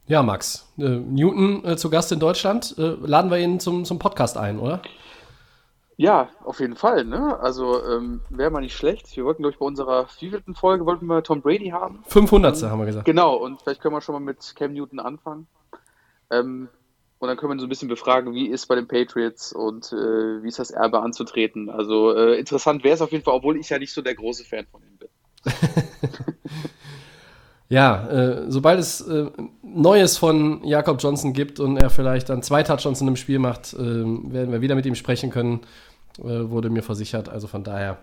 Ja, Max. Äh, Newton äh, zu Gast in Deutschland. Äh, laden wir ihn zum, zum Podcast ein, oder?
Ja, auf jeden Fall. Ne? Also ähm, wäre mal nicht schlecht. Wir wollten, glaube ich, bei unserer wievielten Folge wollten wir Tom Brady haben.
500. haben wir gesagt.
Genau, und vielleicht können wir schon mal mit Cam Newton anfangen. Ähm, und dann können wir ihn so ein bisschen befragen, wie ist bei den Patriots und äh, wie ist das Erbe anzutreten. Also äh, interessant wäre es auf jeden Fall, obwohl ich ja nicht so der große Fan von ihm bin.
Ja, äh, sobald es äh, Neues von Jakob Johnson gibt und er vielleicht dann zwei Touchdowns in einem Spiel macht, äh, werden wir wieder mit ihm sprechen können, äh, wurde mir versichert. Also von daher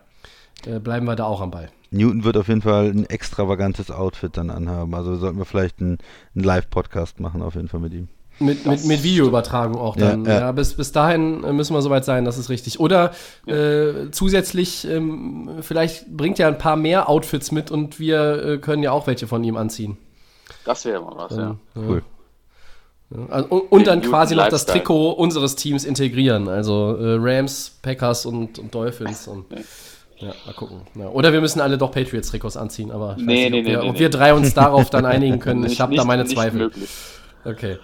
äh, bleiben wir da auch am Ball.
Newton wird auf jeden Fall ein extravagantes Outfit dann anhaben. Also sollten wir vielleicht einen, einen Live-Podcast machen, auf jeden Fall mit ihm.
Mit, mit, mit Videoübertragung auch dann.
Ja,
Ja,
ja.
bis, bis dahin äh, müssen wir soweit sein, das ist richtig. Oder äh, zusätzlich, ähm, vielleicht bringt er ein paar mehr Outfits mit und wir äh, können ja auch welche von ihm anziehen.
Das wäre mal was, ja.
Cool.
Also, und, und dann
Den
quasi noch das. Trikot unseres Teams integrieren. Also äh, Rams, Packers und, und Dolphins. Und, ja, mal gucken. Ja, oder wir müssen alle doch Patriots-Trikots anziehen, aber ich
Nee,
weiß
nee,
nicht, ob,
nee,
wir,
nee,
ob
nee.
wir drei uns darauf dann einigen können. Ich habe da meine
nicht
Zweifel.
möglich.
Okay.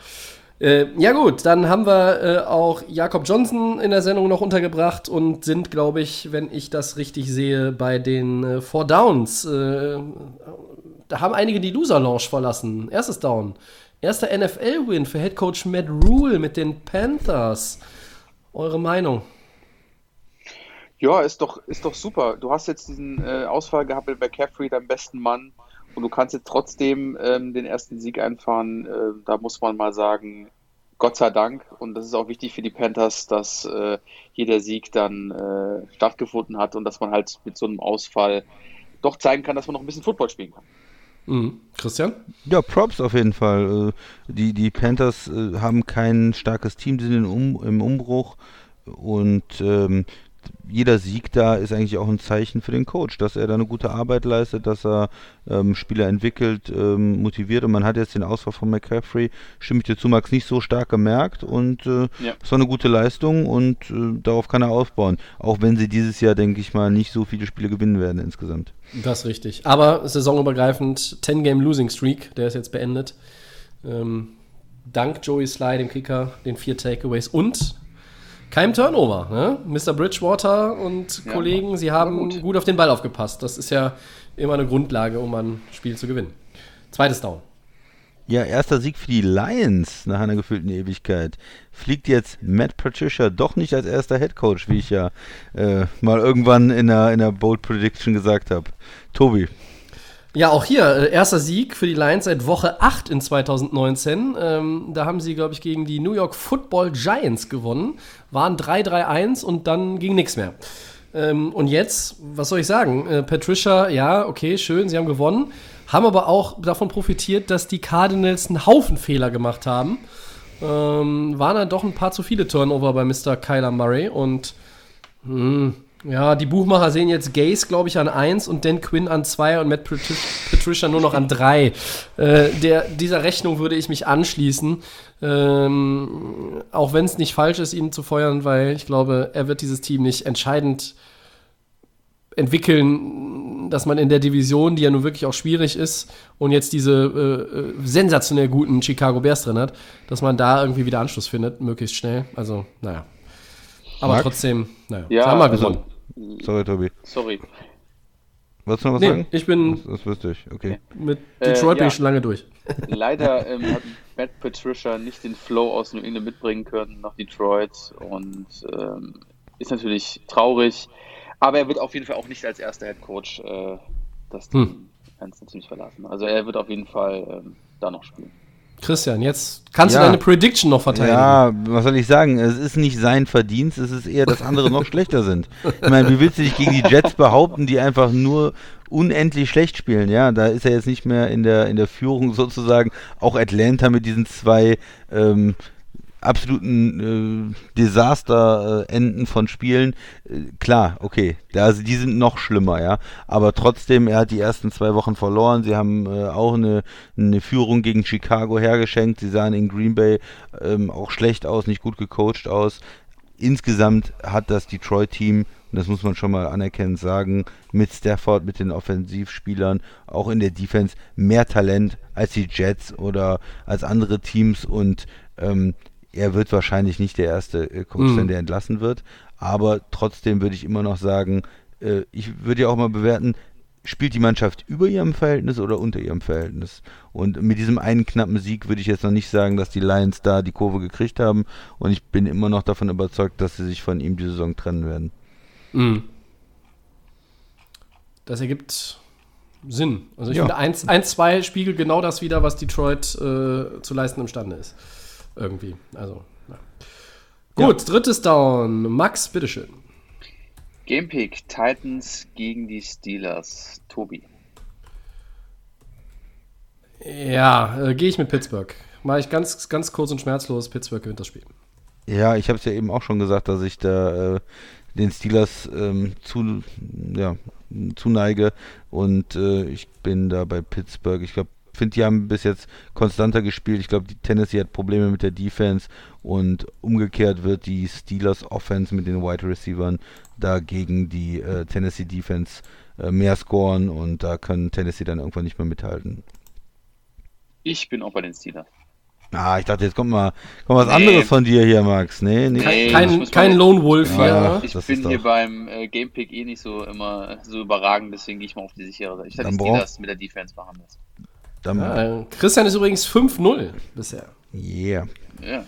Äh, ja gut, dann haben wir äh, auch Jakob Johnson in der Sendung noch untergebracht und sind, glaube ich, wenn ich das richtig sehe, bei den äh, Four Downs. Äh, da haben einige die Loser-Lounge verlassen. Erstes Down. Erster NFL-Win für Headcoach Matt Rule mit den Panthers. Eure Meinung?
Ja, ist doch, ist doch super. Du hast jetzt diesen äh, Ausfall gehabt mit McCaffrey, deinem besten Mann, und du kannst jetzt trotzdem ähm, den ersten Sieg einfahren. Äh, da muss man mal sagen, Gott sei Dank. Und das ist auch wichtig für die Panthers, dass äh, hier der Sieg dann äh, stattgefunden hat und dass man halt mit so einem Ausfall doch zeigen kann, dass man noch ein bisschen Football spielen kann.
Mhm. Christian?
Ja, Props auf jeden Fall. Äh, Die, die Panthers äh, haben kein starkes Team, sind in um, im Umbruch und ähm, jeder Sieg da ist eigentlich auch ein Zeichen für den Coach, dass er da eine gute Arbeit leistet, dass er ähm, Spieler entwickelt, ähm, motiviert und man hat jetzt den Ausfall von McCaffrey, stimme ich dir zu, Max, nicht so stark gemerkt und äh,
Ja.
es war eine gute Leistung und äh, darauf kann er aufbauen. Auch wenn sie dieses Jahr, denke ich mal, nicht so viele Spiele gewinnen werden insgesamt.
Das ist richtig. Aber saisonübergreifend 10-Game-Losing-Streak, der ist jetzt beendet. Ähm, dank Joey Sly, dem Kicker, den vier Takeaways und keinem Turnover. Ne? Mr. Bridgewater und
Ja,
Kollegen, sie haben
gut.
gut. auf den Ball aufgepasst. Das ist ja immer eine Grundlage, um ein Spiel zu gewinnen. Zweites Down.
Ja, erster Sieg für die Lions nach einer gefühlten Ewigkeit. Fliegt jetzt Matt Patricia doch nicht als erster Head Coach, wie ich ja äh, mal irgendwann in der, in der Bold Prediction gesagt habe. Tobi.
Ja, auch hier, äh, erster Sieg für die Lions seit Woche 8 in 2019. Ähm, da haben sie, glaube ich, gegen die New York Football Giants gewonnen. Waren 3-3-1 und dann ging nichts mehr. Ähm, und jetzt, was soll ich sagen? Äh, Patricia, ja, okay, schön, sie haben gewonnen. Haben aber auch davon profitiert, dass die Cardinals einen Haufen Fehler gemacht haben. Ähm, waren dann doch ein paar zu viele Turnover bei Mr. Kyler Murray und hm, ja, die Buchmacher sehen jetzt Gaze, glaube ich, an 1 und Dan Quinn an 2 und Matt Patri- Patricia nur noch an 3. Äh, der, dieser Rechnung würde ich mich anschließen. Ähm, auch wenn es nicht falsch ist, ihn zu feuern, weil ich glaube, er wird dieses Team nicht entscheidend entwickeln, dass man in der Division, die ja nun wirklich auch schwierig ist, und jetzt diese äh, äh, sensationell guten Chicago Bears drin hat, dass man da irgendwie wieder Anschluss findet, möglichst schnell. Also, naja. Aber
Marc?
trotzdem, naja.
Ja,
haben wir
also-
gewonnen.
Sorry, Tobi.
Sorry.
Wolltest du noch was
Nee,
sagen?
ich bin
Das, das wüsste ich, okay.
mit
Äh,
Detroit bin
ja.
ich schon lange durch.
Leider ähm, hat Matt Patricia nicht den Flow aus New England mitbringen können nach Detroit und ähm, ist natürlich traurig. Aber er wird auf jeden Fall auch nicht als erster Head Coach äh, das Team
Hm.
ganz natürlich verlassen. Also er wird auf jeden Fall ähm, da noch spielen.
Christian, jetzt kannst
Ja.
du deine Prediction noch verteidigen.
Ja, was soll ich sagen? Es ist nicht sein Verdienst, es ist eher, dass andere noch schlechter sind. Ich meine, wie willst du dich gegen die Jets behaupten, die einfach nur unendlich schlecht spielen? Ja, da ist er jetzt nicht mehr in der, in der Führung sozusagen. Auch Atlanta mit diesen zwei ähm, absoluten äh, Desaster-Enden von Spielen. Äh, klar, okay, da, die sind noch schlimmer, ja. Aber trotzdem, er hat die ersten zwei Wochen verloren. Sie haben äh, auch eine, eine Führung gegen Chicago hergeschenkt. Sie sahen in Green Bay ähm, auch schlecht aus, nicht gut gecoacht aus. Insgesamt hat das Detroit-Team und das muss man schon mal anerkennend sagen, mit Stafford, mit den Offensivspielern, auch in der Defense mehr Talent als die Jets oder als andere Teams und ähm, er wird wahrscheinlich nicht der erste äh, Coach sein,
Mhm.
der entlassen wird, aber trotzdem würde ich immer noch sagen, äh, ich würde ja auch mal bewerten, spielt die Mannschaft über ihrem Verhältnis oder unter ihrem Verhältnis? Und mit diesem einen knappen Sieg würde ich jetzt noch nicht sagen, dass die Lions da die Kurve gekriegt haben. Und ich bin immer noch davon überzeugt, dass sie sich von ihm die Saison trennen werden.
Mhm. Das ergibt Sinn. Also ich
Ja.
finde 1-2 spiegelt genau das wieder, was Detroit äh, zu leisten imstande ist. Irgendwie. Also, ja. Gut, drittes Down. Max, bitteschön.
Gamepick Titans gegen die Steelers. Tobi.
Ja, äh, gehe ich mit Pittsburgh. Mache ich ganz, ganz kurz und schmerzlos. Pittsburgh gewinnt das Spiel.
Ja, ich habe es ja eben auch schon gesagt, dass ich da äh, den Steelers ähm, zu, ja, zuneige und äh, ich bin da bei Pittsburgh. Ich glaube, finde, die haben bis jetzt konstanter gespielt. Ich glaube, die Tennessee hat Probleme mit der Defense und umgekehrt wird die Steelers Offense mit den Wide Receivern da gegen die äh, Tennessee Defense äh, mehr scoren und da kann Tennessee dann irgendwann nicht mehr mithalten.
Ich bin auch bei den Steelers.
Ah, ich dachte, jetzt kommt mal, kommt was
Nee.
anderes von dir hier, Max. Nee, nee.
Ich
Kein, kein
mal-
Lone Wolf
Ja.
hier.
Ich
das
bin
ist
hier
doch-
beim äh, Gamepick eh nicht so immer so überragend, deswegen gehe ich mal auf die sichere Seite. Ich
Dann
die Steelers mit der Defense.
Dann,
Ja, äh, Christian ist übrigens 5-0 bisher.
yeah.
Ja.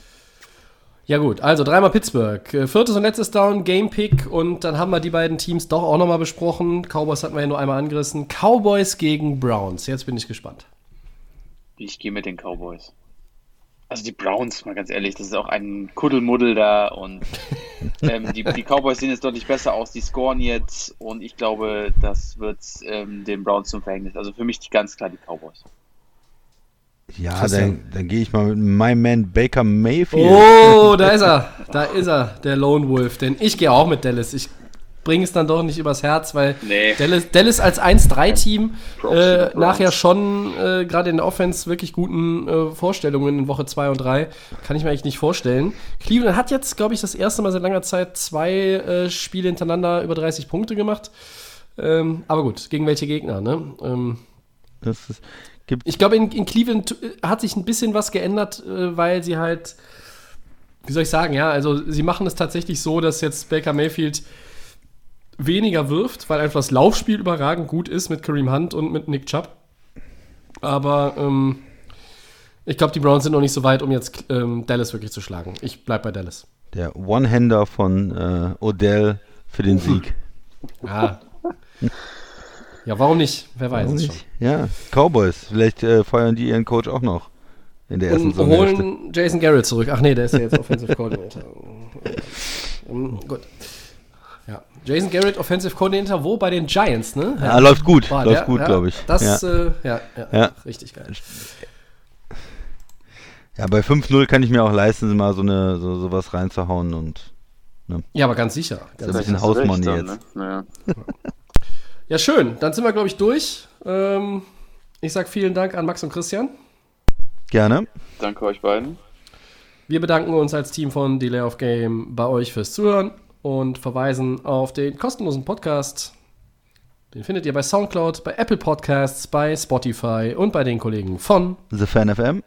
Ja gut, also dreimal Pittsburgh. Äh, Viertes und letztes Down, Game Pick und dann haben wir die beiden Teams doch auch nochmal besprochen. Cowboys hatten wir ja nur einmal angerissen. Cowboys gegen Browns. Jetzt bin ich gespannt.
Ich gehe mit den Cowboys. Also die Browns, mal ganz ehrlich, das ist auch ein Kuddelmuddel da und ähm, die, die Cowboys sehen jetzt deutlich besser aus, die scoren jetzt und ich glaube, das wird ähm, den Browns zum Verhängnis. Also für mich ganz klar die Cowboys.
Ja,
Christian.
dann, dann gehe ich mal mit my man Baker Mayfield.
Oh, da ist er. Da ist er, der Lone Wolf. Denn ich gehe auch mit Dallas. Ich bringe es dann doch nicht übers Herz, weil
Nee.
Dallas, Dallas als 1-3-Team
Props to
äh, nachher schon äh, gerade in der Offense wirklich guten äh, Vorstellungen in Woche 2 und 3. Kann ich mir eigentlich nicht vorstellen. Cleveland hat jetzt, glaube ich, das erste Mal seit langer Zeit zwei äh, Spiele hintereinander über 30 Punkte gemacht. Ähm, aber gut, gegen welche Gegner, ne? Ähm,
Das ist, gibt,
ich glaube, in, in Cleveland äh, hat sich ein bisschen was geändert, äh, weil sie halt, wie soll ich sagen, ja, also sie machen es tatsächlich so, dass jetzt Baker Mayfield weniger wirft, weil einfach das Laufspiel überragend gut ist mit Kareem Hunt und mit Nick Chubb. Aber ähm, ich glaube, die Browns sind noch nicht so weit, um jetzt ähm, Dallas wirklich zu schlagen. Ich bleib bei Dallas.
der One-Hander von äh, Odell für den Sieg.
Ja. Ja, warum nicht? Wer weiß
Warum
es
nicht?
schon.
Ja, Cowboys. Vielleicht äh, feuern die ihren Coach auch noch in der ersten
Und
Saisonhälfte.
holen Jason Garrett zurück. Ach nee, der ist ja jetzt Offensive Coordinator. Ähm, gut. Ja. Jason Garrett, Offensive Coordinator, wo? Bei den Giants, ne?
Ja, läuft gut.
War
läuft
der?
gut,
ja,
glaube ich.
Das,
ja.
Äh, ja, ja,
Ja.
richtig geil.
ja, bei 5-0 kann ich mir auch leisten, mal so eine so sowas reinzuhauen und
Ja, aber ganz sicher.
so
Ganz
ein
sicher.
bisschen Hausmann
Recht
jetzt.
dann, ne? Naja.
Ja, schön. Dann sind wir, glaube ich, durch. Ähm, ich sage vielen Dank an Max und Christian.
Gerne.
Danke euch beiden.
Wir bedanken uns als Team von Delay of Game bei euch fürs Zuhören und verweisen auf den kostenlosen Podcast. Den findet ihr bei Soundcloud, bei Apple Podcasts, bei Spotify und bei den Kollegen von
The Fan FM.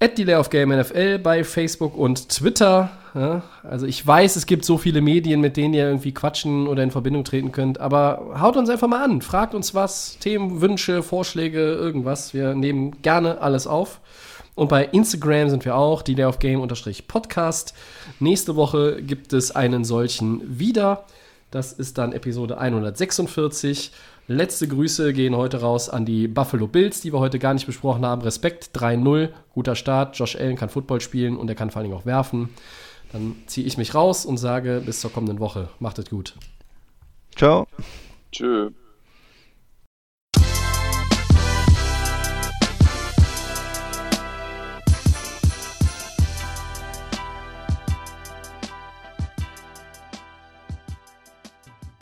At Delay of Game NFL bei Facebook und Twitter. Ja, also ich weiß, es gibt so viele Medien, mit denen ihr irgendwie quatschen oder in Verbindung treten könnt, aber haut uns einfach mal an, fragt uns was, Themen, Wünsche, Vorschläge, irgendwas. Wir nehmen gerne alles auf. Und bei Instagram sind wir auch, Delay of Game Podcast. Nächste Woche gibt es einen solchen wieder. Das ist dann Episode 146. Letzte Grüße gehen heute raus an die Buffalo Bills, die wir heute gar nicht besprochen haben. Respekt 3-0, guter Start. Josh Allen kann Football spielen und er kann vor allen Dingen auch werfen. Dann ziehe ich mich raus und sage bis zur kommenden Woche. Macht es gut.
Ciao.
Tschö.